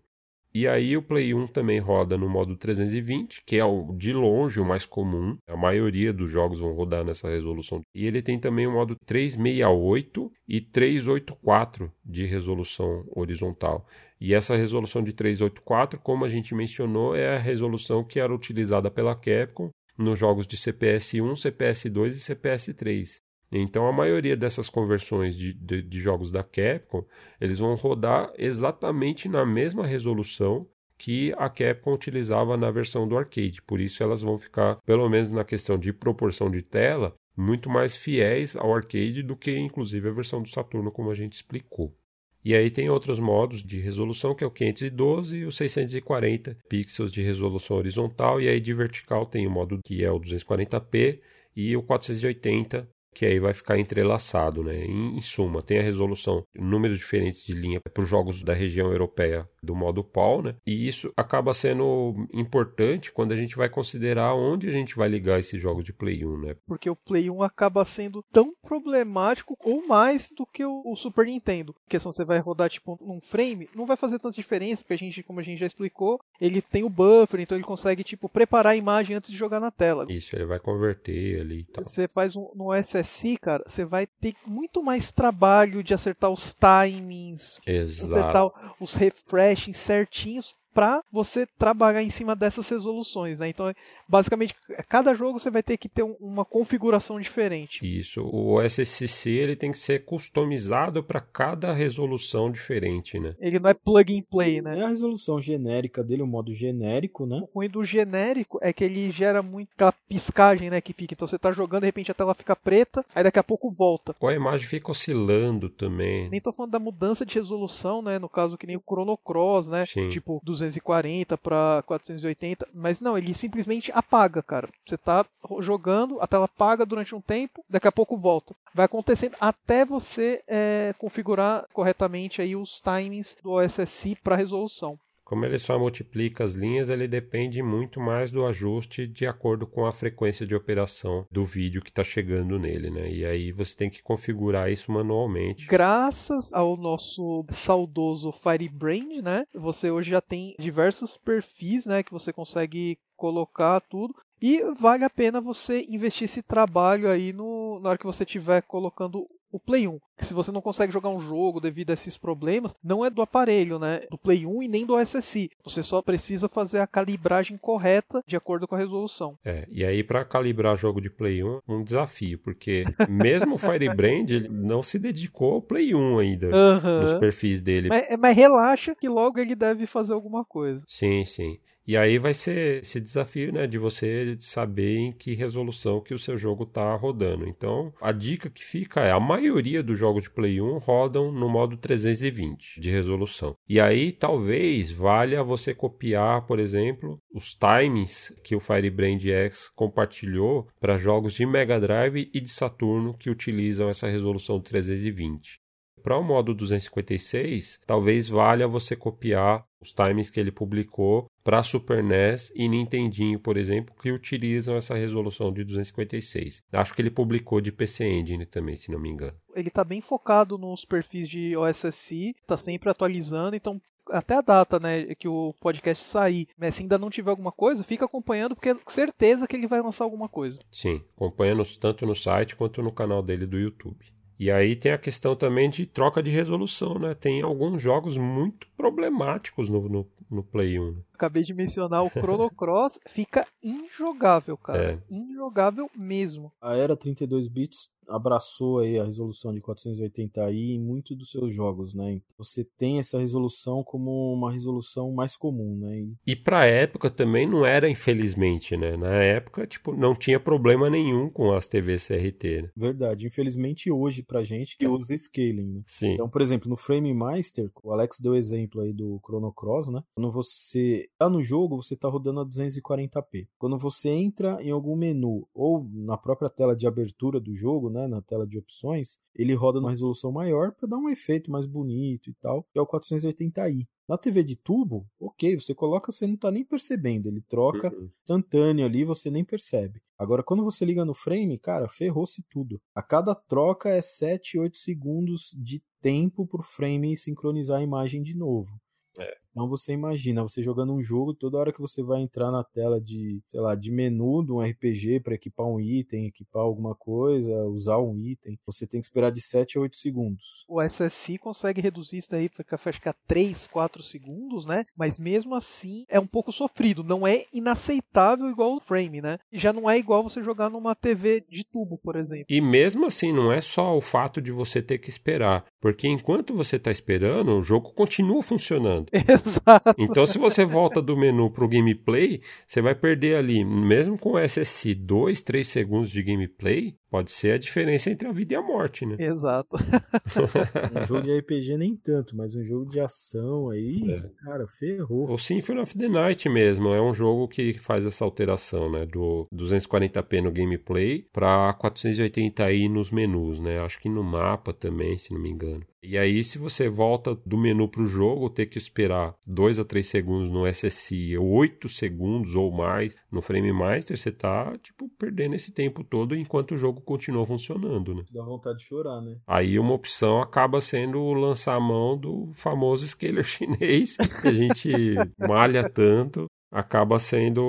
E aí o Play 1 também roda no modo 320, que é o, de longe o mais comum. A maioria dos jogos vão rodar nessa resolução. E ele tem também o modo 368 e 384 de resolução horizontal. E essa resolução de 384, como a gente mencionou, é a resolução que era utilizada pela Capcom nos jogos de CPS 1, CPS 2 e CPS 3. Então a maioria dessas conversões de, de, de, jogos da Capcom, eles vão rodar exatamente na mesma resolução que a Capcom utilizava na versão do arcade. Por isso elas vão ficar, pelo menos na questão de proporção de tela, muito mais fiéis ao arcade do que inclusive a versão do Saturno, como a gente explicou. E aí tem outros modos de resolução, que é o 512 e o 640 pixels de resolução horizontal, e aí de vertical tem o modo que é o 240p e o 480 que aí vai ficar entrelaçado, né? Em, em suma, tem a resolução, números diferentes de linha para os jogos da região europeia do modo PAL, né? E isso acaba sendo importante quando a gente vai considerar onde a gente vai ligar esses jogos de Play 1, né? Porque o Play 1 acaba sendo tão problemático ou mais do que o, o Super Nintendo. A questão você vai rodar tipo num frame, não vai fazer tanta diferença, porque a gente, como a gente já explicou, ele tem o buffer, então ele consegue tipo preparar a imagem antes de jogar na tela. Isso, ele vai converter ali e tal. Você faz um, no SSI, cara, você vai ter muito mais trabalho de acertar os timings, Exato. acertar os refresh certinhos para você trabalhar em cima dessas resoluções. Né? Então, basicamente, cada jogo você vai ter que ter uma configuração diferente. Isso. O SSC ele tem que ser customizado para cada resolução diferente, né? Ele não é plug and play, né? É a resolução genérica dele, o modo genérico, né? O ruim do genérico é que ele gera aquela piscagem, né, que fica. Então você tá jogando, de repente a tela fica preta, aí daqui a pouco volta. Ou a imagem fica oscilando também. Nem tô falando da mudança de resolução, né? No caso que nem o Chrono Cross, né? Sim. Tipo, 240 para 480, mas não, ele simplesmente apaga, cara. Você tá jogando, a tela apaga durante um tempo, daqui a pouco volta. Vai acontecendo até você é, configurar corretamente aí os timings do OSSI para resolução. Como ele só multiplica as linhas, ele depende muito mais do ajuste de acordo com a frequência de operação do vídeo que está chegando nele, né? E aí você tem que configurar isso manualmente. Graças ao nosso saudoso Firebrand, né? Você hoje já tem diversos perfis, né? Que você consegue colocar tudo. E vale a pena você investir esse trabalho aí no, na hora que você estiver colocando o Play 1. Que se você não consegue jogar um jogo devido a esses problemas, não é do aparelho, né? Do Play 1 e nem do SSI. Você só precisa fazer a calibragem correta de acordo com a resolução. É, e aí para calibrar jogo de Play 1, um desafio, porque mesmo o Firebrand ele não se dedicou ao Play 1 ainda, Uhum. nos perfis dele. Mas, mas relaxa que logo ele deve fazer alguma coisa. Sim, sim. E aí vai ser esse desafio, né, de você saber em que resolução que o seu jogo está rodando. Então, a dica que fica é a maioria dos jogos de Play 1 rodam no modo 320 de resolução. E aí talvez valha você copiar, por exemplo, os timings que o Firebrand X compartilhou para jogos de Mega Drive e de Saturno que utilizam essa resolução de 320. Para o modo 256, talvez valha você copiar os times que ele publicou para Super NES e Nintendinho, por exemplo, que utilizam essa resolução de 256. Acho que ele publicou de PC Engine também, se não me engano. Ele está bem focado nos perfis de OSSI, está sempre atualizando, então até a data, né, que o podcast sair, né, se ainda não tiver alguma coisa, fica acompanhando, porque é certeza que ele vai lançar alguma coisa. Sim, acompanhando tanto no site quanto no canal dele do YouTube. E aí tem a questão também de troca de resolução, né? Tem alguns jogos muito problemáticos no, no, no Play 1. Acabei de mencionar o Chrono Cross, fica injogável, cara. É. Injogável mesmo. A era 32 bits abraçou aí a resolução de 480i em muitos dos seus jogos, né? Então, você tem essa resolução como uma resolução mais comum, né? E E pra época também não era, infelizmente, né? Na época, tipo, não tinha problema nenhum com as TVs CRT, né? verdade, infelizmente hoje pra gente que usa scaling, né? Sim. Então, por exemplo, no Frame Master, o Alex deu exemplo aí do Chrono Cross, né? Quando você tá no jogo, você tá rodando a 240p. Quando você entra em algum menu ou na própria tela de abertura do jogo, né, na tela de opções, ele roda numa resolução maior para dar um efeito mais bonito e tal, que é o 480i. Na TV de tubo, ok, você coloca, você não está nem percebendo, ele troca uhum. instantâneo ali, você nem percebe. Agora, quando você liga no frame, cara, ferrou-se tudo. A cada troca é 7, 8 segundos de tempo para o frame sincronizar a imagem de novo. É. Então você imagina, você jogando um jogo, toda hora que você vai entrar na tela de, sei lá, de menu de um RPG para equipar um item, equipar alguma coisa, usar um item, você tem que esperar de 7 a 8 segundos. O SSI consegue reduzir isso daí para ficar 3, 4 segundos, né? Mas mesmo assim é um pouco sofrido, não é inaceitável igual o frame, né? E já não é igual você jogar numa TV de tubo, por exemplo. E mesmo assim, não é só o fato de você ter que esperar, porque enquanto você está esperando, o jogo continua funcionando. Exato. Então, se você volta do menu para o gameplay, você vai perder ali, mesmo com SSI, 2, 3 segundos de gameplay, Pode ser a diferença entre a vida e a morte, né? Exato. um jogo de RPG nem tanto, mas um jogo de ação aí, é. cara, ferrou. O Symphony of the Night mesmo é um jogo que faz essa alteração, né? Do 240p no gameplay para 480i nos menus, né? Acho que no mapa também, se não me engano. E aí, se você volta do menu para o jogo, ter que esperar 2 a 3 segundos no SSI, 8 segundos ou mais no Frame Master, você tá, tipo, perdendo esse tempo todo enquanto o jogo continua funcionando, né? Dá vontade de chorar, né? Aí uma opção acaba sendo lançar a mão do famoso scaler chinês, que a gente malha tanto acaba sendo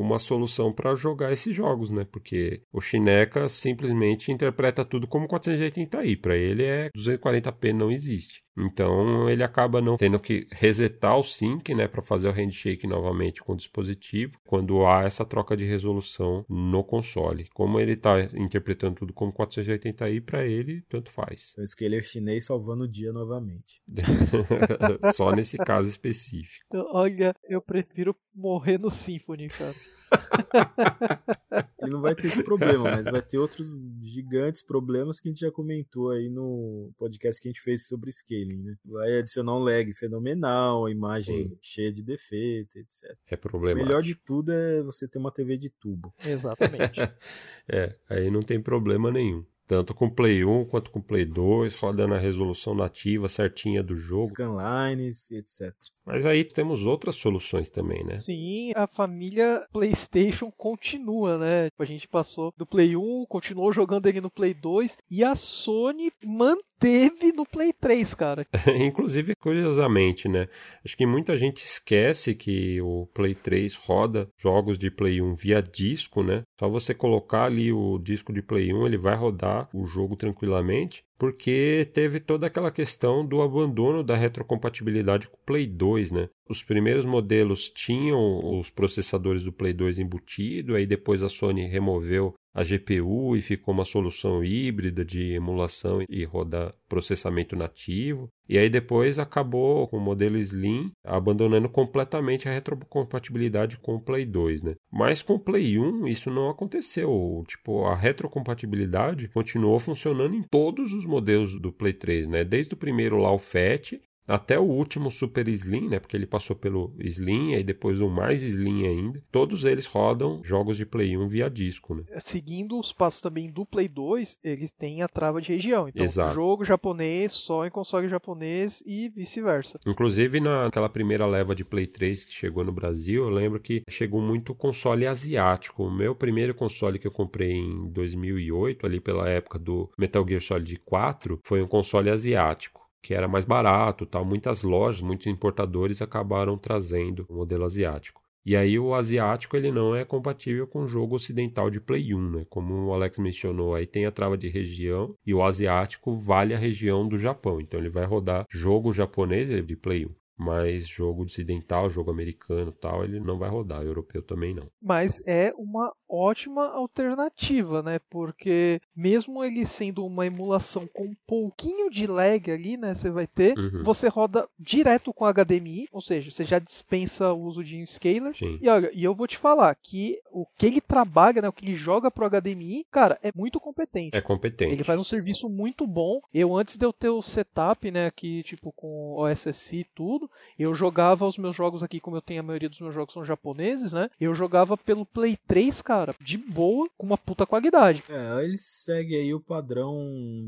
uma solução para jogar esses jogos, né? Porque o Chineca simplesmente interpreta tudo como 480i. Para ele é 240p não existe. Então ele acaba não tendo que resetar o sync, né, para fazer o handshake novamente com o dispositivo, quando há essa troca de resolução no console. Como ele está interpretando tudo como 480i, para ele tanto faz. O scaler chinês salvando o dia novamente. Só nesse caso específico. Olha, eu prefiro morrer no Symphony, cara. Ele não vai ter esse problema, mas vai ter outros gigantes problemas que a gente já comentou aí no podcast que a gente fez sobre scaling, né? Vai adicionar um lag fenomenal, a imagem Sim. cheia de defeito, etc. É problema. O melhor de tudo é você ter uma TV de tubo. Exatamente. é, aí não tem problema nenhum tanto com Play 1 quanto com Play 2, rodando a resolução nativa certinha do jogo. Scanlines, etc. Mas aí temos outras soluções também, né? Sim, a família PlayStation continua, né? A gente passou do Play 1, continuou jogando ele no Play 2 e a Sony manteve no Play 3, cara. Inclusive, curiosamente, né? Acho que muita gente esquece que o Play 3 roda jogos de Play 1 via disco, né? Só você colocar ali o disco de Play 1, ele vai rodar o jogo tranquilamente porque teve toda aquela questão do abandono da retrocompatibilidade com o Play 2, né? Os primeiros modelos tinham os processadores do Play 2 embutido, aí depois a Sony removeu a GPU e ficou uma solução híbrida de emulação e rodar processamento nativo. E aí depois acabou com o modelo Slim abandonando completamente a retrocompatibilidade com o Play 2, né? Mas com o Play 1 isso não aconteceu. Tipo, a retrocompatibilidade continuou funcionando em todos os modelos do Play 3, né? Desde o primeiro lá o FAT até o último Super Slim, né? Porque ele passou pelo Slim e depois o mais Slim ainda. Todos eles rodam jogos de Play 1 via disco, né? Seguindo os passos também do Play 2, eles têm a trava de região. Então, Exato. jogo japonês só em console japonês e vice-versa. Inclusive, naquela primeira leva de Play 3 que chegou no Brasil, eu lembro que chegou muito console asiático. O meu primeiro console que eu comprei em 2008, ali pela época do Metal Gear Solid 4, foi um console asiático que era mais barato, tal. Muitas lojas, muitos importadores acabaram trazendo o modelo asiático. E aí o asiático ele não é compatível com o jogo ocidental de Play 1, né? Como o Alex mencionou, aí tem a trava de região e o asiático vale a região do Japão. Então ele vai rodar jogo japonês de Play 1 mas jogo ocidental, jogo americano tal, ele não vai rodar, europeu também não. Mas é uma ótima alternativa, né? Porque mesmo ele sendo uma emulação com um pouquinho de lag ali, né? Você vai ter, Uhum. você roda direto com HDMI, ou seja, você já dispensa o uso de um scaler. Sim. E olha, e eu vou te falar que o que ele trabalha, né, o que ele joga pro HDMI, cara, é muito competente. É competente. Ele faz um serviço muito bom. Eu, antes de eu ter o setup, né, aqui, tipo, com OSSI e tudo, eu jogava os meus jogos aqui, como eu tenho a maioria dos meus jogos são japoneses, né? Eu jogava pelo Play 3, cara, de boa, com uma puta qualidade. É, ele segue aí o padrão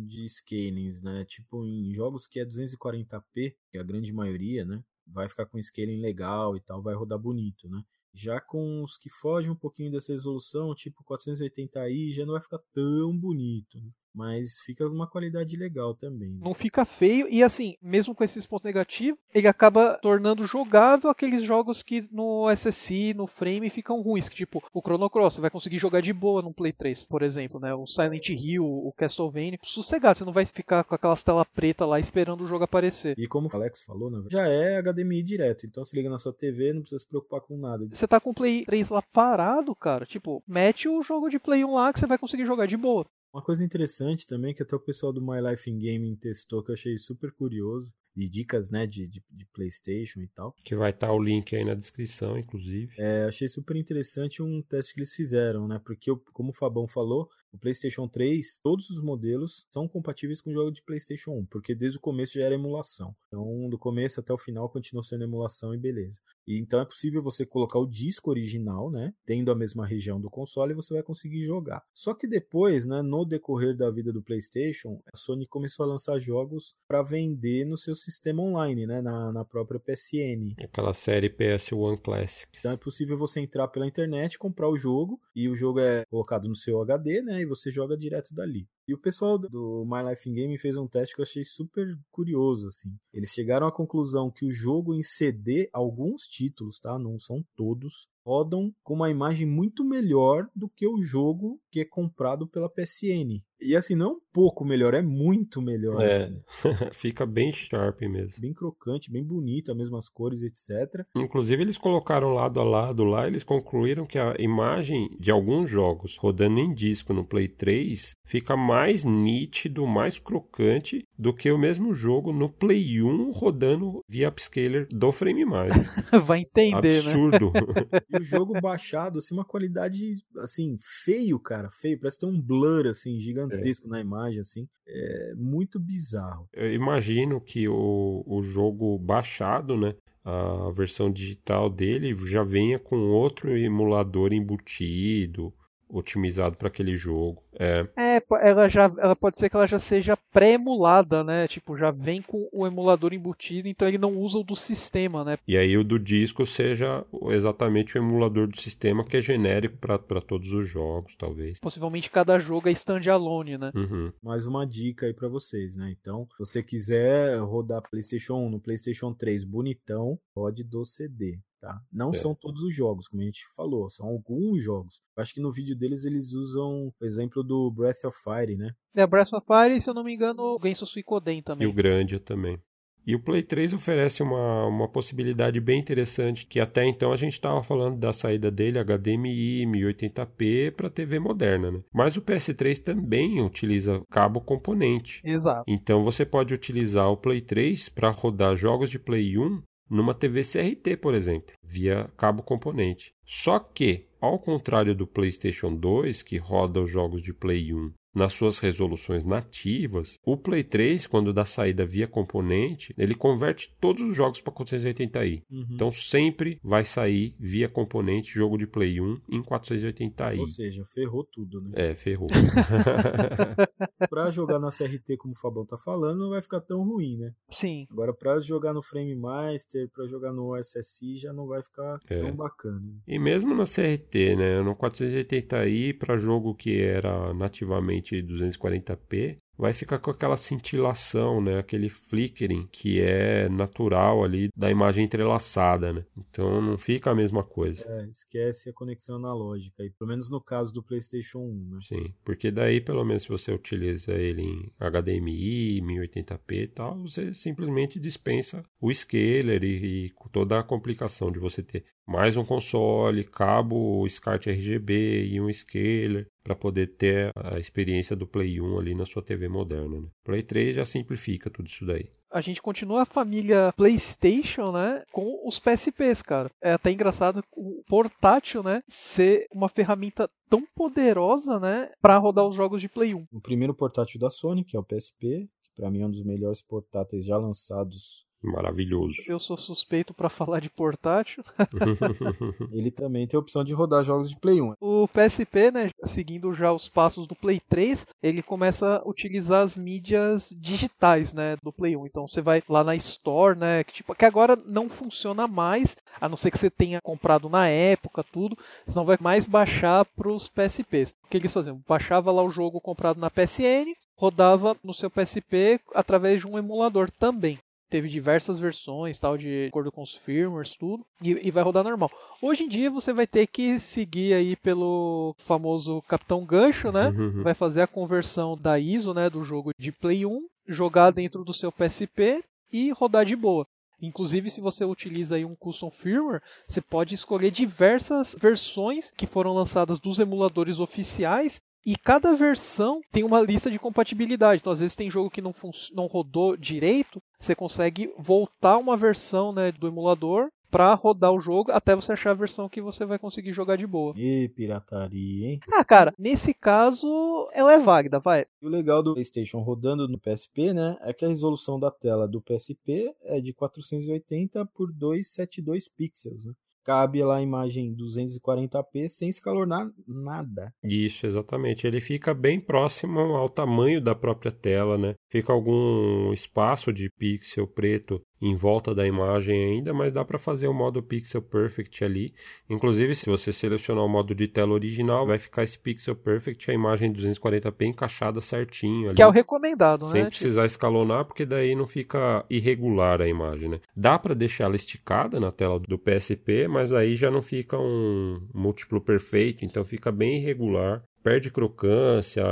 de scalings, né? Tipo, em jogos que é 240p, que é a grande maioria, né? Vai ficar com scaling legal e tal, vai rodar bonito, né? Já com os que fogem um pouquinho dessa resolução, tipo 480i, já não vai ficar tão bonito, né? Mas fica uma qualidade legal também. né? Não fica feio e assim, mesmo com esses pontos negativos, ele acaba tornando jogável aqueles jogos que no SSI, no frame ficam ruins, que tipo, o Chrono Cross, você vai conseguir jogar de boa no Play 3, por exemplo, né? O Silent Hill, o Castlevania, sossegado, você não vai ficar com aquelas telas preta lá esperando o jogo aparecer. E como o Alex falou, né, já é HDMI direto, então se liga na sua TV, não precisa se preocupar com nada. Você tá com o Play 3 lá parado, cara, tipo, mete o jogo de Play 1 lá que você vai conseguir jogar de boa. Uma coisa interessante também que até o pessoal do My Life in Gaming testou, que eu achei super curioso, e dicas né, de, de, de PlayStation e tal. Que vai estar o link aí na descrição, inclusive. É, achei super interessante um teste que eles fizeram, né? Porque, como o Fabão falou, o PlayStation 3, todos os modelos são compatíveis com o jogo de PlayStation 1, porque desde o começo já era emulação. Então, do começo até o final continuou sendo emulação e beleza. E então é possível você colocar o disco original, né? Tendo a mesma região do console, e você vai conseguir jogar. Só que depois, né, no decorrer da vida do PlayStation, a Sony começou a lançar jogos para vender no seu sistema online, né? Na, na própria PSN. Aquela série PS1 Classics. Então é possível você entrar pela internet, comprar o jogo, e o jogo é colocado no seu HD, né? E você joga direto dali. E o pessoal do My Life in Game fez um teste que eu achei super curioso, assim. Eles chegaram à conclusão que o jogo em CD, alguns títulos, tá? Não são todos, rodam com uma imagem muito melhor do que o jogo que é comprado pela PSN. E assim, não um pouco melhor, é muito melhor. É. assim. Fica bem sharp mesmo. Bem crocante, bem bonito, as mesmas cores, etc. Inclusive, eles colocaram lado a lado lá, eles concluíram que a imagem de alguns jogos rodando em disco no Play 3 fica mais nítido, mais crocante do que o mesmo jogo no Play 1 rodando via upscaler do Frame Mais. vai entender, né? Absurdo. O jogo baixado, assim, uma qualidade, assim, feio, cara, feio. Parece ter um blur, assim, gigantesco na imagem, assim. É muito bizarro. Eu imagino que o, o jogo baixado, né? A versão digital dele já venha com outro emulador embutido, otimizado para aquele jogo. É, É, ela já, ela pode ser que ela já seja pré-emulada, né? Tipo, já vem com o emulador embutido, então ele não usa o do sistema, né? E aí o do disco seja exatamente o emulador do sistema que é genérico para todos os jogos, talvez. Possivelmente cada jogo é standalone, né? Uhum. Mais uma dica aí pra vocês, né? Então, se você quiser rodar PlayStation 1 no PlayStation 3 bonitão, rode do CD, tá? Não É. são todos os jogos, como a gente falou, são alguns jogos. Eu acho que no vídeo deles eles usam o exemplo do Breath of Fire, né? É, Breath of Fire se eu não me engano, o Gensou Suikoden E também. o Grandia também. E o Play 3 oferece uma, uma possibilidade bem interessante, que até então a gente estava falando da saída dele HDMI 1080p para TV moderna, né? Mas o PS3 também utiliza cabo componente. Exato. Então você pode utilizar o Play 3 para rodar jogos de Play 1 numa TV CRT, por exemplo, via cabo componente. Só que, ao contrário do PlayStation 2, que roda os jogos de Play 1 nas suas resoluções nativas, o Play 3, quando dá saída via componente, ele converte todos os jogos para 480i. Uhum. Então sempre vai sair via componente jogo de Play 1 em 480i. Ou seja, ferrou tudo, né? É, ferrou. Pra jogar na CRT, como o Fabão tá falando, não vai ficar tão ruim, né? Sim. Agora, pra jogar no Frame Master, pra jogar no OSSI, já não vai ficar É. tão bacana. E mesmo na CRT, né, no 480i para jogo que era nativamente 240p, vai ficar com aquela cintilação, né, aquele flickering que é natural ali da imagem entrelaçada, né? Então não fica a mesma coisa. É, esquece a conexão analógica, aí, pelo menos no caso do PlayStation 1, né? Sim, porque daí pelo menos se você utiliza ele em HDMI, 1080p e tal, você simplesmente dispensa o scaler e, e toda a complicação de você ter mais um console, cabo SCART RGB e um scaler para poder ter a experiência do Play 1 ali na sua TV moderna. Né? Play 3 já simplifica tudo isso daí. A gente continua a família PlayStation, né, com os PSPs, cara. É até engraçado o portátil, né, ser uma ferramenta tão poderosa, né, para rodar os jogos de Play 1. O primeiro portátil da Sony, que é o PSP, que para mim é um dos melhores portáteis já lançados Maravilhoso. Eu sou suspeito para falar de portátil. ele também tem a opção de rodar jogos de Play 1. O PSP, né, seguindo já os passos do Play 3, ele começa a utilizar as mídias digitais, né, do Play 1. Então você vai lá na Store, né, que, tipo, que agora não funciona mais, a não ser que você tenha comprado na época, tudo, senão vai mais baixar para os PSPs. O que eles faziam? Baixava lá o jogo comprado na PSN, rodava no seu PSP através de um emulador também teve diversas versões, tal, de acordo com os firmwares, tudo, e, e, vai rodar normal. Hoje em dia você vai ter que seguir aí pelo famoso Capitão Gancho, né? Uhum. Vai fazer a conversão da ISO, né, do jogo de Play 1, jogar dentro do seu PSP e rodar de boa. Inclusive, se você utiliza aí um custom firmware, você pode escolher diversas versões que foram lançadas dos emuladores oficiais e cada versão tem uma lista de compatibilidade. Então, às vezes tem jogo que não, não rodou direito, você consegue voltar uma versão né, do emulador para rodar o jogo até você achar a versão que você vai conseguir jogar de boa. E pirataria, hein? Ah, cara, nesse caso ela é válida, vai. E o legal do PlayStation rodando no PSP, né, é que a resolução da tela do PSP é de 480 por 272 pixels, né? Cabe lá a imagem 240p sem escalonar nada. Isso, exatamente. Ele fica bem próximo ao tamanho da própria tela, né? Fica algum espaço de pixel preto em volta da imagem ainda, mas dá para fazer o modo Pixel Perfect ali. Inclusive, se você selecionar o modo de tela original, vai ficar esse Pixel Perfect, a imagem 240p encaixada certinho ali. Que é o recomendado, sem né? Sem precisar escalonar, porque daí não fica irregular a imagem, né? Dá para deixar ela esticada na tela do PSP, mas aí já não fica um múltiplo perfeito, então fica bem irregular perde crocância,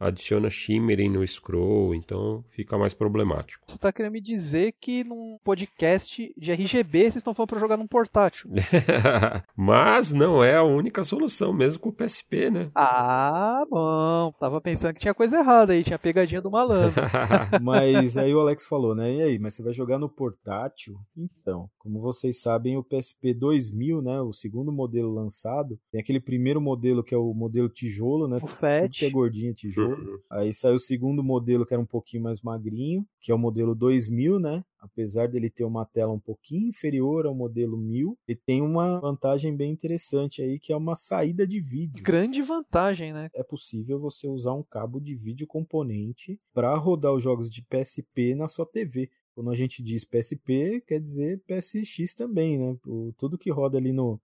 adiciona shimmering no scroll, então fica mais problemático. Você está querendo me dizer que num podcast de RGB vocês estão falando para jogar num portátil? Mas não é a única solução, mesmo com o PSP, né? Ah, bom. Tava pensando que tinha coisa errada aí, tinha pegadinha do malandro. mas aí o Alex falou, né? E aí, mas você vai jogar no portátil? Então, como vocês sabem, o PSP 2000, né, o segundo modelo lançado, tem aquele primeiro modelo que é o modelo tijolo, né? O FAT. que é gordinho tijolo. Uhum. Aí saiu o segundo modelo que era um pouquinho mais magrinho, que é o modelo 2000, né? Apesar dele ter uma tela um pouquinho inferior ao modelo 1000, ele tem uma vantagem bem interessante aí, que é uma saída de vídeo. Grande vantagem, né? É possível você usar um cabo de vídeo componente para rodar os jogos de PSP na sua TV. Quando a gente diz PSP, quer dizer PSX também, né? O, tudo que roda ali no,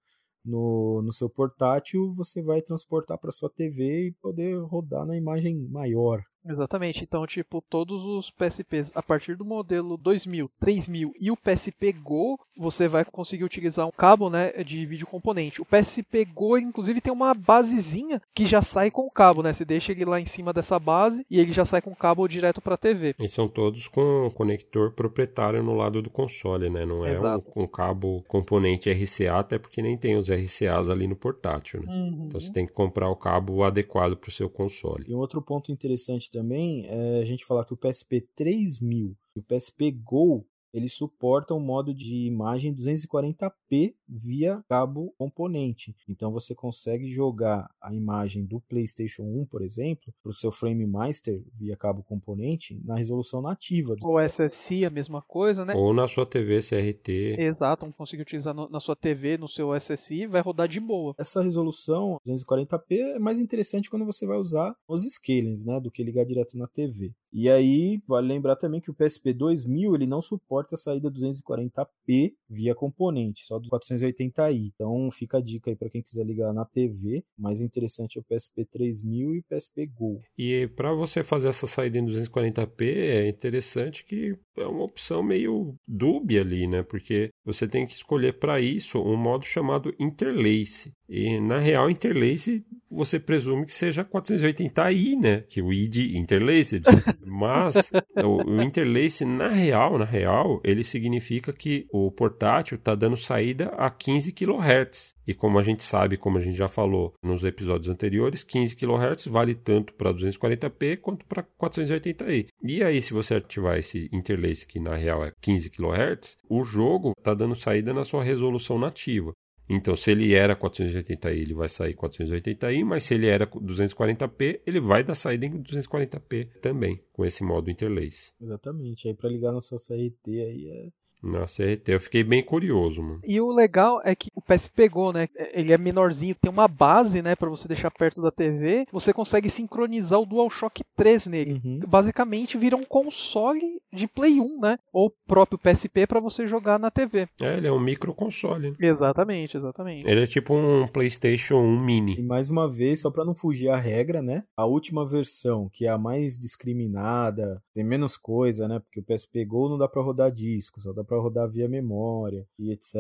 no, no seu portátil, você vai transportar para sua TV e poder rodar na imagem maior. Exatamente. Então, tipo, todos os PSPs a partir do modelo 2000, 3000 e o PSP Go, você vai conseguir utilizar um cabo, né, de vídeo componente. O PSP Go, inclusive, tem uma basezinha que já sai com o cabo, né? Você deixa ele lá em cima dessa base e ele já sai com o cabo direto para a TV. E são todos com conector proprietário no lado do console, né? Não é um, um, cabo componente RCA, até porque nem tem os RCAs ali no portátil, né? Uhum. Então você tem que comprar o cabo adequado para o seu console. E um outro ponto interessante também é a gente falar que o PSP 3000 e o PSP Go ele suporta um modo de imagem 240p via cabo componente. Então você consegue jogar a imagem do PlayStation 1, por exemplo, para o seu Frame Master via cabo componente na resolução nativa. Ou SSI, a mesma coisa, né? Ou na sua TV CRT. Exato, não consegue utilizar no, na sua TV, no seu SSI, vai rodar de boa. Essa resolução 240p é mais interessante quando você vai usar os scalings, né, do que ligar direto na TV. E aí, vale lembrar também que o PSP 2000 ele não suporta a saída 240p via componente, só do 480i. Então fica a dica aí para quem quiser ligar na TV. O mais interessante é o PSP 3000 e o PSP Go. E para você fazer essa saída em 240p é interessante que é uma opção meio dúbia ali, né? Porque você tem que escolher para isso um modo chamado interlace. E na real, interlace você presume que seja 480i, né? Que o I de interlaced. Mas o, o interlace, na real, na real, ele significa que o portátil está dando saída a 15 kHz. E como a gente sabe, como a gente já falou nos episódios anteriores, 15 kHz vale tanto para 240p quanto para 480i. E aí, se você ativar esse interlace, que na real é 15 kHz, o jogo está dando saída na sua resolução nativa. Então, se ele era 480i, ele vai sair 480i, mas se ele era 240p, ele vai dar saída em 240p também, com esse modo interlace. Exatamente. Aí para ligar na sua CRT aí é na CRT. Eu fiquei bem curioso, mano. E o legal é que o PS pegou, né? Ele é menorzinho, tem uma base, né, para você deixar perto da TV. Você consegue sincronizar o DualShock 3 nele. Uhum. Basicamente vira um console de Play 1, né? Ou próprio PSP para você jogar na TV. É, ele é um micro console. Né? Exatamente, exatamente. Ele é tipo um PlayStation 1 mini. E mais uma vez, só para não fugir à regra, né? A última versão, que é a mais discriminada, tem menos coisa, né? Porque o PSP Go não dá para rodar disco, só dá pra para rodar via memória e etc.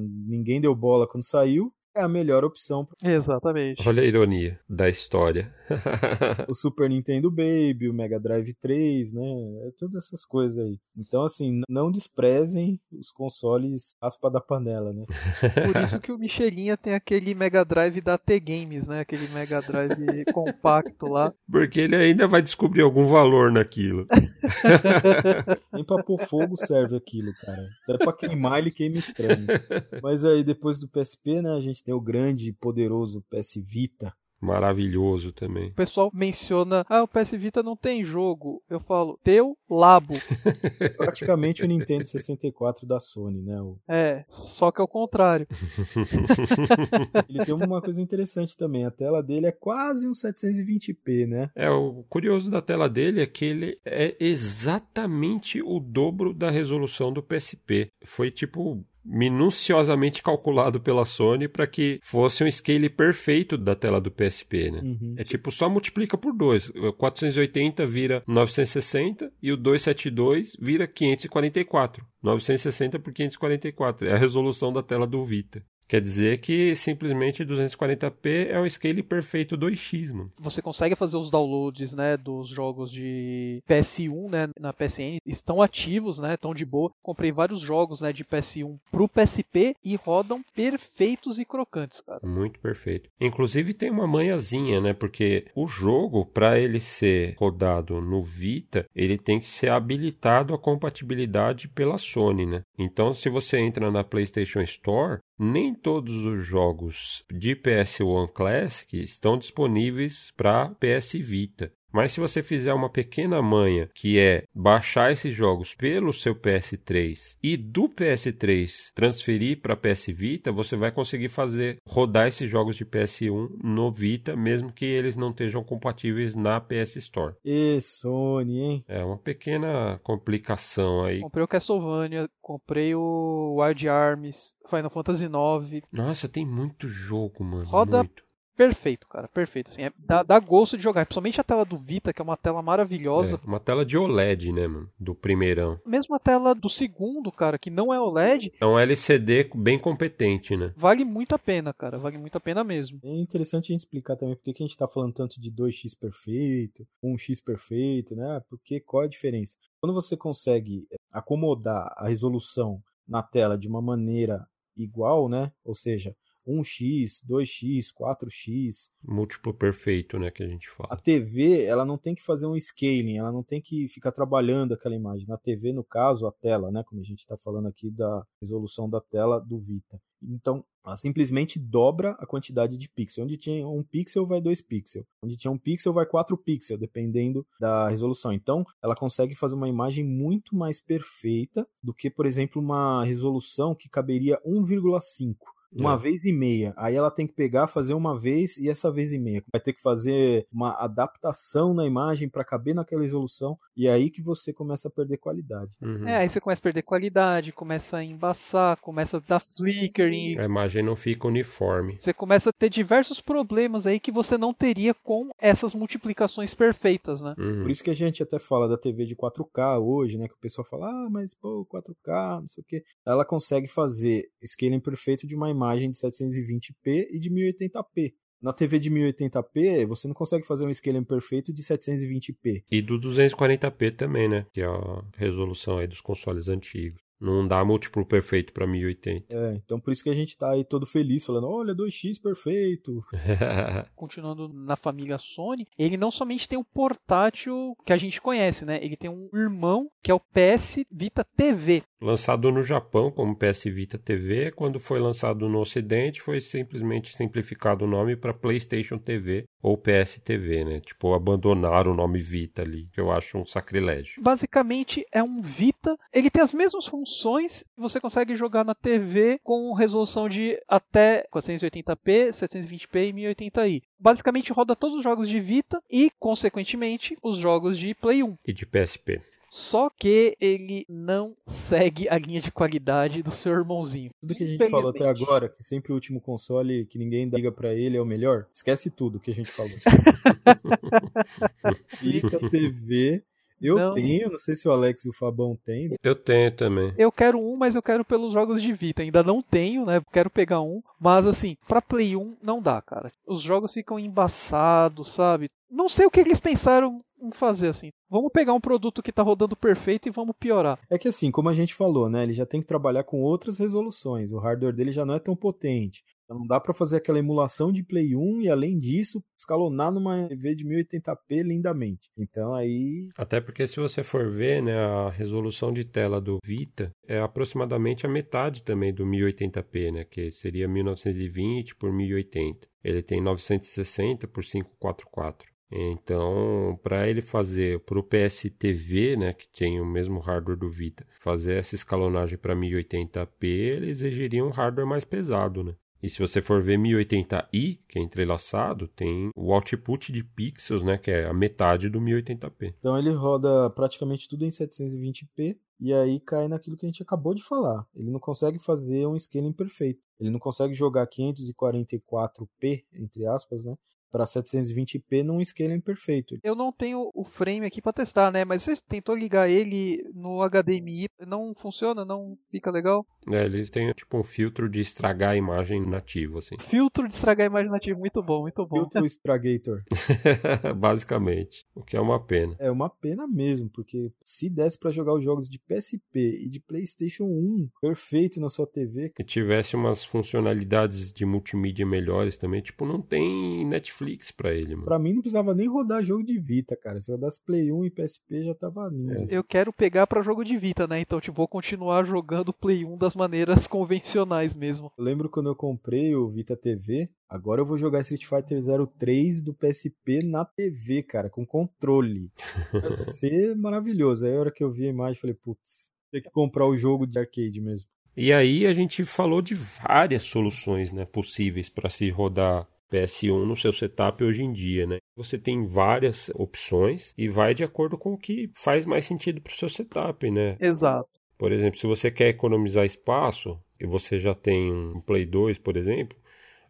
Ninguém deu bola quando saiu é a melhor opção. Exatamente. Olha a ironia da história. o Super Nintendo Baby, o Mega Drive 3, né? É todas essas coisas aí. Então, assim, não desprezem os consoles aspa da panela, né? Por isso que o Michelinha tem aquele Mega Drive da T-Games, né? Aquele Mega Drive compacto lá. Porque ele ainda vai descobrir algum valor naquilo. Nem pra pôr fogo serve aquilo, cara. É pra queimar, ele queima estranho. Mas aí, depois do PSP, né? A gente tem o grande e poderoso PS Vita. Maravilhoso também. O pessoal menciona, ah, o PS Vita não tem jogo. Eu falo, teu labo. Praticamente o Nintendo 64 da Sony, né? O... É, só que é o contrário. Ele tem uma coisa interessante também, a tela dele é quase um 720p, né? É, o curioso da tela dele é que ele é exatamente o dobro da resolução do PSP. Foi tipo minuciosamente calculado pela Sony para que fosse um scale perfeito da tela do PSP, né? Uhum. É tipo só multiplica por dois. O 480 vira 960 e o 272 vira 544. 960 por 544. É a resolução da tela do Vita. Quer dizer que simplesmente 240p é um scale perfeito 2x, mano. Você consegue fazer os downloads, né, dos jogos de PS1, né, na PSN, estão ativos, né, estão de boa. Comprei vários jogos, né, de PS1 pro PSP e rodam perfeitos e crocantes, cara. Muito perfeito. Inclusive tem uma manhãzinha, né, porque o jogo, para ele ser rodado no Vita, ele tem que ser habilitado a compatibilidade pela Sony, né? Então, se você entra na PlayStation Store, nem todos os jogos de PS1 Classic estão disponíveis para PS Vita. Mas se você fizer uma pequena manha, que é baixar esses jogos pelo seu PS3 e do PS3 transferir para PS Vita, você vai conseguir fazer rodar esses jogos de PS1 no Vita, mesmo que eles não estejam compatíveis na PS Store. E Sony, hein? É uma pequena complicação aí. Comprei o Castlevania, comprei o Wild Arms, Final Fantasy IX. Nossa, tem muito jogo, mano. Roda muito perfeito, cara, perfeito. Assim, é, dá, dá, gosto de jogar, principalmente a tela do Vita, que é uma tela maravilhosa. É, uma tela de OLED, né, mano? Do primeirão. Mesmo a tela do segundo, cara, que não é OLED. É um LCD bem competente, né? Vale muito a pena, cara, vale muito a pena mesmo. É interessante a gente explicar também por que a gente tá falando tanto de 2x perfeito, 1x perfeito, né? Porque qual é a diferença? Quando você consegue acomodar a resolução na tela de uma maneira igual, né? Ou seja, 1x, 2x, 4x. Múltiplo perfeito, né, que a gente fala. A TV, ela não tem que fazer um scaling, ela não tem que ficar trabalhando aquela imagem. Na TV, no caso, a tela, né, como a gente está falando aqui da resolução da tela do Vita. Então, ela simplesmente dobra a quantidade de pixels. Onde tinha um pixel, vai dois pixels. Onde tinha um pixel, vai quatro pixels, dependendo da resolução. Então, ela consegue fazer uma imagem muito mais perfeita do que, por exemplo, uma resolução que caberia 1,5 uma é. vez e meia. Aí ela tem que pegar, fazer uma vez e essa vez e meia. Vai ter que fazer uma adaptação na imagem para caber naquela resolução e é aí que você começa a perder qualidade. Uhum. É, aí você começa a perder qualidade, começa a embaçar, começa a dar flickering. A imagem não fica uniforme. Você começa a ter diversos problemas aí que você não teria com essas multiplicações perfeitas, né? Uhum. Por isso que a gente até fala da TV de 4K hoje, né? Que o pessoal fala, ah, mas pô, 4K, não sei o que. Ela consegue fazer scaling perfeito de uma imagem imagem de 720p e de 1080p. Na TV de 1080p, você não consegue fazer um scaling perfeito de 720p. E do 240p também, né? Que é a resolução aí dos consoles antigos. Não dá múltiplo perfeito para 1080. É, então por isso que a gente tá aí todo feliz falando, olha, 2x perfeito. Continuando na família Sony, ele não somente tem o portátil que a gente conhece, né? Ele tem um irmão que é o PS Vita TV. Lançado no Japão como PS Vita TV, quando foi lançado no Ocidente, foi simplesmente simplificado o nome para PlayStation TV ou PS TV, né? Tipo, abandonar o nome Vita ali, que eu acho um sacrilégio. Basicamente é um Vita, ele tem as mesmas funções, você consegue jogar na TV com resolução de até 480p, 720p e 1080i. Basicamente roda todos os jogos de Vita e, consequentemente, os jogos de Play 1. E de PSP. Só que ele não segue a linha de qualidade do seu irmãozinho. Tudo que a gente falou até agora, que sempre o último console que ninguém liga para ele é o melhor, esquece tudo que a gente falou. Fica TV. Eu não, tenho, não sei se o Alex e o Fabão têm. Eu tenho também. Eu quero um, mas eu quero pelos jogos de Vita. Ainda não tenho, né? Quero pegar um. Mas assim, pra Play 1 não dá, cara. Os jogos ficam embaçados, sabe? Não sei o que eles pensaram em fazer assim. Vamos pegar um produto que está rodando perfeito e vamos piorar. É que assim, como a gente falou, né? Ele já tem que trabalhar com outras resoluções. O hardware dele já não é tão potente. Então não dá para fazer aquela emulação de Play 1 e além disso escalonar numa TV de 1080p lindamente. Então aí Até porque se você for ver, né, a resolução de tela do Vita é aproximadamente a metade também do 1080p, né, que seria 1920 por 1080. Ele tem 960 por 544. Então, para ele fazer para o PSTV, né, que tem o mesmo hardware do Vita, fazer essa escalonagem para 1080p, ele exigiria um hardware mais pesado, né? E se você for ver 1080i, que é entrelaçado, tem o output de pixels, né, que é a metade do 1080p. Então ele roda praticamente tudo em 720p e aí cai naquilo que a gente acabou de falar. Ele não consegue fazer um scaling perfeito. Ele não consegue jogar 544p, entre aspas, né? Para 720p num scaling perfeito. Eu não tenho o frame aqui para testar, né? Mas você tentou ligar ele no HDMI, não funciona, não fica legal? É, ele tem tipo um filtro de estragar a imagem nativo, assim. Filtro de estragar a imagem nativo, muito bom, muito bom. Filtro Stragator. Basicamente, o que é uma pena. É uma pena mesmo, porque se desse para jogar os jogos de PSP e de PlayStation 1 perfeito na sua TV, que tivesse umas funcionalidades de multimídia melhores também, tipo, não tem Netflix Netflix pra ele, mano. Pra mim não precisava nem rodar jogo de Vita, cara. Se eu rodasse Play 1 e PSP já tava lindo. É. Eu quero pegar para jogo de Vita, né? Então, tipo, vou continuar jogando Play 1 das maneiras convencionais mesmo. Eu lembro quando eu comprei o Vita TV, agora eu vou jogar Street Fighter 03 do PSP na TV, cara, com controle. Vai ser maravilhoso. Aí a hora que eu vi a imagem, falei, putz, tem que comprar o jogo de arcade mesmo. E aí a gente falou de várias soluções né, possíveis para se rodar PS1 no seu setup hoje em dia, né? Você tem várias opções e vai de acordo com o que faz mais sentido para o seu setup, né? Exato. Por exemplo, se você quer economizar espaço e você já tem um Play 2, por exemplo,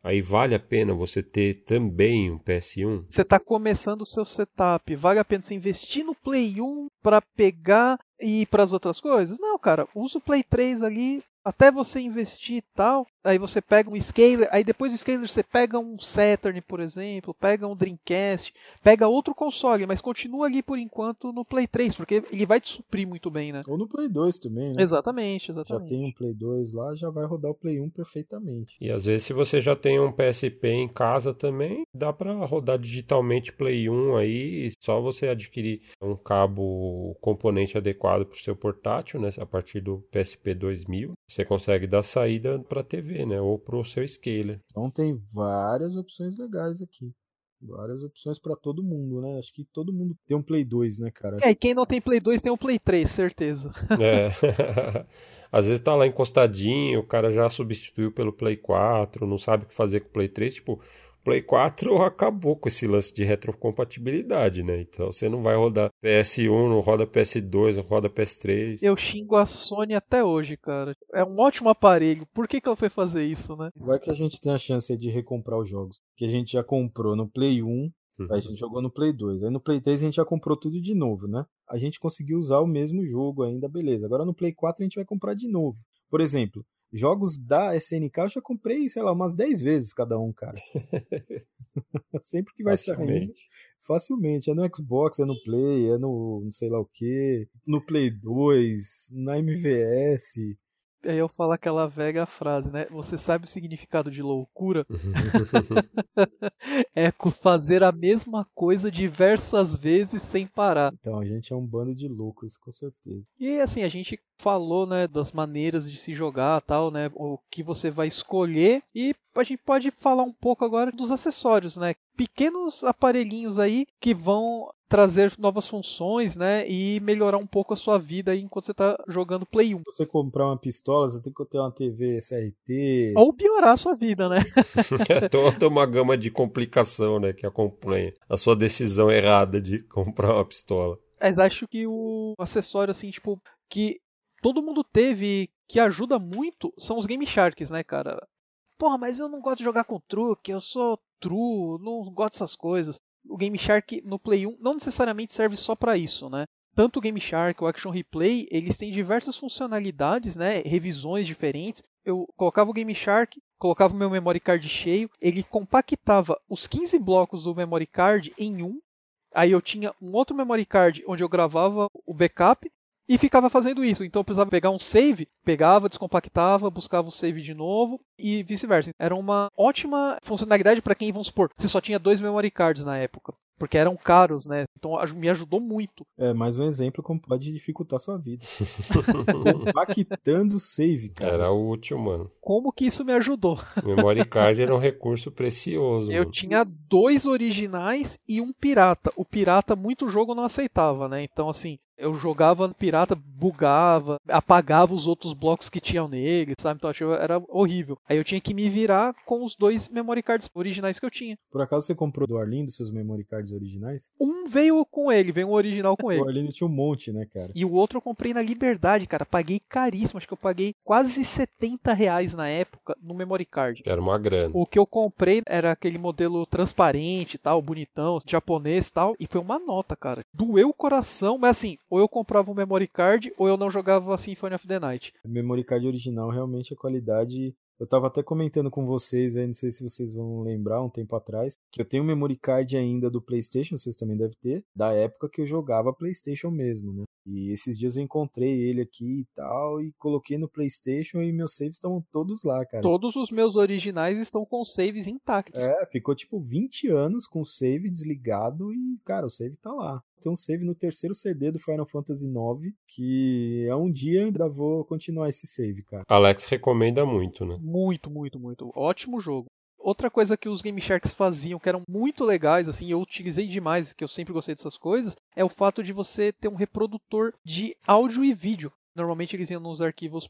aí vale a pena você ter também um PS1. Você está começando o seu setup, vale a pena você investir no Play 1 para pegar e ir para as outras coisas? Não, cara, usa o Play 3 ali, até você investir e tal, aí você pega um scaler, aí depois do scaler você pega um Saturn, por exemplo, pega um Dreamcast, pega outro console, mas continua ali por enquanto no Play 3, porque ele vai te suprir muito bem, né? Ou no Play 2 também, né? Exatamente, exatamente. Já tem um Play 2 lá, já vai rodar o Play 1 perfeitamente. E às vezes se você já tem um PSP em casa também, dá para rodar digitalmente Play 1 aí, só você adquirir um cabo componente adequado para o seu portátil, né, a partir do PSP 2000 você consegue dar saída para a Né? Ou para o seu scaler. Então tem várias opções legais aqui. Várias opções para todo mundo, né? Acho que todo mundo tem um Play 2, né, cara? É, e quem não tem Play 2 tem um Play 3, certeza. É. Às vezes tá lá encostadinho, o cara já substituiu pelo Play 4, não sabe o que fazer com o Play 3. Tipo, Play 4 acabou com esse lance de retrocompatibilidade, né? Então você não vai rodar PS1, não roda PS2, não roda PS3. Eu xingo a Sony até hoje, cara. É um ótimo aparelho. Por que, que ela foi fazer isso, né? Vai que a gente tem a chance de recomprar os jogos. Que a gente já comprou no Play 1, uhum. Aí a gente jogou no Play 2. Aí no Play 3 a gente já comprou tudo de novo, né? A gente conseguiu usar o mesmo jogo ainda, beleza. Agora no Play 4 a gente vai comprar de novo. Por exemplo, Jogos da SNK eu já comprei, sei lá, umas 10 vezes cada um, cara. Sempre que vai saindo. Facilmente. É no Xbox, é no Play, é no não sei lá o que, no Play 2, na MVS. Aí eu falo aquela velha frase, né? Você sabe o significado de loucura? é fazer a mesma coisa diversas vezes sem parar. Então, a gente é um bando de loucos, com certeza. E assim, a gente falou, né, das maneiras de se jogar, tal, né, o que você vai escolher e a gente pode falar um pouco agora dos acessórios, né? Pequenos aparelhinhos aí que vão trazer novas funções, né? E melhorar um pouco a sua vida aí enquanto você está jogando Play 1. Se você comprar uma pistola, você tem que ter uma TV SRT. Ou piorar a sua vida, né? é toda uma gama de complicação, né? Que acompanha a sua decisão errada de comprar uma pistola. Mas acho que o acessório, assim, tipo, que todo mundo teve que ajuda muito são os Game Sharks, né, cara? Porra, mas eu não gosto de jogar com truque, eu sou true, não gosto dessas coisas. O Game Shark no Play 1 não necessariamente serve só para isso, né? Tanto o Game Shark, o Action Replay, eles têm diversas funcionalidades, né? Revisões diferentes. Eu colocava o Game Shark, colocava o meu memory card cheio, ele compactava os 15 blocos do memory card em um. Aí eu tinha um outro memory card onde eu gravava o backup e ficava fazendo isso. Então eu precisava pegar um save, pegava, descompactava, buscava o save de novo e vice-versa. Era uma ótima funcionalidade para quem, vamos supor, se só tinha dois memory cards na época. Porque eram caros, né? Então me ajudou muito. É, mais um exemplo como pode dificultar sua vida. Compactando save, cara. Era útil, mano. Como que isso me ajudou? Memory card era um recurso precioso. Eu mano. tinha dois originais e um pirata. O pirata muito jogo não aceitava, né? Então, assim, eu jogava no pirata, bugava, apagava os outros blocos que tinham nele, sabe? Então era horrível. Aí eu tinha que me virar com os dois memory cards originais que eu tinha. Por acaso você comprou do Arlindo seus memory cards originais? Um veio com ele, veio um original com ele. O Arlindo tinha um monte, né, cara? E o outro eu comprei na Liberdade, cara. Paguei caríssimo, acho que eu paguei quase 70 reais na época no memory card. Era uma grana. O que eu comprei era aquele modelo transparente tal, bonitão, japonês tal, e foi uma nota, cara. Doeu o coração, mas assim, ou eu comprava um memory card ou eu não jogava Symphony of the Night. O memory card original realmente a qualidade eu tava até comentando com vocês aí, não sei se vocês vão lembrar, um tempo atrás, que eu tenho um memory card ainda do PlayStation, vocês também devem ter, da época que eu jogava PlayStation mesmo, né? E esses dias eu encontrei ele aqui e tal, e coloquei no PlayStation e meus saves estavam todos lá, cara. Todos os meus originais estão com saves intactos. É, ficou tipo 20 anos com o save desligado e, cara, o save tá lá tem um save no terceiro CD do Final Fantasy IX, que é um dia ainda vou continuar esse save, cara. Alex recomenda muito, né? Muito, muito, muito. Ótimo jogo. Outra coisa que os Game Sharks faziam, que eram muito legais, assim, eu utilizei demais, que eu sempre gostei dessas coisas, é o fato de você ter um reprodutor de áudio e vídeo. Normalmente eles iam nos arquivos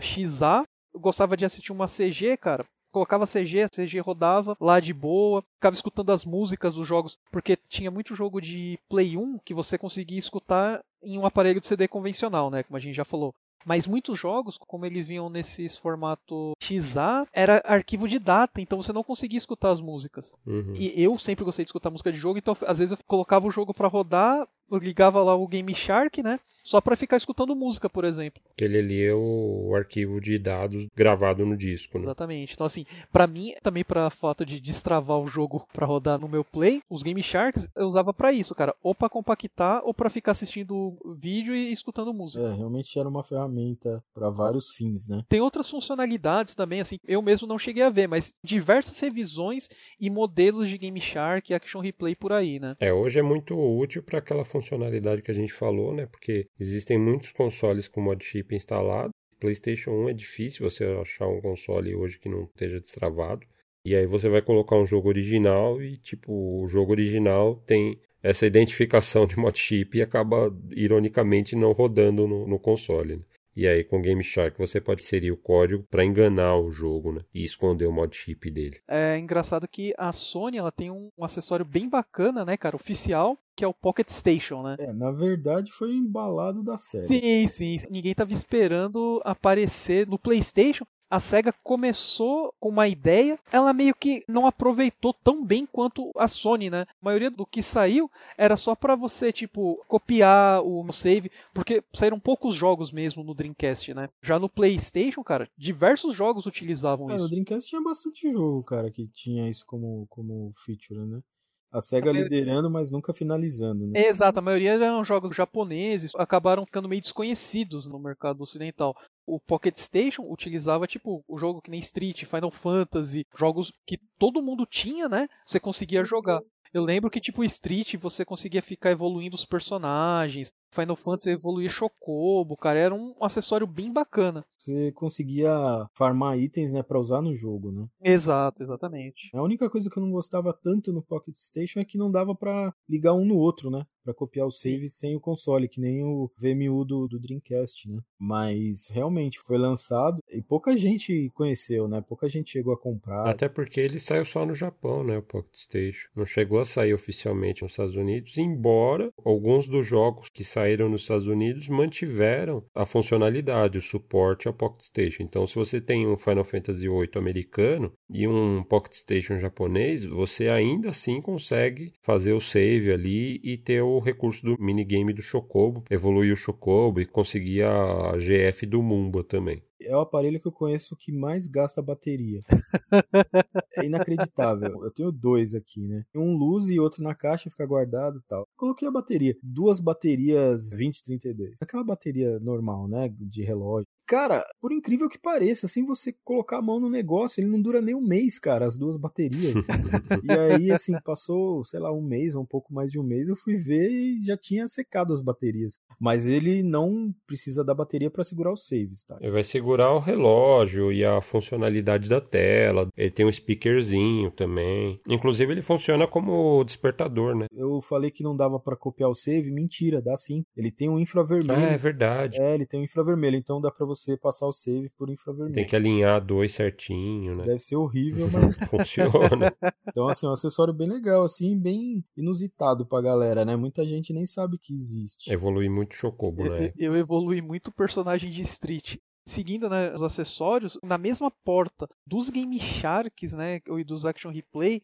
.xa. Eu gostava de assistir uma CG, cara colocava CG, a CG rodava lá de boa, ficava escutando as músicas dos jogos, porque tinha muito jogo de Play 1 que você conseguia escutar em um aparelho de CD convencional, né, como a gente já falou. Mas muitos jogos, como eles vinham nesses formato XA, era arquivo de data, então você não conseguia escutar as músicas. Uhum. E eu sempre gostei de escutar música de jogo, então às vezes eu colocava o jogo para rodar, eu ligava lá o Game Shark, né? Só para ficar escutando música, por exemplo. Ele ali é o arquivo de dados gravado no disco, né? Exatamente. Então assim, para mim, também para fato de destravar o jogo para rodar no meu Play, os Game Sharks eu usava para isso, cara, ou para compactar ou para ficar assistindo vídeo e escutando música. É, realmente era uma ferramenta para vários fins, né? Tem outras funcionalidades também, assim, eu mesmo não cheguei a ver, mas diversas revisões e modelos de Game Shark e Action Replay por aí, né? É, hoje é muito útil para aquela funcionalidade que a gente falou, né? Porque existem muitos consoles com mod chip instalado. PlayStation 1 é difícil você achar um console hoje que não esteja destravado. E aí você vai colocar um jogo original e, tipo, o jogo original tem essa identificação de mod chip e acaba, ironicamente, não rodando no, no console. Né? E aí, com Game Shark, você pode inserir o código para enganar o jogo, né? E esconder o mod chip dele. É engraçado que a Sony ela tem um, um acessório bem bacana, né, cara? Oficial, que é o Pocket Station, né? É, na verdade foi embalado da série. Sim, sim. Ninguém tava esperando aparecer no PlayStation. A SEGA começou com uma ideia, ela meio que não aproveitou tão bem quanto a Sony, né? A maioria do que saiu era só para você, tipo, copiar o save, porque saíram poucos jogos mesmo no Dreamcast, né? Já no PlayStation, cara, diversos jogos utilizavam cara, isso. No Dreamcast tinha bastante jogo, cara, que tinha isso como, como feature, né? A SEGA liderando, mas nunca finalizando, né? Exato, a maioria eram jogos japoneses, acabaram ficando meio desconhecidos no mercado ocidental. O Pocket Station utilizava, tipo, o jogo que nem Street, Final Fantasy, jogos que todo mundo tinha, né? Você conseguia jogar. Eu lembro que, tipo, Street você conseguia ficar evoluindo os personagens. Final Fantasy evoluía Chocobo, cara. Era um acessório bem bacana. Você conseguia farmar itens, né, pra usar no jogo, né? Exato, exatamente. A única coisa que eu não gostava tanto no Pocket Station é que não dava para ligar um no outro, né? Pra copiar o save Sim. sem o console, que nem o VMU do, do Dreamcast, né? Mas realmente foi lançado e pouca gente conheceu, né? Pouca gente chegou a comprar. Até porque ele saiu só no Japão, né? O Pocket Station. Não chegou a sair oficialmente nos Estados Unidos, embora alguns dos jogos que saíram nos Estados Unidos mantiveram a funcionalidade, o suporte ao Pocket Station. Então, se você tem um Final Fantasy VIII americano e um Pocket Station japonês, você ainda assim consegue fazer o save ali e ter o recurso do minigame do Chocobo, evoluir o Chocobo e conseguir a GF do Mumba também é o aparelho que eu conheço que mais gasta bateria. é inacreditável. Eu tenho dois aqui, né? Um luz e outro na caixa, fica guardado e tal. Coloquei a bateria. Duas baterias 2032. Aquela bateria normal, né? De relógio. Cara, por incrível que pareça, assim você colocar a mão no negócio, ele não dura nem um mês, cara, as duas baterias. e aí, assim, passou, sei lá, um mês, um pouco mais de um mês, eu fui ver e já tinha secado as baterias. Mas ele não precisa da bateria para segurar os saves, tá? Ele vai segurar o relógio e a funcionalidade da tela. Ele tem um speakerzinho também. Inclusive, ele funciona como despertador, né? Eu falei que não dava para copiar o save, mentira, dá sim. Ele tem um infravermelho. Ah, é verdade. É, ele tem um infravermelho, então dá para você passar o save por infravermelho. Tem que alinhar dois certinho, né? Deve ser horrível, mas funciona. Então, assim, é um acessório bem legal, assim, bem inusitado pra galera, né? Muita gente nem sabe que existe. Evolui muito Chocobo, né? Eu, eu evolui muito o personagem de Street seguindo né, os acessórios, na mesma porta dos Game Sharks né, e dos Action Replay,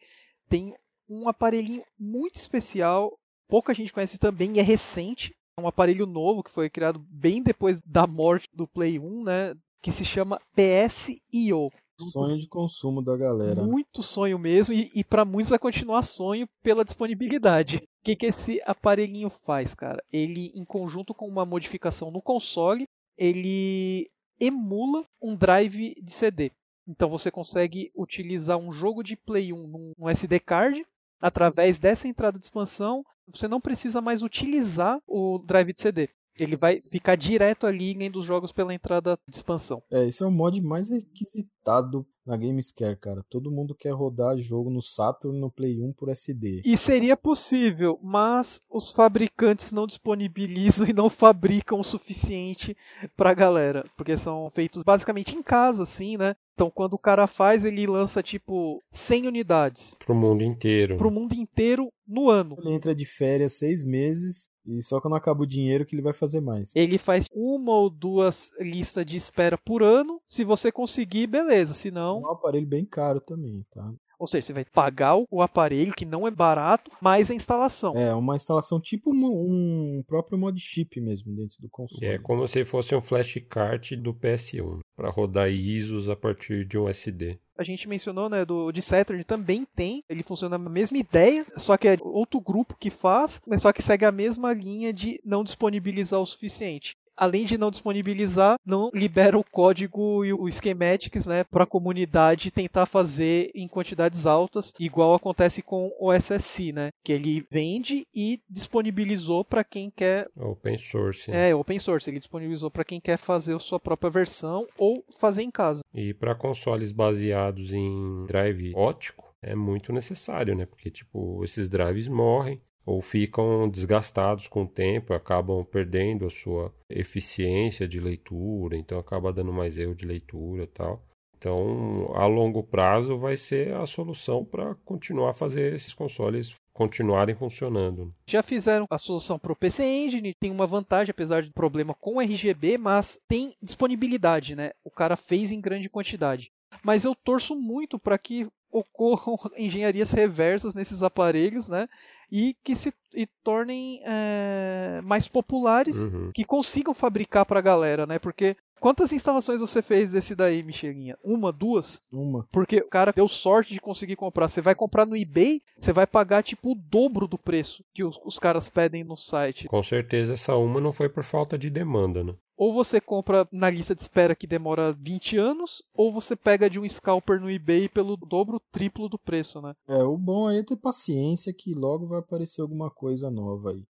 tem um aparelhinho muito especial, pouca gente conhece também, e é recente, um aparelho novo que foi criado bem depois da morte do Play 1, né, que se chama PSIO. Sonho de consumo da galera. Muito sonho mesmo, e, e para muitos vai continuar sonho pela disponibilidade. O que, que esse aparelhinho faz, cara? Ele, em conjunto com uma modificação no console, ele emula um drive de CD. Então você consegue utilizar um jogo de Play 1 num SD card através dessa entrada de expansão. Você não precisa mais utilizar o drive de CD. Ele vai ficar direto ali lendo os jogos pela entrada de expansão. É, esse é o mod mais requisitado na Gamescare, cara. Todo mundo quer rodar jogo no Saturn no Play 1 por SD. E seria possível, mas os fabricantes não disponibilizam e não fabricam o suficiente pra galera, porque são feitos basicamente em casa, assim, né? Então, quando o cara faz, ele lança tipo 100 unidades. Pro mundo inteiro. Pro mundo inteiro no ano. Ele entra de férias seis meses e só quando acaba o dinheiro que ele vai fazer mais. Ele faz uma ou duas listas de espera por ano. Se você conseguir, beleza. Se não. É um aparelho bem caro também, tá? Ou seja, você vai pagar o aparelho, que não é barato, mais a instalação. É, uma instalação tipo um, um próprio mod chip mesmo dentro do console. É como se fosse um flashcard do PS1, para rodar ISOs a partir de um SD a gente mencionou, né, do de Saturn também tem, ele funciona na mesma ideia, só que é outro grupo que faz, mas só que segue a mesma linha de não disponibilizar o suficiente além de não disponibilizar, não libera o código e o schematics, né, para a comunidade tentar fazer em quantidades altas, igual acontece com o SSI, né, que ele vende e disponibilizou para quem quer open source. Né? É, open source, ele disponibilizou para quem quer fazer a sua própria versão ou fazer em casa. E para consoles baseados em drive ótico, é muito necessário, né? Porque tipo, esses drives morrem ou ficam desgastados com o tempo, acabam perdendo a sua eficiência de leitura, então acaba dando mais erro de leitura, tal. Então, a longo prazo vai ser a solução para continuar a fazer esses consoles continuarem funcionando. Já fizeram a solução para o PC Engine, tem uma vantagem, apesar de problema com RGB, mas tem disponibilidade, né? O cara fez em grande quantidade. Mas eu torço muito para que ocorram engenharias reversas nesses aparelhos, né? E que se e tornem é, mais populares, uhum. que consigam fabricar para a galera, né? Porque Quantas instalações você fez desse daí, Michelinha? Uma, duas? Uma. Porque o cara deu sorte de conseguir comprar. Você vai comprar no eBay, você vai pagar tipo o dobro do preço que os, os caras pedem no site. Com certeza essa uma não foi por falta de demanda, né? Ou você compra na lista de espera que demora 20 anos, ou você pega de um scalper no eBay pelo dobro, triplo do preço, né? É, o bom aí é ter paciência que logo vai aparecer alguma coisa nova aí.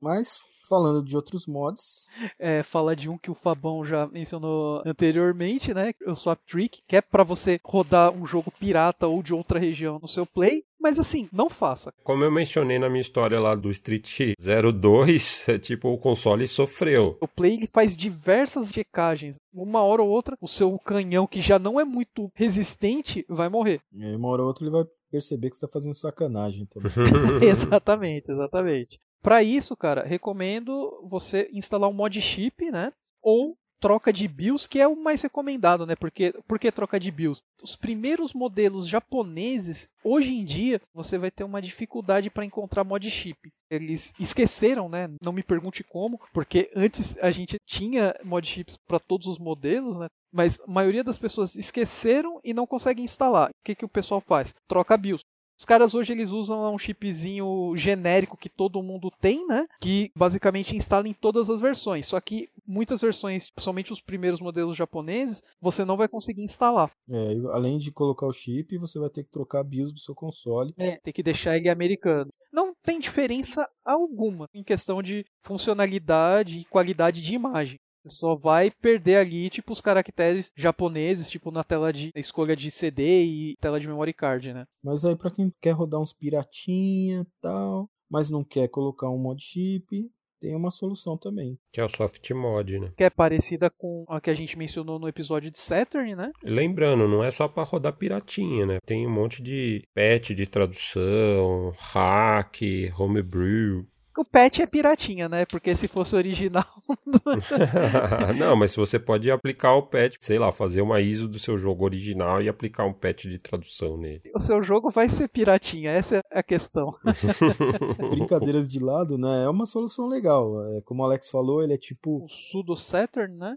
Mas falando de outros mods. É, fala de um que o Fabão já mencionou anteriormente, né? O Swap Trick, que é para você rodar um jogo pirata ou de outra região no seu Play. Mas assim, não faça. Como eu mencionei na minha história lá do Street 02, é tipo, o console sofreu. O Play ele faz diversas checagens. Uma hora ou outra, o seu canhão, que já não é muito resistente, vai morrer. E aí, uma hora ou outra, ele vai perceber que você está fazendo sacanagem também. exatamente, exatamente. Para isso, cara, recomendo você instalar um mod chip, né? Ou troca de BIOS, que é o mais recomendado, né? Porque, por que troca de BIOS? Os primeiros modelos japoneses, hoje em dia, você vai ter uma dificuldade para encontrar mod chip. Eles esqueceram, né? Não me pergunte como, porque antes a gente tinha mod chips para todos os modelos, né? Mas a maioria das pessoas esqueceram e não conseguem instalar. O que, que o pessoal faz? Troca BIOS. Os caras hoje eles usam um chipzinho genérico que todo mundo tem, né? Que basicamente instala em todas as versões. Só que muitas versões, principalmente os primeiros modelos japoneses, você não vai conseguir instalar. É, além de colocar o chip, você vai ter que trocar a BIOS do seu console. É, tem que deixar ele americano. Não tem diferença alguma em questão de funcionalidade e qualidade de imagem. Você só vai perder ali, tipo, os caracteres japoneses, tipo, na tela de escolha de CD e tela de memory card, né? Mas aí, para quem quer rodar uns piratinha tal, mas não quer colocar um mod chip, tem uma solução também. Que é o soft mod, né? Que é parecida com a que a gente mencionou no episódio de Saturn, né? Lembrando, não é só para rodar piratinha, né? Tem um monte de patch de tradução, hack, homebrew. O patch é piratinha, né? Porque se fosse original. não, mas você pode aplicar o patch, sei lá, fazer uma ISO do seu jogo original e aplicar um patch de tradução nele. O seu jogo vai ser piratinha, essa é a questão. Brincadeiras de lado, né? É uma solução legal. É, como o Alex falou, ele é tipo. O Sudo Saturn, né?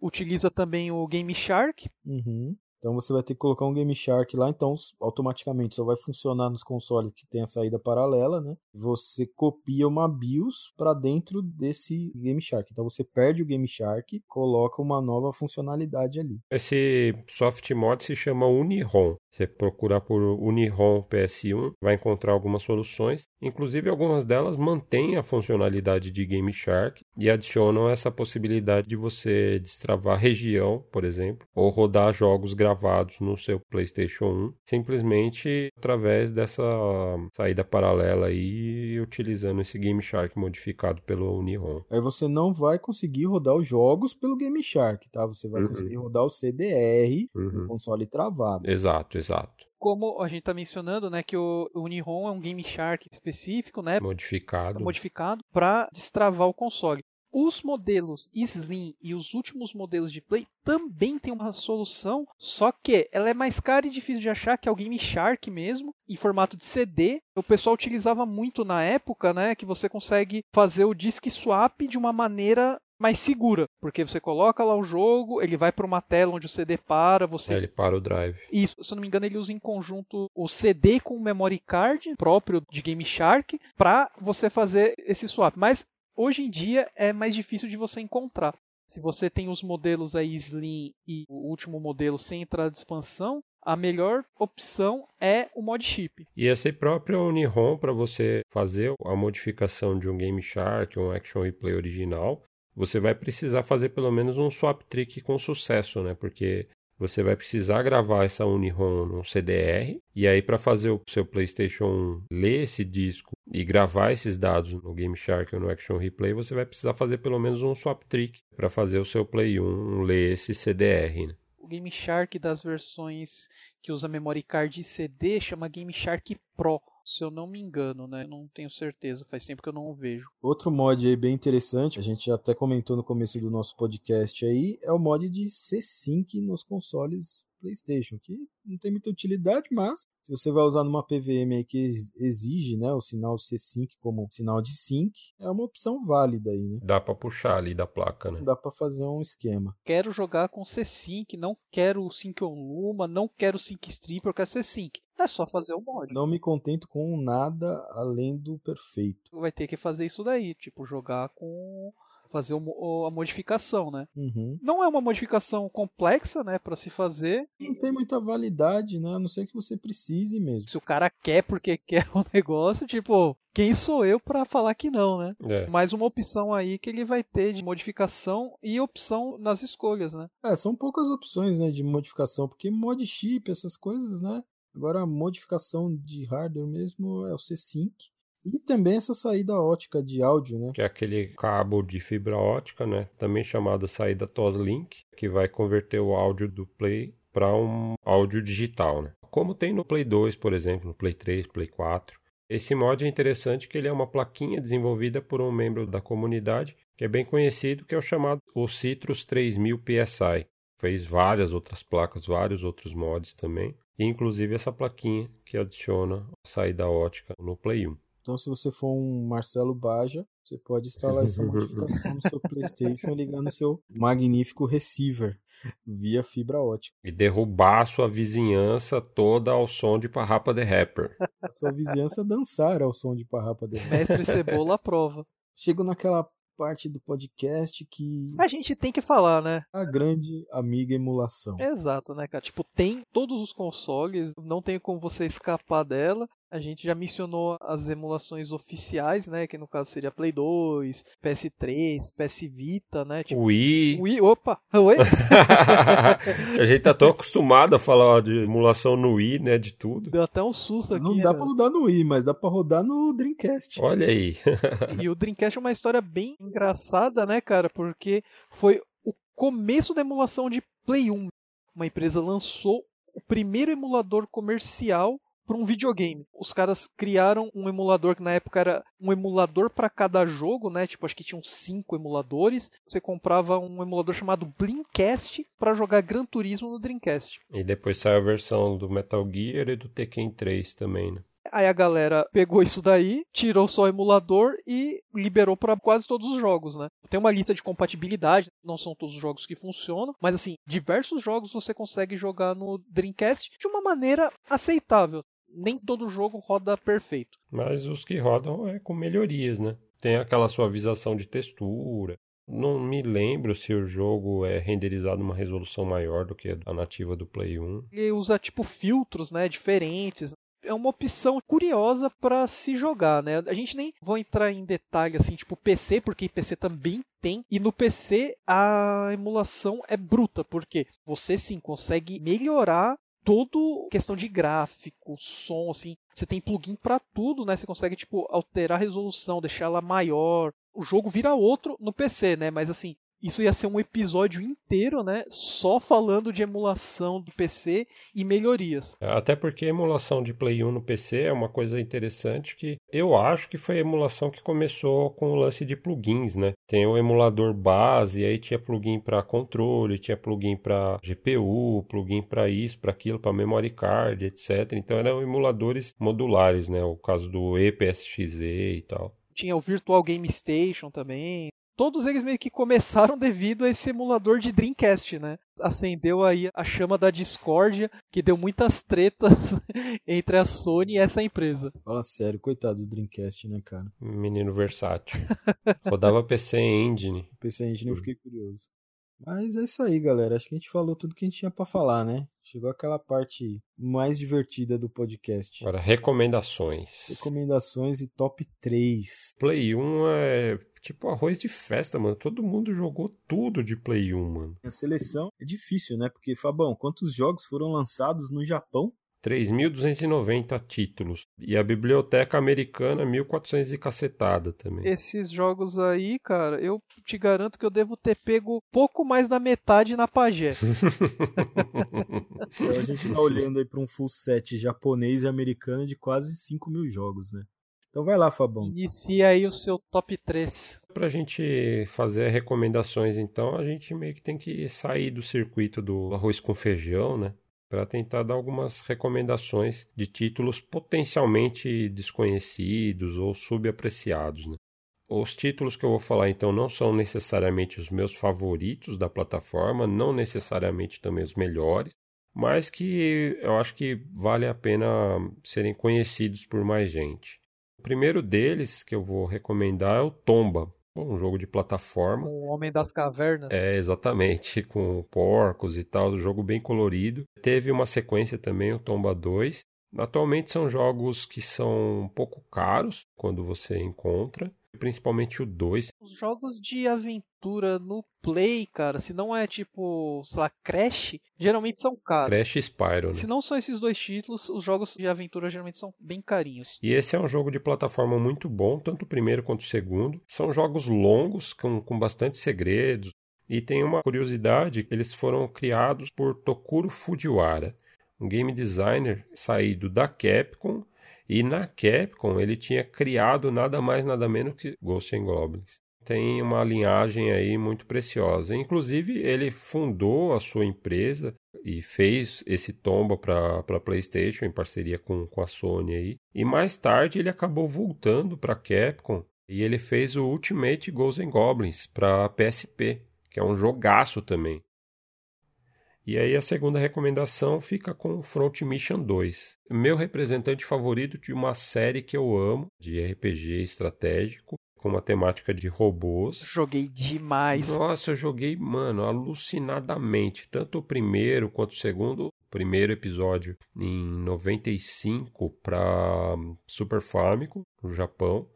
Utiliza também o Game Shark. Uhum. Então você vai ter que colocar um Game Shark lá, então automaticamente só vai funcionar nos consoles que tem a saída paralela, né? Você copia uma BIOS para dentro desse Game Shark. Então você perde o Game Shark, coloca uma nova funcionalidade ali. Esse soft mod se chama Uniron. Você procurar por Uniron PS1, vai encontrar algumas soluções. Inclusive algumas delas mantêm a funcionalidade de Game Shark e adicionam essa possibilidade de você destravar região, por exemplo, ou rodar jogos gravados no seu PlayStation 1, simplesmente através dessa saída paralela aí, utilizando esse Game Shark modificado pelo Uniron. Aí você não vai conseguir rodar os jogos pelo Game Shark, tá? Você vai uhum. conseguir rodar o CDR uhum. no console travado. Exato, exato como a gente está mencionando, né, que o Uniron é um Game Shark específico, né, modificado, modificado para destravar o console. Os modelos Slim e os últimos modelos de Play também têm uma solução, só que ela é mais cara e difícil de achar, que é o Game Shark mesmo, em formato de CD. O pessoal utilizava muito na época, né, que você consegue fazer o disk swap de uma maneira mais segura, porque você coloca lá o jogo, ele vai para uma tela onde o CD para, você é, ele para o drive. Isso, se eu não me engano, ele usa em conjunto o CD com o memory card próprio de Game Shark para você fazer esse swap. Mas hoje em dia é mais difícil de você encontrar. Se você tem os modelos aí Slim e o último modelo sem entrada de expansão, a melhor opção é o mod chip. E esse próprio Uniron para você fazer a modificação de um Game Shark, um Action Replay original, você vai precisar fazer pelo menos um swap trick com sucesso, né? Porque você vai precisar gravar essa Uniron no CDR e aí para fazer o seu PlayStation 1 ler esse disco e gravar esses dados no Game Shark ou no Action Replay, você vai precisar fazer pelo menos um swap trick para fazer o seu Play 1 ler esse CDR. Né? O Game Shark das versões que usa memory card e CD chama Game Shark Pro se eu não me engano, né? Não tenho certeza, faz tempo que eu não o vejo. Outro mod aí bem interessante, a gente até comentou no começo do nosso podcast aí, é o mod de C-Sync nos consoles PlayStation, que não tem muita utilidade, mas se você vai usar numa PVM que exige né, o sinal C-Sync como sinal de sync, é uma opção válida aí, né? Dá para puxar ali da placa, né? Dá para fazer um esquema. Quero jogar com C-Sync, não quero o Sync on Luma, não quero Sync Strip, eu quero C-Sync. É só fazer o mod. Não me contento com nada além do perfeito. Vai ter que fazer isso daí, tipo, jogar com fazer a modificação, né? Uhum. Não é uma modificação complexa, né, para se fazer. Não tem muita validade, né? A não ser que você precise mesmo. Se o cara quer porque quer o negócio, tipo, quem sou eu para falar que não, né? É. Mais uma opção aí que ele vai ter de modificação e opção nas escolhas, né? É, são poucas opções, né, de modificação, porque mod chip, essas coisas, né? Agora a modificação de hardware mesmo é o C-Sync. E também essa saída ótica de áudio, né? Que é aquele cabo de fibra ótica, né? Também chamado saída Toslink, que vai converter o áudio do Play para um áudio digital, né? Como tem no Play 2, por exemplo, no Play 3, Play 4. Esse mod é interessante que ele é uma plaquinha desenvolvida por um membro da comunidade que é bem conhecido, que é o chamado o Citrus 3000 PSI. Fez várias outras placas, vários outros mods também, e inclusive essa plaquinha que adiciona a saída ótica no Play 1. Então, se você for um Marcelo Baja, você pode instalar essa modificação no seu PlayStation e ligar no seu magnífico receiver via fibra ótica. E derrubar a sua vizinhança toda ao som de Parrapa the Rapper. A sua vizinhança dançar ao som de Parrapa the Rapper. Mestre Cebola aprova. Chego naquela parte do podcast que. A gente tem que falar, né? A grande amiga emulação. Exato, né, cara? Tipo, tem todos os consoles, não tem como você escapar dela. A gente já mencionou as emulações oficiais, né? Que no caso seria Play 2, PS3, PS Vita, né? Tipo, Wii. Wii, opa! Oi? a gente tá tão acostumado a falar de emulação no Wii, né? De tudo. Deu até um susto aqui. Não dá né? pra rodar no Wii, mas dá pra rodar no Dreamcast. Olha aí. e o Dreamcast é uma história bem engraçada, né, cara? Porque foi o começo da emulação de Play 1. Uma empresa lançou o primeiro emulador comercial para um videogame. Os caras criaram um emulador que na época era um emulador para cada jogo, né? Tipo, acho que tinham cinco emuladores. Você comprava um emulador chamado Blinkcast para jogar Gran Turismo no Dreamcast. E depois saiu a versão do Metal Gear e do Tekken 3 também, né? Aí a galera pegou isso daí, tirou só o emulador e liberou para quase todos os jogos, né? Tem uma lista de compatibilidade, não são todos os jogos que funcionam, mas assim, diversos jogos você consegue jogar no Dreamcast de uma maneira aceitável nem todo jogo roda perfeito. Mas os que rodam é com melhorias, né? Tem aquela suavização de textura. Não me lembro se o jogo é renderizado numa resolução maior do que a nativa do Play 1. Ele usa tipo filtros, né, diferentes. É uma opção curiosa para se jogar, né? A gente nem vai entrar em detalhe assim, tipo PC, porque PC também tem. E no PC a emulação é bruta, porque você sim consegue melhorar todo questão de gráfico, som, assim, você tem plugin para tudo, né? Você consegue tipo alterar a resolução, deixar ela maior. O jogo vira outro no PC, né? Mas assim, isso ia ser um episódio inteiro, né? Só falando de emulação do PC e melhorias. Até porque a emulação de Play 1 no PC é uma coisa interessante que eu acho que foi a emulação que começou com o lance de plugins, né? Tem o emulador base, aí tinha plugin para controle, tinha plugin para GPU, plugin para isso, para aquilo, para memory card, etc. Então eram emuladores modulares, né? O caso do EPSXE e tal tinha o Virtual Game Station também todos eles meio que começaram devido a esse emulador de Dreamcast, né? Acendeu aí a chama da discórdia, que deu muitas tretas entre a Sony e essa empresa. Fala sério, coitado do Dreamcast, né, cara? Menino versátil. Rodava PC Engine. PC Engine eu fiquei curioso. Mas é isso aí, galera. Acho que a gente falou tudo que a gente tinha para falar, né? Chegou aquela parte mais divertida do podcast. Agora, recomendações. Recomendações e top 3. Play 1 é tipo arroz de festa, mano. Todo mundo jogou tudo de Play 1, mano. A seleção é difícil, né? Porque, Fabão, quantos jogos foram lançados no Japão? 3.290 títulos. E a biblioteca americana, 1.400 e cacetada também. Esses jogos aí, cara, eu te garanto que eu devo ter pego pouco mais da metade na Pagé. então, a gente tá olhando aí para um full set japonês e americano de quase 5 mil jogos, né? Então vai lá, Fabão. Inicia aí o seu top 3. Pra gente fazer recomendações, então, a gente meio que tem que sair do circuito do arroz com feijão, né? Para tentar dar algumas recomendações de títulos potencialmente desconhecidos ou subapreciados. Né? Os títulos que eu vou falar então não são necessariamente os meus favoritos da plataforma, não necessariamente também os melhores, mas que eu acho que vale a pena serem conhecidos por mais gente. O primeiro deles que eu vou recomendar é o Tomba, um jogo de plataforma. O Homem das Cavernas. É, exatamente, com porcos e tal, um jogo bem colorido. Teve uma sequência também, o Tomba 2. Atualmente são jogos que são um pouco caros quando você encontra principalmente o 2. Os jogos de aventura no Play, cara, se não é tipo, sei lá, Crash, geralmente são caros. Crash e Spyro, né? Se não são esses dois títulos, os jogos de aventura geralmente são bem carinhos. E esse é um jogo de plataforma muito bom, tanto o primeiro quanto o segundo. São jogos longos, com, com bastante segredos. E tem uma curiosidade, eles foram criados por Tokuro Fujiwara, um game designer saído da Capcom e na Capcom ele tinha criado nada mais nada menos que Ghosts and Goblins. Tem uma linhagem aí muito preciosa. Inclusive ele fundou a sua empresa e fez esse tomba para PlayStation em parceria com, com a Sony aí. E mais tarde ele acabou voltando para Capcom e ele fez o Ultimate Ghosts and Goblins para PSP, que é um jogaço também. E aí a segunda recomendação fica com o Front Mission 2. Meu representante favorito de uma série que eu amo, de RPG estratégico, com uma temática de robôs. Joguei demais. Nossa, eu joguei, mano, alucinadamente. Tanto o primeiro quanto o segundo. Primeiro episódio em 95 para Super Famicom, no Japão.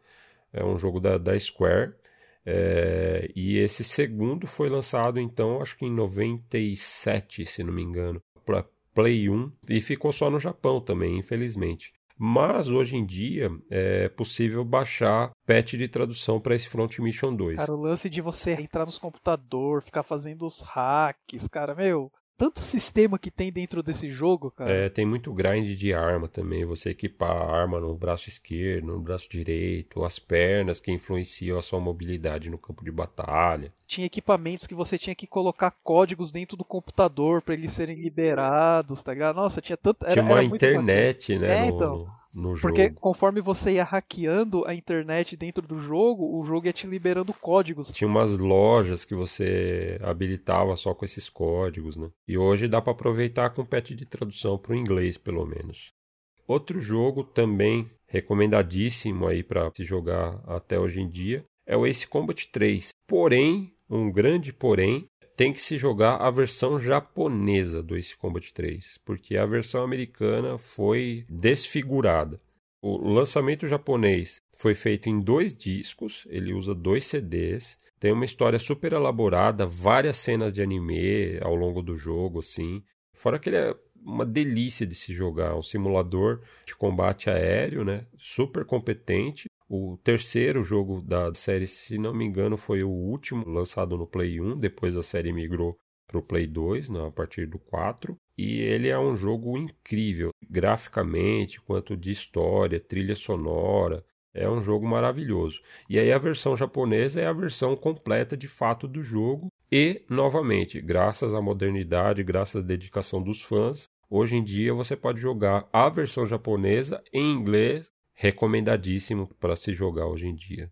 É um jogo da, da Square. É, e esse segundo foi lançado, então, acho que em 97, se não me engano, para Play 1 e ficou só no Japão também, infelizmente. Mas hoje em dia é possível baixar patch de tradução para esse Front Mission 2. Cara, o lance de você entrar nos computadores, ficar fazendo os hacks, cara, meu, tanto sistema que tem dentro desse jogo, cara. É, tem muito grind de arma também. Você equipar a arma no braço esquerdo, no braço direito, as pernas que influenciam a sua mobilidade no campo de batalha. Tinha equipamentos que você tinha que colocar códigos dentro do computador para eles serem liberados, tá ligado? Nossa, tinha tanto. Era, tinha uma internet, né? É, no... então no jogo. Porque conforme você ia hackeando a internet dentro do jogo, o jogo ia te liberando códigos. Tinha umas lojas que você habilitava só com esses códigos, né? E hoje dá para aproveitar com patch de tradução para o inglês, pelo menos. Outro jogo também recomendadíssimo aí para se jogar até hoje em dia é o Ace Combat 3. Porém, um grande porém, tem que se jogar a versão japonesa do Ace Combat 3, porque a versão americana foi desfigurada. O lançamento japonês foi feito em dois discos, ele usa dois CDs, tem uma história super elaborada, várias cenas de anime ao longo do jogo, assim. Fora que ele é uma delícia de se jogar, um simulador de combate aéreo, né? Super competente o terceiro jogo da série, se não me engano, foi o último lançado no Play 1, depois a série migrou para o Play 2, né, a partir do 4. E ele é um jogo incrível, graficamente, quanto de história, trilha sonora. É um jogo maravilhoso. E aí a versão japonesa é a versão completa de fato do jogo. E, novamente, graças à modernidade, graças à dedicação dos fãs, hoje em dia você pode jogar a versão japonesa em inglês recomendadíssimo para se jogar hoje em dia.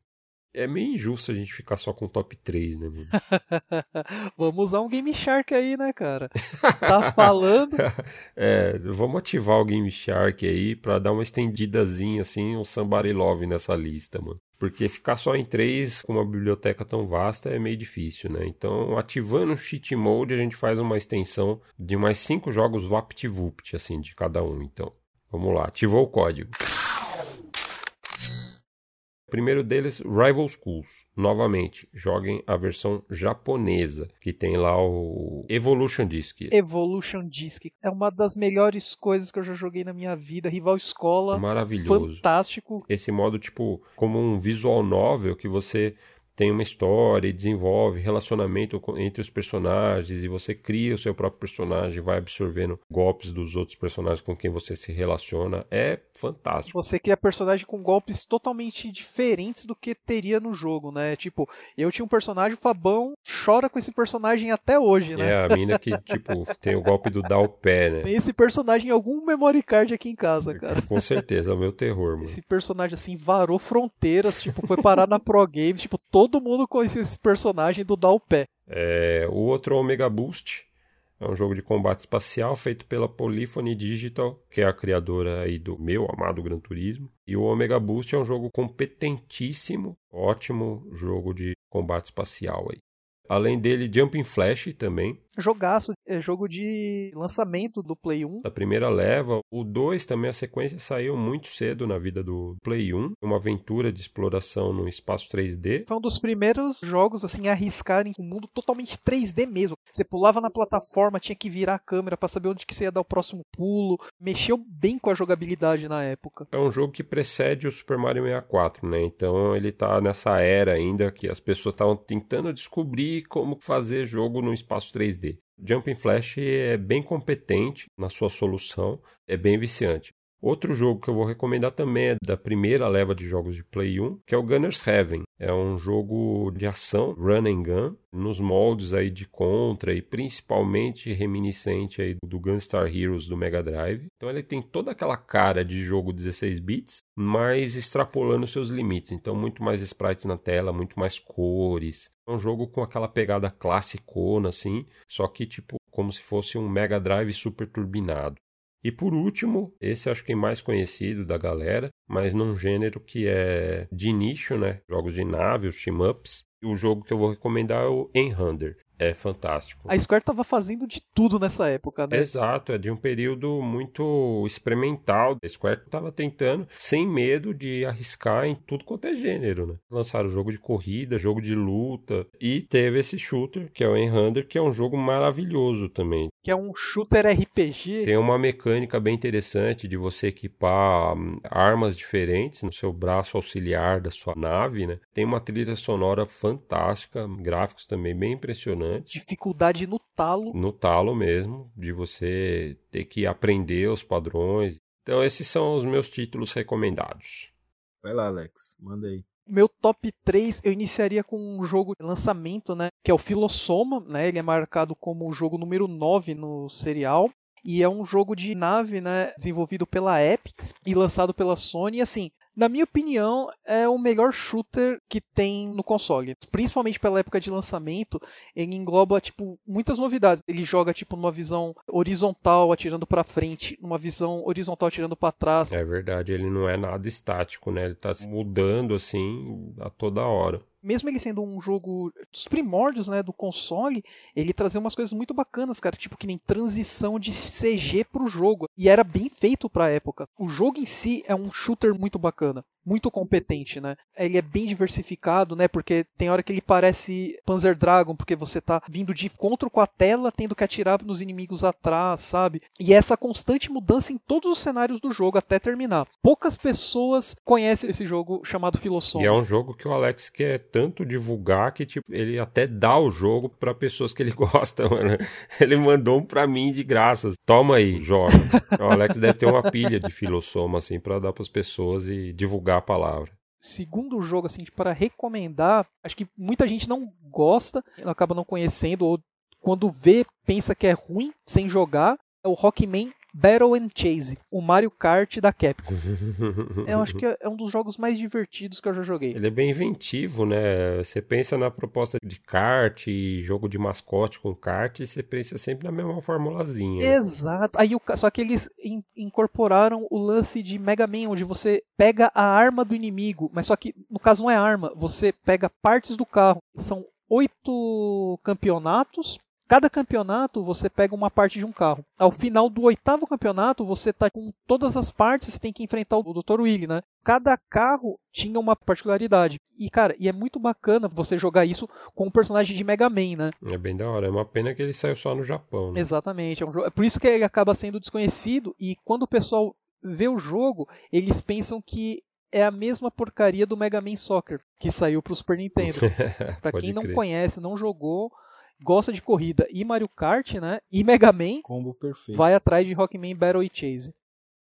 É meio injusto a gente ficar só com o top 3, né, mano? vamos usar um Game Shark aí, né, cara? Tá falando? é, vamos ativar o Game Shark aí pra dar uma estendidazinha, assim, um Somebody Love nessa lista, mano. Porque ficar só em 3 com uma biblioteca tão vasta é meio difícil, né? Então, ativando o Cheat Mode, a gente faz uma extensão de mais 5 jogos VaptVupt, assim, de cada um. Então, vamos lá, ativou o código. Primeiro deles, Rival Schools. Novamente, joguem a versão japonesa, que tem lá o Evolution Disc. Evolution Disc é uma das melhores coisas que eu já joguei na minha vida. Rival Escola. Maravilhoso. Fantástico. Esse modo, tipo, como um visual novel que você tem uma história e desenvolve relacionamento entre os personagens e você cria o seu próprio personagem, vai absorvendo golpes dos outros personagens com quem você se relaciona, é fantástico. Você cria personagem com golpes totalmente diferentes do que teria no jogo, né? Tipo, eu tinha um personagem, o Fabão chora com esse personagem até hoje, né? É, a mina que, tipo, tem o golpe do dar o pé, né? Tem esse personagem em algum memory card aqui em casa, cara. Com certeza, é o meu terror, mano. Esse personagem, assim, varou fronteiras, tipo, foi parar na Pro Games, tipo, todo todo mundo conhecia esse personagem do dar o pé. É, o outro Omega Boost. É um jogo de combate espacial feito pela Polyphony Digital, que é a criadora aí do meu amado Gran Turismo. E o Omega Boost é um jogo competentíssimo, ótimo jogo de combate espacial aí. Além dele, Jumping Flash também. Jogaço, é jogo de lançamento do Play 1. Da primeira leva. O 2 também, a sequência saiu muito cedo na vida do Play 1. Uma aventura de exploração no espaço 3D. Foi um dos primeiros jogos assim a arriscarem um mundo totalmente 3D mesmo. Você pulava na plataforma, tinha que virar a câmera para saber onde que você ia dar o próximo pulo. Mexeu bem com a jogabilidade na época. É um jogo que precede o Super Mario 64, né? Então ele tá nessa era ainda que as pessoas estavam tentando descobrir como fazer jogo no espaço 3D. Jumping Flash é bem competente na sua solução, é bem viciante. Outro jogo que eu vou recomendar também é da primeira leva de jogos de Play 1, que é o Gunner's Heaven. É um jogo de ação, run and gun, nos moldes aí de Contra e principalmente reminiscente aí do Gunstar Heroes do Mega Drive. Então ele tem toda aquela cara de jogo 16 bits, mas extrapolando seus limites. Então muito mais sprites na tela, muito mais cores. É um jogo com aquela pegada classicona assim, só que tipo como se fosse um Mega Drive super turbinado. E por último, esse acho que é mais conhecido da galera, mas num gênero que é de nicho, né? Jogos de nave, os team-ups. O jogo que eu vou recomendar é o Enhander é fantástico. A Square estava fazendo de tudo nessa época, né? Exato, é de um período muito experimental. A Square estava tentando, sem medo de arriscar em tudo quanto é gênero, né? Lançaram jogo de corrida, jogo de luta e teve esse shooter, que é o Enhander, que é um jogo maravilhoso também. Que é um shooter RPG. Tem uma mecânica bem interessante de você equipar hum, armas diferentes no seu braço auxiliar da sua nave, né? Tem uma trilha sonora fantástica, gráficos também bem impressionantes Dificuldade no talo. No talo mesmo, de você ter que aprender os padrões. Então, esses são os meus títulos recomendados. Vai lá, Alex, manda aí. Meu top 3 eu iniciaria com um jogo de lançamento, né? Que é o Filosoma, né? Ele é marcado como o jogo número 9 no serial. E é um jogo de nave, né? Desenvolvido pela Epic e lançado pela Sony. E assim, na minha opinião, é o melhor shooter que tem no console. Principalmente pela época de lançamento, ele engloba tipo muitas novidades. Ele joga tipo numa visão horizontal atirando para frente, numa visão horizontal atirando para trás. É verdade, ele não é nada estático, né? Ele tá mudando assim a toda hora mesmo ele sendo um jogo dos primórdios, né, do console, ele trazia umas coisas muito bacanas, cara, tipo que nem transição de CG pro jogo, e era bem feito pra época. O jogo em si é um shooter muito bacana muito competente, né? Ele é bem diversificado, né? Porque tem hora que ele parece Panzer Dragon, porque você tá vindo de encontro com a tela, tendo que atirar nos inimigos atrás, sabe? E essa constante mudança em todos os cenários do jogo até terminar. Poucas pessoas conhecem esse jogo chamado Filosoma. E é um jogo que o Alex quer tanto divulgar que tipo, ele até dá o jogo para pessoas que ele gosta, mano. Ele mandou um para mim de graça. Toma aí, joga. o Alex deve ter uma pilha de Filosoma assim para dar para as pessoas e divulgar a palavra. Segundo jogo, assim, para recomendar, acho que muita gente não gosta, acaba não conhecendo, ou quando vê, pensa que é ruim sem jogar, é o Rockman Battle and Chase, o Mario Kart da Capcom. eu acho que é, é um dos jogos mais divertidos que eu já joguei. Ele é bem inventivo, né? Você pensa na proposta de kart, jogo de mascote com kart, e você pensa sempre na mesma formulazinha. Exato. Aí, só que eles in, incorporaram o lance de Mega Man, onde você pega a arma do inimigo, mas só que no caso não é arma, você pega partes do carro. São oito campeonatos Cada campeonato você pega uma parte de um carro. Ao final do oitavo campeonato, você tá com todas as partes, você tem que enfrentar o Dr. Willy, né? Cada carro tinha uma particularidade. E, cara, e é muito bacana você jogar isso com um personagem de Mega Man, né? É bem da hora. É uma pena que ele saiu só no Japão. Né? Exatamente. É, um jogo... é por isso que ele acaba sendo desconhecido. E quando o pessoal vê o jogo, eles pensam que é a mesma porcaria do Mega Man Soccer que saiu pro Super Nintendo. Para quem não conhece, não jogou, gosta de corrida e Mario Kart, né? E Mega Man, combo perfeito. Vai atrás de Rockman Battle e Chase.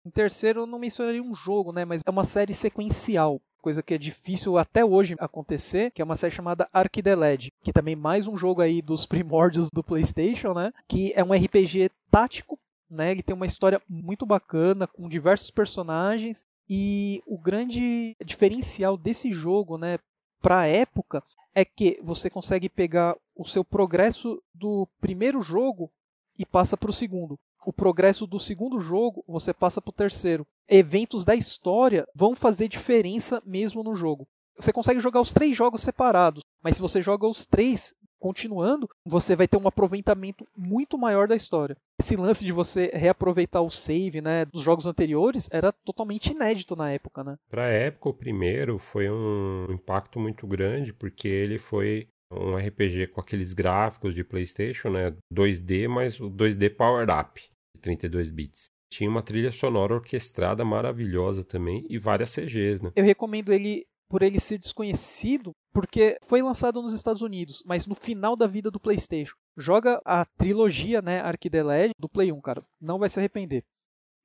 Em terceiro, eu não mencionaria um jogo, né? Mas é uma série sequencial. Coisa que é difícil até hoje acontecer, que é uma série chamada Ark the Led, que também mais um jogo aí dos primórdios do PlayStation, né? Que é um RPG tático, né? Ele tem uma história muito bacana, com diversos personagens. E o grande diferencial desse jogo, né, para a época, é que você consegue pegar o seu progresso do primeiro jogo e passa para o segundo. O progresso do segundo jogo você passa para o terceiro. Eventos da história vão fazer diferença mesmo no jogo. Você consegue jogar os três jogos separados, mas se você joga os três continuando, você vai ter um aproveitamento muito maior da história. Esse lance de você reaproveitar o save, né, dos jogos anteriores era totalmente inédito na época, né? Para a época, o primeiro foi um impacto muito grande porque ele foi um RPG com aqueles gráficos de PlayStation, né, 2D, mas o 2D powered up, de 32 bits. Tinha uma trilha sonora orquestrada maravilhosa também e várias CGs, né? Eu recomendo ele por ele ser desconhecido, porque foi lançado nos Estados Unidos, mas no final da vida do PlayStation. Joga a trilogia, né, Legend do Play 1, cara. Não vai se arrepender.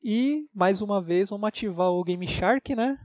E mais uma vez vamos ativar o Game Shark, né?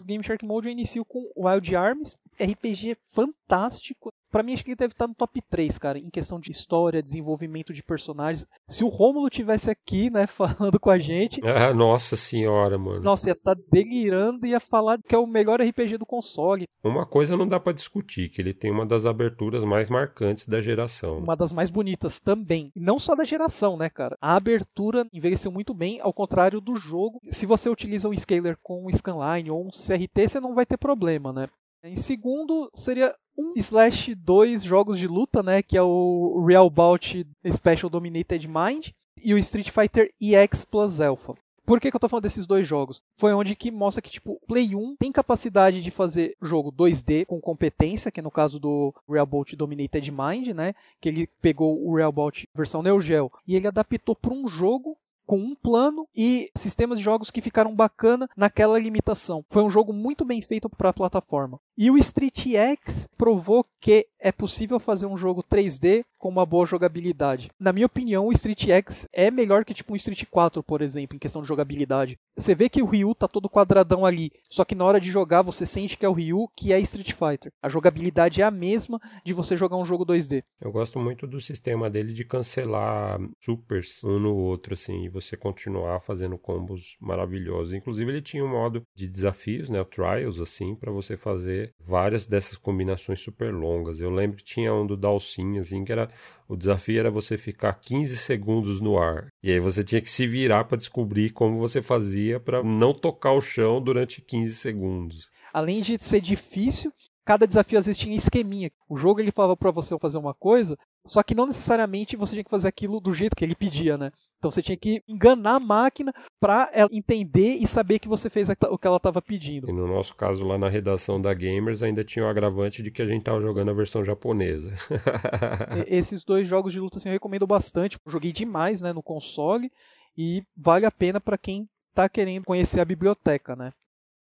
O Game Shark Mode eu inicio com Wild Arms, RPG fantástico. Para mim, acho que ele deve estar no top 3, cara, em questão de história, desenvolvimento de personagens. Se o Rômulo tivesse aqui, né, falando com a gente. Ah, nossa senhora, mano. Nossa, ia estar tá delirando e ia falar que é o melhor RPG do console. Uma coisa não dá para discutir, que ele tem uma das aberturas mais marcantes da geração. Uma das mais bonitas também. Não só da geração, né, cara? A abertura envelheceu muito bem, ao contrário do jogo. Se você utiliza um scaler com um scanline ou um CRT, você não vai ter problema, né? Em segundo, seria um slash dois jogos de luta, né? Que é o Real Bout Special Dominated Mind e o Street Fighter EX Plus Alpha. Por que, que eu tô falando desses dois jogos? Foi onde que mostra que, tipo, Play 1 tem capacidade de fazer jogo 2D com competência, que é no caso do Real Bout Dominated Mind, né? Que ele pegou o Real Bout versão Neo Geo e ele adaptou para um jogo com um plano e sistemas de jogos que ficaram bacana naquela limitação. Foi um jogo muito bem feito para a plataforma. E o Street X provou que é possível fazer um jogo 3D com uma boa jogabilidade. Na minha opinião, o Street X é melhor que tipo um Street 4, por exemplo, em questão de jogabilidade. Você vê que o Ryu tá todo quadradão ali, só que na hora de jogar você sente que é o Ryu que é Street Fighter. A jogabilidade é a mesma de você jogar um jogo 2D. Eu gosto muito do sistema dele de cancelar supers um no outro assim, e você continuar fazendo combos maravilhosos. Inclusive ele tinha um modo de desafios, né, trials assim, para você fazer várias dessas combinações super longas. Eu lembro que tinha um do Dalsin, assim, que era o desafio era você ficar 15 segundos no ar. E aí você tinha que se virar para descobrir como você fazia para não tocar o chão durante 15 segundos. Além de ser difícil, cada desafio às vezes tinha esqueminha. O jogo ele falava para você fazer uma coisa, só que não necessariamente você tinha que fazer aquilo do jeito que ele pedia, né? Então você tinha que enganar a máquina para ela entender e saber que você fez o que ela estava pedindo. E no nosso caso lá na redação da Gamers ainda tinha o agravante de que a gente estava jogando a versão japonesa. Esses dois jogos de luta assim, eu recomendo bastante. joguei demais, né, no console e vale a pena para quem está querendo conhecer a biblioteca, né?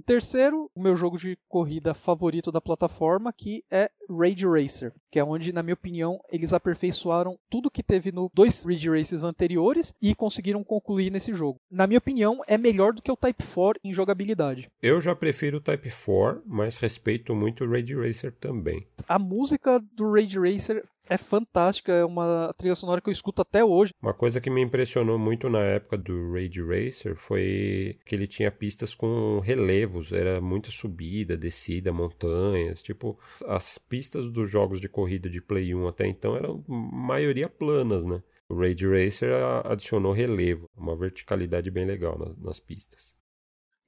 Terceiro, o meu jogo de corrida favorito da plataforma, que é Rage Racer, que é onde, na minha opinião, eles aperfeiçoaram tudo que teve no dois Rage Races anteriores e conseguiram concluir nesse jogo. Na minha opinião, é melhor do que o Type 4 em jogabilidade. Eu já prefiro o Type 4, mas respeito muito o Rage Racer também. A música do Rage Racer é fantástica, é uma trilha sonora que eu escuto até hoje. Uma coisa que me impressionou muito na época do Rage Racer foi que ele tinha pistas com relevos, era muita subida, descida, montanhas, tipo, as pistas dos jogos de corrida de Play 1 até então eram maioria planas, né? O Rage Racer adicionou relevo, uma verticalidade bem legal nas, nas pistas.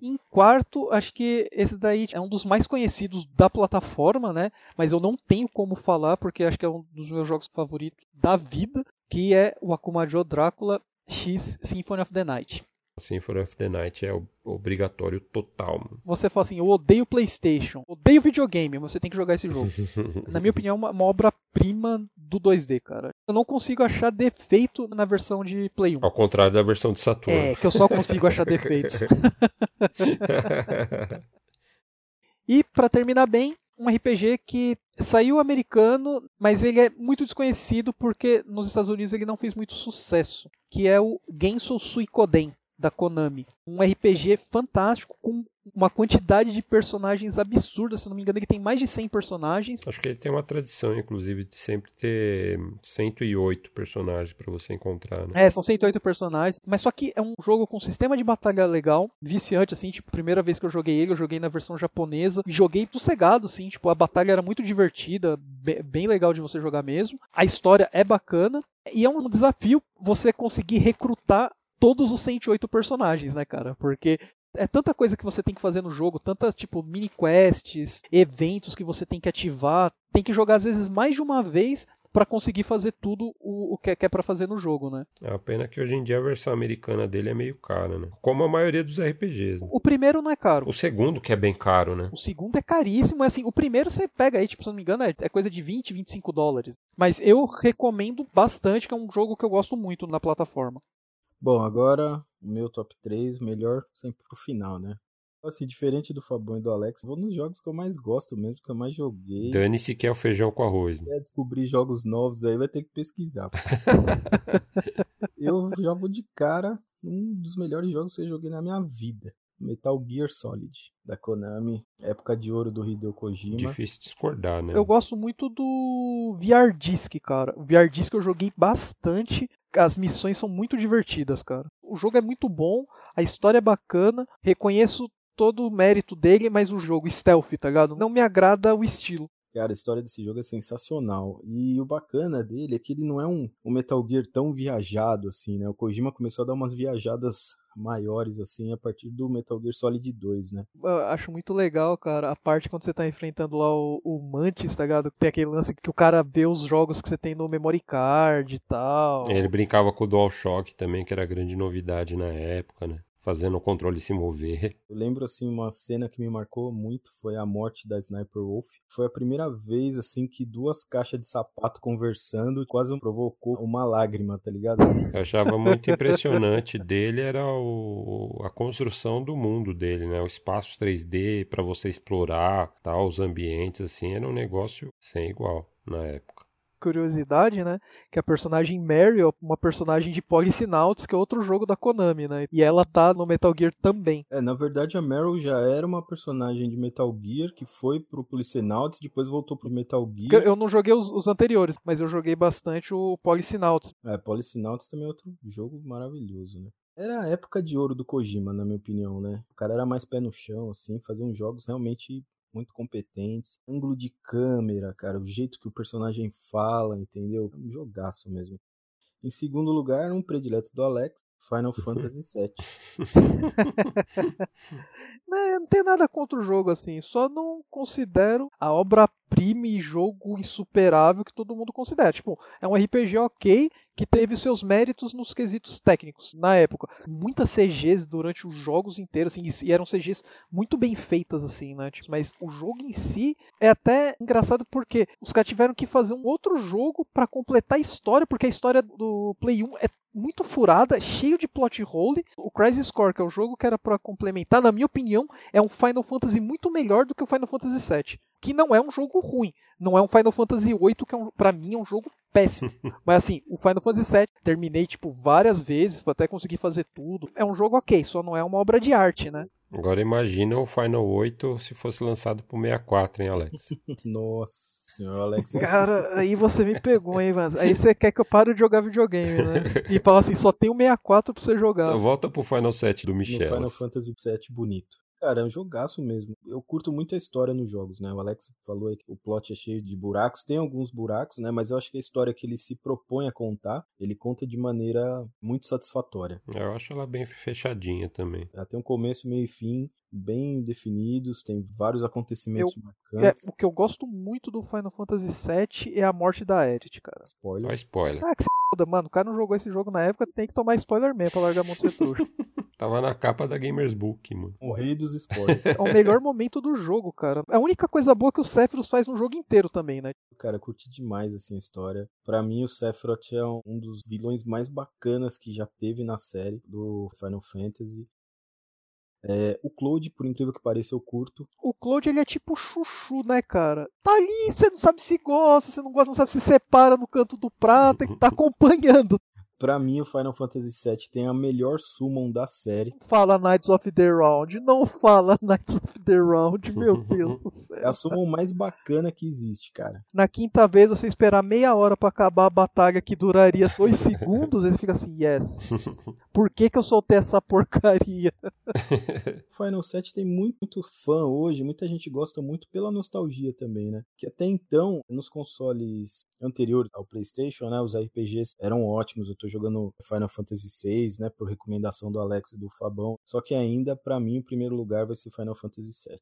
Em quarto, acho que esse daí é um dos mais conhecidos da plataforma, né? Mas eu não tenho como falar porque acho que é um dos meus jogos favoritos da vida, que é o Akumajo Drácula X Symphony of the Night. Symphony of the Night é obrigatório total. Mano. Você fala assim, eu odeio PlayStation, odeio videogame, você tem que jogar esse jogo. na minha opinião, é uma, uma obra-prima do 2D, cara. Eu não consigo achar defeito na versão de Play 1. Ao contrário da versão de Saturno. É, que eu só consigo achar defeitos. e para terminar bem, um RPG que saiu americano, mas ele é muito desconhecido porque nos Estados Unidos ele não fez muito sucesso, que é o Gensou Suikoden da Konami. Um RPG fantástico com uma quantidade de personagens absurda, se não me engano, ele tem mais de 100 personagens. Acho que ele tem uma tradição, inclusive, de sempre ter 108 personagens para você encontrar, né? É, são 108 personagens, mas só que é um jogo com sistema de batalha legal, viciante, assim, tipo, primeira vez que eu joguei ele, eu joguei na versão japonesa, e joguei sossegado, assim, tipo, a batalha era muito divertida, bem legal de você jogar mesmo, a história é bacana, e é um desafio você conseguir recrutar todos os 108 personagens, né, cara? Porque é tanta coisa que você tem que fazer no jogo, tantas tipo mini quests, eventos que você tem que ativar, tem que jogar às vezes mais de uma vez para conseguir fazer tudo o, o que é, é para fazer no jogo, né? É a pena que hoje em dia a versão americana dele é meio cara, né? Como a maioria dos RPGs. Né? O primeiro não é caro. O segundo que é bem caro, né? O segundo é caríssimo, é assim, o primeiro você pega aí, tipo, se não me engano, é, é coisa de 20, 25 dólares. Mas eu recomendo bastante, que é um jogo que eu gosto muito na plataforma. Bom, agora o meu top 3, melhor sempre pro final, né? Assim, diferente do Fabão e do Alex, vou nos jogos que eu mais gosto mesmo, que eu mais joguei. Dane-se que é o feijão com arroz. Né? É, descobrir jogos novos aí vai ter que pesquisar. eu já vou de cara um dos melhores jogos que eu joguei na minha vida. Metal Gear Solid, da Konami, época de ouro do Hideo Kojima. Difícil discordar, né? Eu gosto muito do VR Disc, cara. O VR Disc eu joguei bastante. As missões são muito divertidas, cara. O jogo é muito bom, a história é bacana, reconheço todo o mérito dele, mas o jogo stealth, tá ligado? Não me agrada o estilo. Cara, a história desse jogo é sensacional. E o bacana dele é que ele não é um, um Metal Gear tão viajado assim, né? O Kojima começou a dar umas viajadas maiores, assim, a partir do Metal Gear Solid 2, né? Eu acho muito legal, cara, a parte quando você tá enfrentando lá o, o Mantis, tá ligado? Tem aquele lance que o cara vê os jogos que você tem no memory card e tal. Ele brincava com o DualShock também, que era grande novidade na época, né? Fazendo o controle se mover. Eu lembro assim uma cena que me marcou muito foi a morte da Sniper Wolf. Foi a primeira vez assim que duas caixas de sapato conversando quase provocou uma lágrima, tá ligado? Eu achava muito impressionante dele era o, a construção do mundo dele, né? O espaço 3D para você explorar, tal, os ambientes assim, era um negócio sem igual na época curiosidade, né? Que a personagem Mary é uma personagem de Policinauts, que é outro jogo da Konami, né? E ela tá no Metal Gear também. É, na verdade a Meryl já era uma personagem de Metal Gear que foi pro Policinauts, depois voltou pro Metal Gear. Eu não joguei os, os anteriores, mas eu joguei bastante o Policinauts. É, Policinauts também é outro jogo maravilhoso, né? Era a época de ouro do Kojima, na minha opinião, né? O cara era mais pé no chão, assim, fazia uns jogos realmente muito competentes. Ângulo de câmera, cara, o jeito que o personagem fala, entendeu? É um jogaço mesmo. Em segundo lugar, um predileto do Alex, Final Fantasy VII. Né, não tem nada contra o jogo assim, só não considero a obra-prima e jogo insuperável que todo mundo considera. Tipo, é um RPG ok que teve seus méritos nos quesitos técnicos na época. Muitas CGs durante os jogos inteiros, assim, e eram CGs muito bem feitas, assim, né? Tipo, mas o jogo em si é até engraçado porque os caras tiveram que fazer um outro jogo para completar a história, porque a história do Play 1 é muito furada, cheio de plot hole. O Crisis Core, que é o jogo que era para complementar, na minha opinião, é um Final Fantasy muito melhor do que o Final Fantasy VII. Que não é um jogo ruim. Não é um Final Fantasy VIII, que é um, pra mim é um jogo péssimo. Mas assim, o Final Fantasy VII terminei tipo várias vezes para até conseguir fazer tudo. É um jogo ok, só não é uma obra de arte, né? Agora imagina o Final 8 se fosse lançado pro 64, hein, Alex? Nossa senhor, Alex. Cara, aí você me pegou, hein, mano. Aí você quer que eu pare de jogar videogame, né? E fala assim, só tem o 64 pra você jogar. Então volta pro Final 7 do Michel. Final Fantasy 7 bonito. Cara, é um jogaço mesmo. Eu curto muito a história nos jogos, né? O Alex falou aí que o plot é cheio de buracos. Tem alguns buracos, né? Mas eu acho que a história que ele se propõe a contar, ele conta de maneira muito satisfatória. Eu acho ela bem fechadinha também. Ela tem um começo, meio e fim bem definidos, tem vários acontecimentos eu, marcantes. É, o que eu gosto muito do Final Fantasy VII é a morte da Edith, cara. Spoiler. Olha spoiler. Ah, que mano. O cara não jogou esse jogo na época, tem que tomar spoiler mesmo pra largar a mão trouxa. Tava na capa da Gamers Book, mano. O rei dos spoilers. é o melhor momento do jogo, cara. A única coisa boa que o Sephiroth faz no jogo inteiro também, né? Cara, curti demais assim a história. Para mim, o Sephiroth é um dos vilões mais bacanas que já teve na série do Final Fantasy. É, o Claude, por incrível que pareça, eu curto. O Claude, ele é tipo chuchu, né, cara? Tá ali, você não sabe se gosta, você não gosta, não sabe se separa no canto do prato, e tá acompanhando. Pra mim, o Final Fantasy VII tem a melhor summon da série. Fala Knights of the Round, não fala Knights of the Round, meu Deus do céu. É a summon mais bacana que existe, cara. Na quinta vez, você esperar meia hora para acabar a batalha que duraria dois segundos, ele fica assim, yes. Por que que eu soltei essa porcaria? Final 7 tem muito, muito fã hoje, muita gente gosta muito pela nostalgia também, né? Que até então, nos consoles anteriores ao PlayStation, né, os RPGs eram ótimos. Eu tô jogando Final Fantasy VI, né, por recomendação do Alex e do Fabão. Só que ainda, para mim, o primeiro lugar vai ser Final Fantasy VII.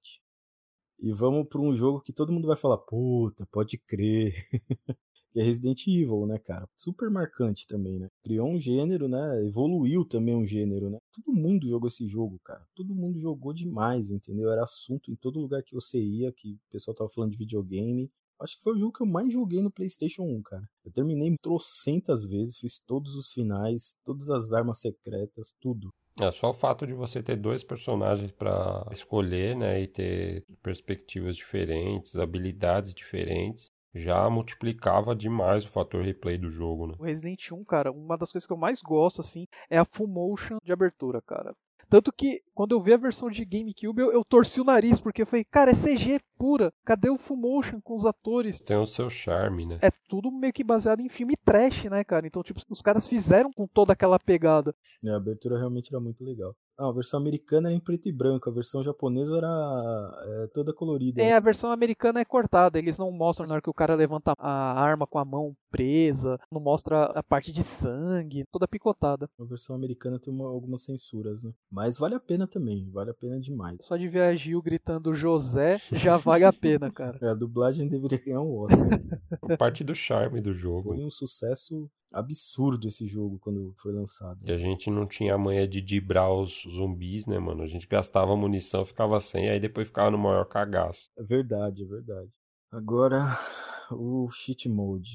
E vamos para um jogo que todo mundo vai falar, puta, pode crer. que é Resident Evil, né, cara? Super marcante também, né? Criou um gênero, né? Evoluiu também um gênero, né? Todo mundo jogou esse jogo, cara. Todo mundo jogou demais, entendeu? Era assunto em todo lugar que você ia, que o pessoal tava falando de videogame. Acho que foi o jogo que eu mais joguei no PlayStation 1, cara. Eu terminei trocentas vezes, fiz todos os finais, todas as armas secretas, tudo. É só o fato de você ter dois personagens para escolher, né, e ter perspectivas diferentes, habilidades diferentes, já multiplicava demais o fator replay do jogo, né? O Resident 1, cara, uma das coisas que eu mais gosto, assim, é a full motion de abertura, cara. Tanto que, quando eu vi a versão de GameCube, eu, eu torci o nariz, porque eu falei, cara, é CG pura. Cadê o full motion com os atores? Tem o seu charme, né? É tudo meio que baseado em filme trash, né, cara? Então, tipo, os caras fizeram com toda aquela pegada. É, a abertura realmente era muito legal. Ah, a versão americana era em preto e branco, a versão japonesa era é, toda colorida. É, a versão americana é cortada, eles não mostram na hora que o cara levanta a arma com a mão presa, não mostra a parte de sangue, toda picotada. A versão americana tem uma, algumas censuras, né? Mas vale a pena também, vale a pena demais. Só de ver a Gil gritando José já vale a pena, cara. É, a dublagem deveria ganhar um Oscar. parte do charme do jogo. Foi um sucesso absurdo esse jogo quando foi lançado. E a gente não tinha a manha de dibrar os zumbis, né, mano? A gente gastava munição, ficava sem, aí depois ficava no maior cagaço. É verdade, é verdade. Agora, o cheat mode.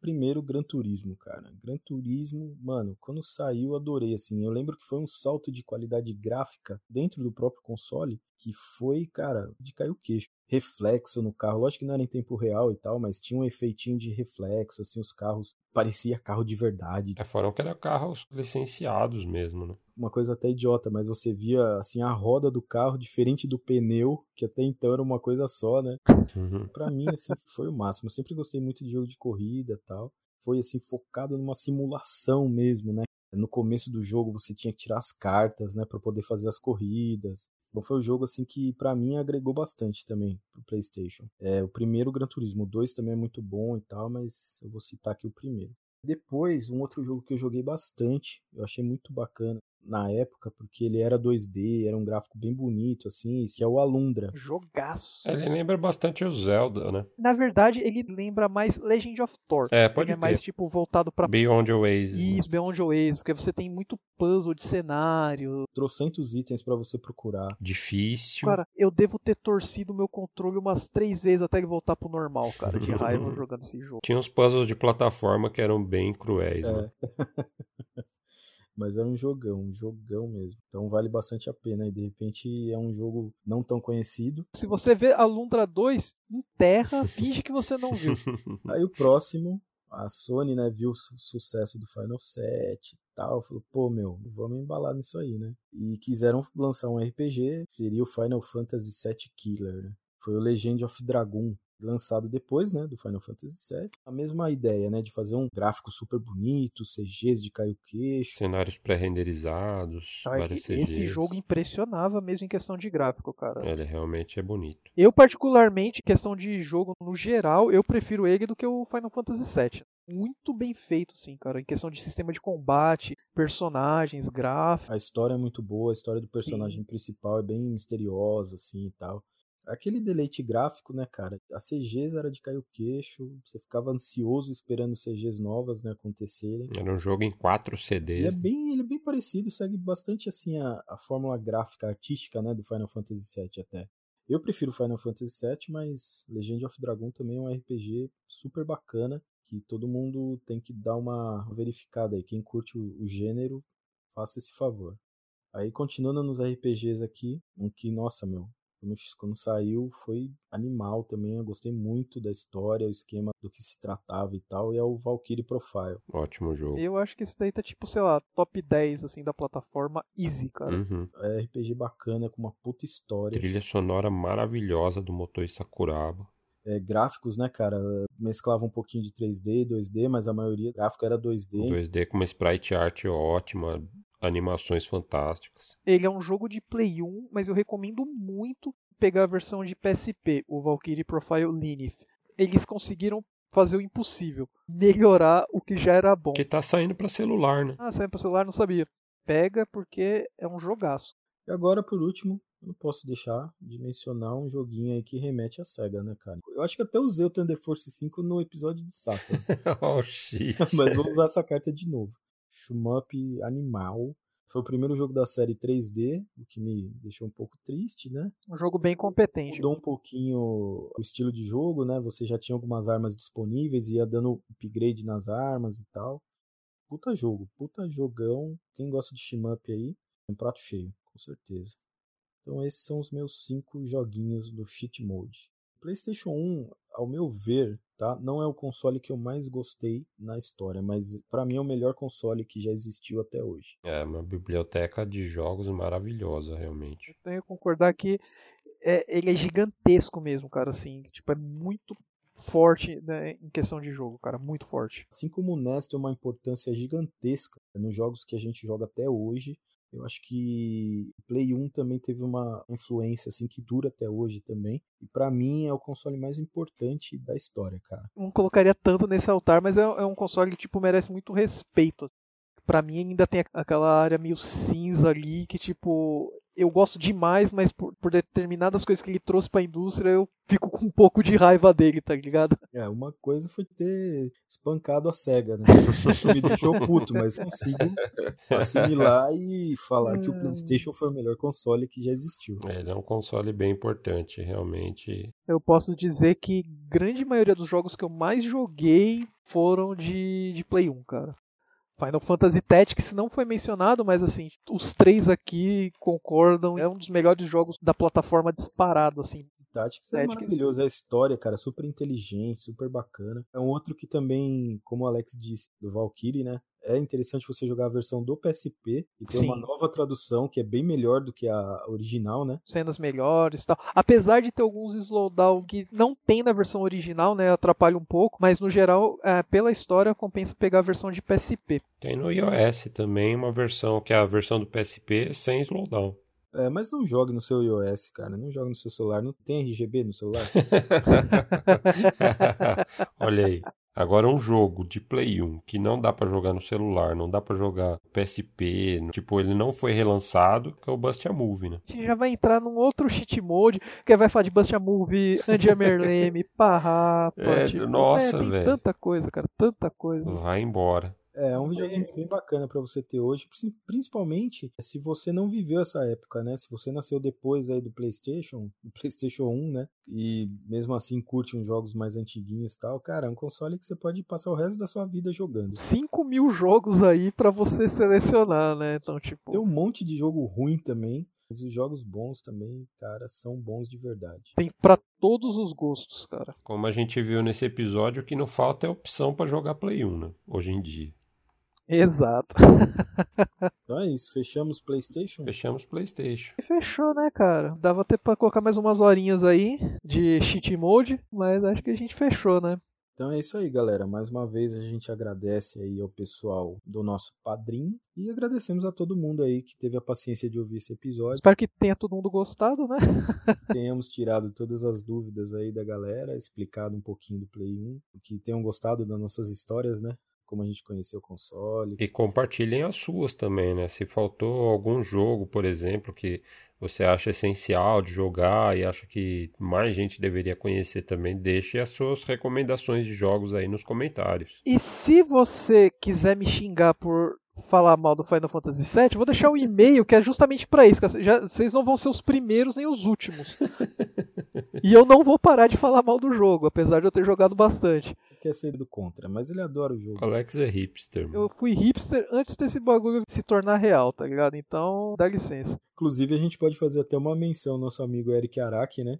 Primeiro, Gran Turismo, cara. Gran Turismo, mano, quando saiu, adorei, assim. Eu lembro que foi um salto de qualidade gráfica dentro do próprio console que foi, cara, de cair o queixo. Reflexo no carro, lógico que não era em tempo real e tal, mas tinha um efeitinho de reflexo, assim, os carros parecia carro de verdade. É, foram que eram carros licenciados mesmo, né? Uma coisa até idiota, mas você via, assim, a roda do carro diferente do pneu, que até então era uma coisa só, né? Uhum. Pra mim, assim, foi o máximo. Eu sempre gostei muito de jogo de corrida e tal. Foi, assim, focado numa simulação mesmo, né? No começo do jogo você tinha que tirar as cartas, né, para poder fazer as corridas. Então foi um jogo assim que para mim agregou bastante também pro PlayStation. É, o primeiro Gran Turismo, o 2 também é muito bom e tal, mas eu vou citar aqui o primeiro. Depois, um outro jogo que eu joguei bastante, eu achei muito bacana, na época, porque ele era 2D, era um gráfico bem bonito, assim, que é o Alundra. Jogaço. Ele lembra bastante o Zelda, né? Na verdade, ele lembra mais Legend of Thor. É, pode ele é mais, tipo, voltado pra... Beyond Oasis. né? Isso, Beyond Oasis, porque você tem muito puzzle de cenário. Trocentos itens para você procurar. Difícil. Cara, eu devo ter torcido o meu controle umas três vezes até ele voltar pro normal, cara, de raiva jogando esse jogo. Tinha uns puzzles de plataforma que eram bem cruéis, né? É. Mas era um jogão, um jogão mesmo. Então vale bastante a pena. E de repente é um jogo não tão conhecido. Se você vê a Lundra 2, enterra, finge que você não viu. Aí o próximo, a Sony, né, viu o su- sucesso do Final 7 e tal, falou, pô, meu, vamos embalar nisso aí, né? E quiseram lançar um RPG, seria o Final Fantasy VII Killer, né? Foi o Legend of Dragon. Lançado depois, né, do Final Fantasy VII. A mesma ideia, né, de fazer um gráfico super bonito, CGs de cair o queixo. Cenários pré-renderizados, Ah, várias e- CGs. Esse jogo impressionava mesmo em questão de gráfico, cara. Ele realmente é bonito. Eu, particularmente, questão de jogo no geral, eu prefiro ele do que o Final Fantasy VII. Muito bem feito, sim, cara. Em questão de sistema de combate, personagens, gráficos. A história é muito boa, a história do personagem principal é bem misteriosa, assim e tal. Aquele deleite gráfico, né, cara? A CGs era de cair o queixo, você ficava ansioso esperando CGs novas, né, acontecerem. Era um jogo em quatro Ele é CDs. bem, ele é bem parecido, segue bastante assim a, a fórmula gráfica artística, né, do Final Fantasy VII até. Eu prefiro Final Fantasy VII, mas Legend of Dragon também é um RPG super bacana que todo mundo tem que dar uma verificada aí. Quem curte o, o gênero, faça esse favor. Aí continuando nos RPGs aqui, um que, nossa, meu, quando, quando saiu foi animal também. Eu gostei muito da história, o esquema do que se tratava e tal, e é o Valkyrie Profile. Ótimo jogo. Eu acho que esse daí tá tipo, sei lá, top 10 assim da plataforma easy, cara. Uhum. É RPG bacana, com uma puta história. Trilha sonora maravilhosa do Motor Sakuraba. É, gráficos, né, cara? Mesclava um pouquinho de 3D, 2D, mas a maioria gráfico era 2D. 2D com uma sprite art ótima, animações fantásticas. Ele é um jogo de Play 1, mas eu recomendo muito pegar a versão de PSP, o Valkyrie Profile Linith. Eles conseguiram fazer o impossível, melhorar o que já era bom. Que tá saindo pra celular, né? Ah, saiu para celular, não sabia. Pega porque é um jogaço. E agora, por último, eu não posso deixar de mencionar um joguinho aí que remete à SEGA, né, cara? Eu acho que até usei o Thunder Force 5 no episódio de Saturn, oh, shit. mas vou usar essa carta de novo. Shmup Animal. Foi o primeiro jogo da série 3D, o que me deixou um pouco triste, né? Um jogo bem competente. Mudou um pouquinho o estilo de jogo, né? Você já tinha algumas armas disponíveis, ia dando upgrade nas armas e tal. Puta jogo, puta jogão. Quem gosta de shmup aí, é um prato cheio, com certeza. Então esses são os meus cinco joguinhos do cheat mode. PlayStation 1, ao meu ver, tá? Não é o console que eu mais gostei na história, mas para mim é o melhor console que já existiu até hoje. É, uma biblioteca de jogos maravilhosa, realmente. Eu tenho que concordar que é, ele é gigantesco mesmo, cara, assim, tipo, é muito forte né, em questão de jogo, cara, muito forte. Assim como o NES tem uma importância gigantesca nos jogos que a gente joga até hoje, eu acho que o Play 1 também teve uma influência assim que dura até hoje também. E para mim é o console mais importante da história, cara. Não colocaria tanto nesse altar, mas é, é um console que tipo merece muito respeito. Pra mim ainda tem aquela área meio cinza ali que tipo eu gosto demais, mas por, por determinadas coisas que ele trouxe pra indústria eu fico com um pouco de raiva dele, tá ligado? É, uma coisa foi ter espancado a SEGA, né? Me deixou puto, mas consigo assimilar e falar que o PlayStation foi o melhor console que já existiu. É, ele é um console bem importante, realmente. Eu posso dizer que grande maioria dos jogos que eu mais joguei foram de, de Play 1, cara. Final Fantasy Tactics não foi mencionado, mas assim, os três aqui concordam, é um dos melhores jogos da plataforma disparado, assim. Tactics é maravilhoso, é a história, cara, super inteligente, super bacana. É um outro que também, como o Alex disse, do Valkyrie, né? É interessante você jogar a versão do PSP e ter Sim. uma nova tradução que é bem melhor do que a original, né? Cenas melhores e tal. Apesar de ter alguns slowdown que não tem na versão original, né? Atrapalha um pouco, mas no geral, é, pela história, compensa pegar a versão de PSP. Tem no iOS também uma versão, que é a versão do PSP sem slowdown. É, mas não jogue no seu iOS, cara. Não jogue no seu celular. Não tem RGB no celular. Olha aí. Agora um jogo de Play 1 que não dá pra jogar no celular, não dá pra jogar PSP, tipo, ele não foi relançado, que é o Bust a Movie, né? A gente já vai entrar num outro cheat mode, que vai falar de Busta Movie, Andy Merleme, Parrapa. É, tipo, nossa, é, tem velho. tanta coisa, cara, tanta coisa. Vai embora. É, é um videogame bem bacana pra você ter hoje, prin- principalmente se você não viveu essa época, né? Se você nasceu depois aí do PlayStation, do PlayStation 1, né? E mesmo assim curte uns jogos mais antiguinhos e tal, cara, é um console que você pode passar o resto da sua vida jogando. 5 mil jogos aí pra você selecionar, né? Então, tipo, Tem um monte de jogo ruim também, mas os jogos bons também, cara, são bons de verdade. tem pra todos os gostos, cara. Como a gente viu nesse episódio, o que não falta é opção pra jogar Play 1, né? Hoje em dia. Exato. Então é isso, fechamos PlayStation? Fechamos PlayStation. Fechou, né, cara? Dava até pra colocar mais umas horinhas aí de cheat mode, mas acho que a gente fechou, né? Então é isso aí, galera. Mais uma vez a gente agradece aí ao pessoal do nosso padrinho e agradecemos a todo mundo aí que teve a paciência de ouvir esse episódio. Espero que tenha todo mundo gostado, né? Tenhamos tirado todas as dúvidas aí da galera, explicado um pouquinho do Play 1, que tenham gostado das nossas histórias, né? Como a gente conheceu o console. E compartilhem as suas também, né? Se faltou algum jogo, por exemplo, que você acha essencial de jogar e acha que mais gente deveria conhecer também, deixe as suas recomendações de jogos aí nos comentários. E se você quiser me xingar por falar mal do Final Fantasy VII, vou deixar um e-mail que é justamente para isso. Já, vocês não vão ser os primeiros nem os últimos. e eu não vou parar de falar mal do jogo, apesar de eu ter jogado bastante. Quer ser do contra, mas ele adora o jogo. Alex é hipster. Mano. Eu fui hipster antes desse bagulho se tornar real, tá ligado? Então, dá licença. Inclusive, a gente pode fazer até uma menção ao nosso amigo Eric Araki, né?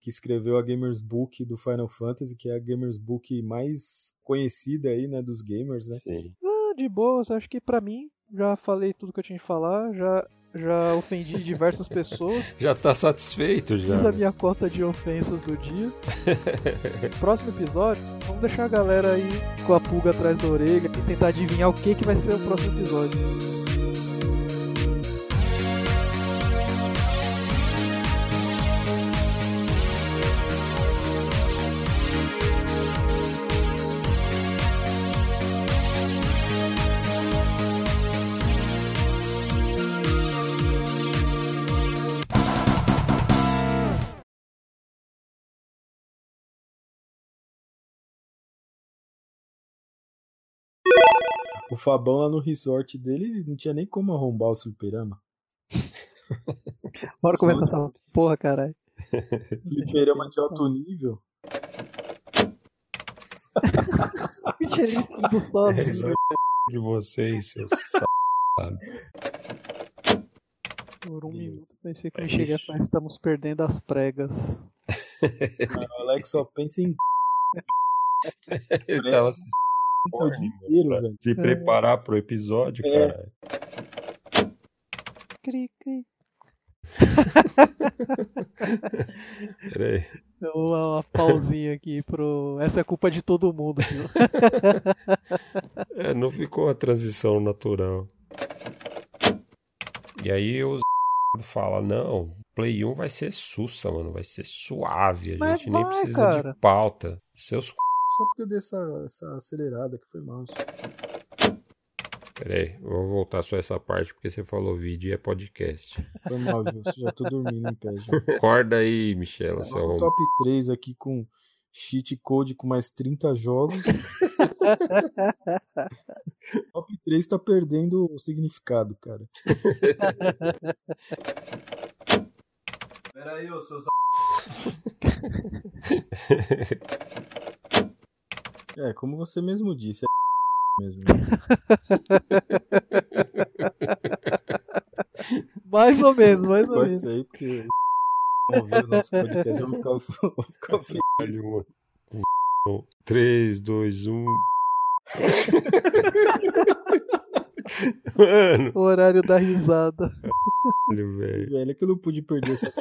Que escreveu a Gamers Book do Final Fantasy, que é a Gamers Book mais conhecida aí, né, dos gamers, né? Sim. Ah, de boas, acho que para mim já falei tudo que eu tinha que falar, já já ofendi diversas pessoas. Já tá satisfeito já. Fiz a minha cota de ofensas do dia. Próximo episódio, vamos deixar a galera aí com a pulga atrás da orelha e tentar adivinhar o que que vai ser o próximo episódio. O Fabão lá no resort dele não tinha nem como arrombar o fliperama. Bora começar essa porra, caralho. Fliperama de alto nível. Michelin gostoso. De vocês, seus Por um minuto pensei que eu cheguei a falar estamos perdendo as pregas. O Alex só pensa em. Ele tava se, dia inteiro, velho. se preparar pro episódio, É. cara. Cri, cri. Peraí. Uma, uma pausinha aqui pro. Essa é culpa de todo mundo, viu? É, não ficou a transição natural. E aí os fala, não, Play 1 vai ser sussa, mano, vai ser suave, a Mas gente nem vai, precisa cara. de pauta. Seus c... Só porque eu dei essa, essa acelerada que foi mal. Peraí, eu vou voltar só essa parte porque você falou vídeo e é podcast. Foi mal, viu? Já tô dormindo em pé já. Acorda aí, Michela, seu homem. pro top 3 aqui com cheat code com mais 30 jogos. top 3 tá perdendo o significado, cara. Pera aí, ô seus. É, como você mesmo disse, é mesmo. Mais ou menos, mais ou Pode menos. ser aí, porque ouvir o nosso podcast, vão ficar, vão ficar ofendidos. 3, 2, 1. Mano, O horário da risada. velho. Velho, é que eu não pude perder essa.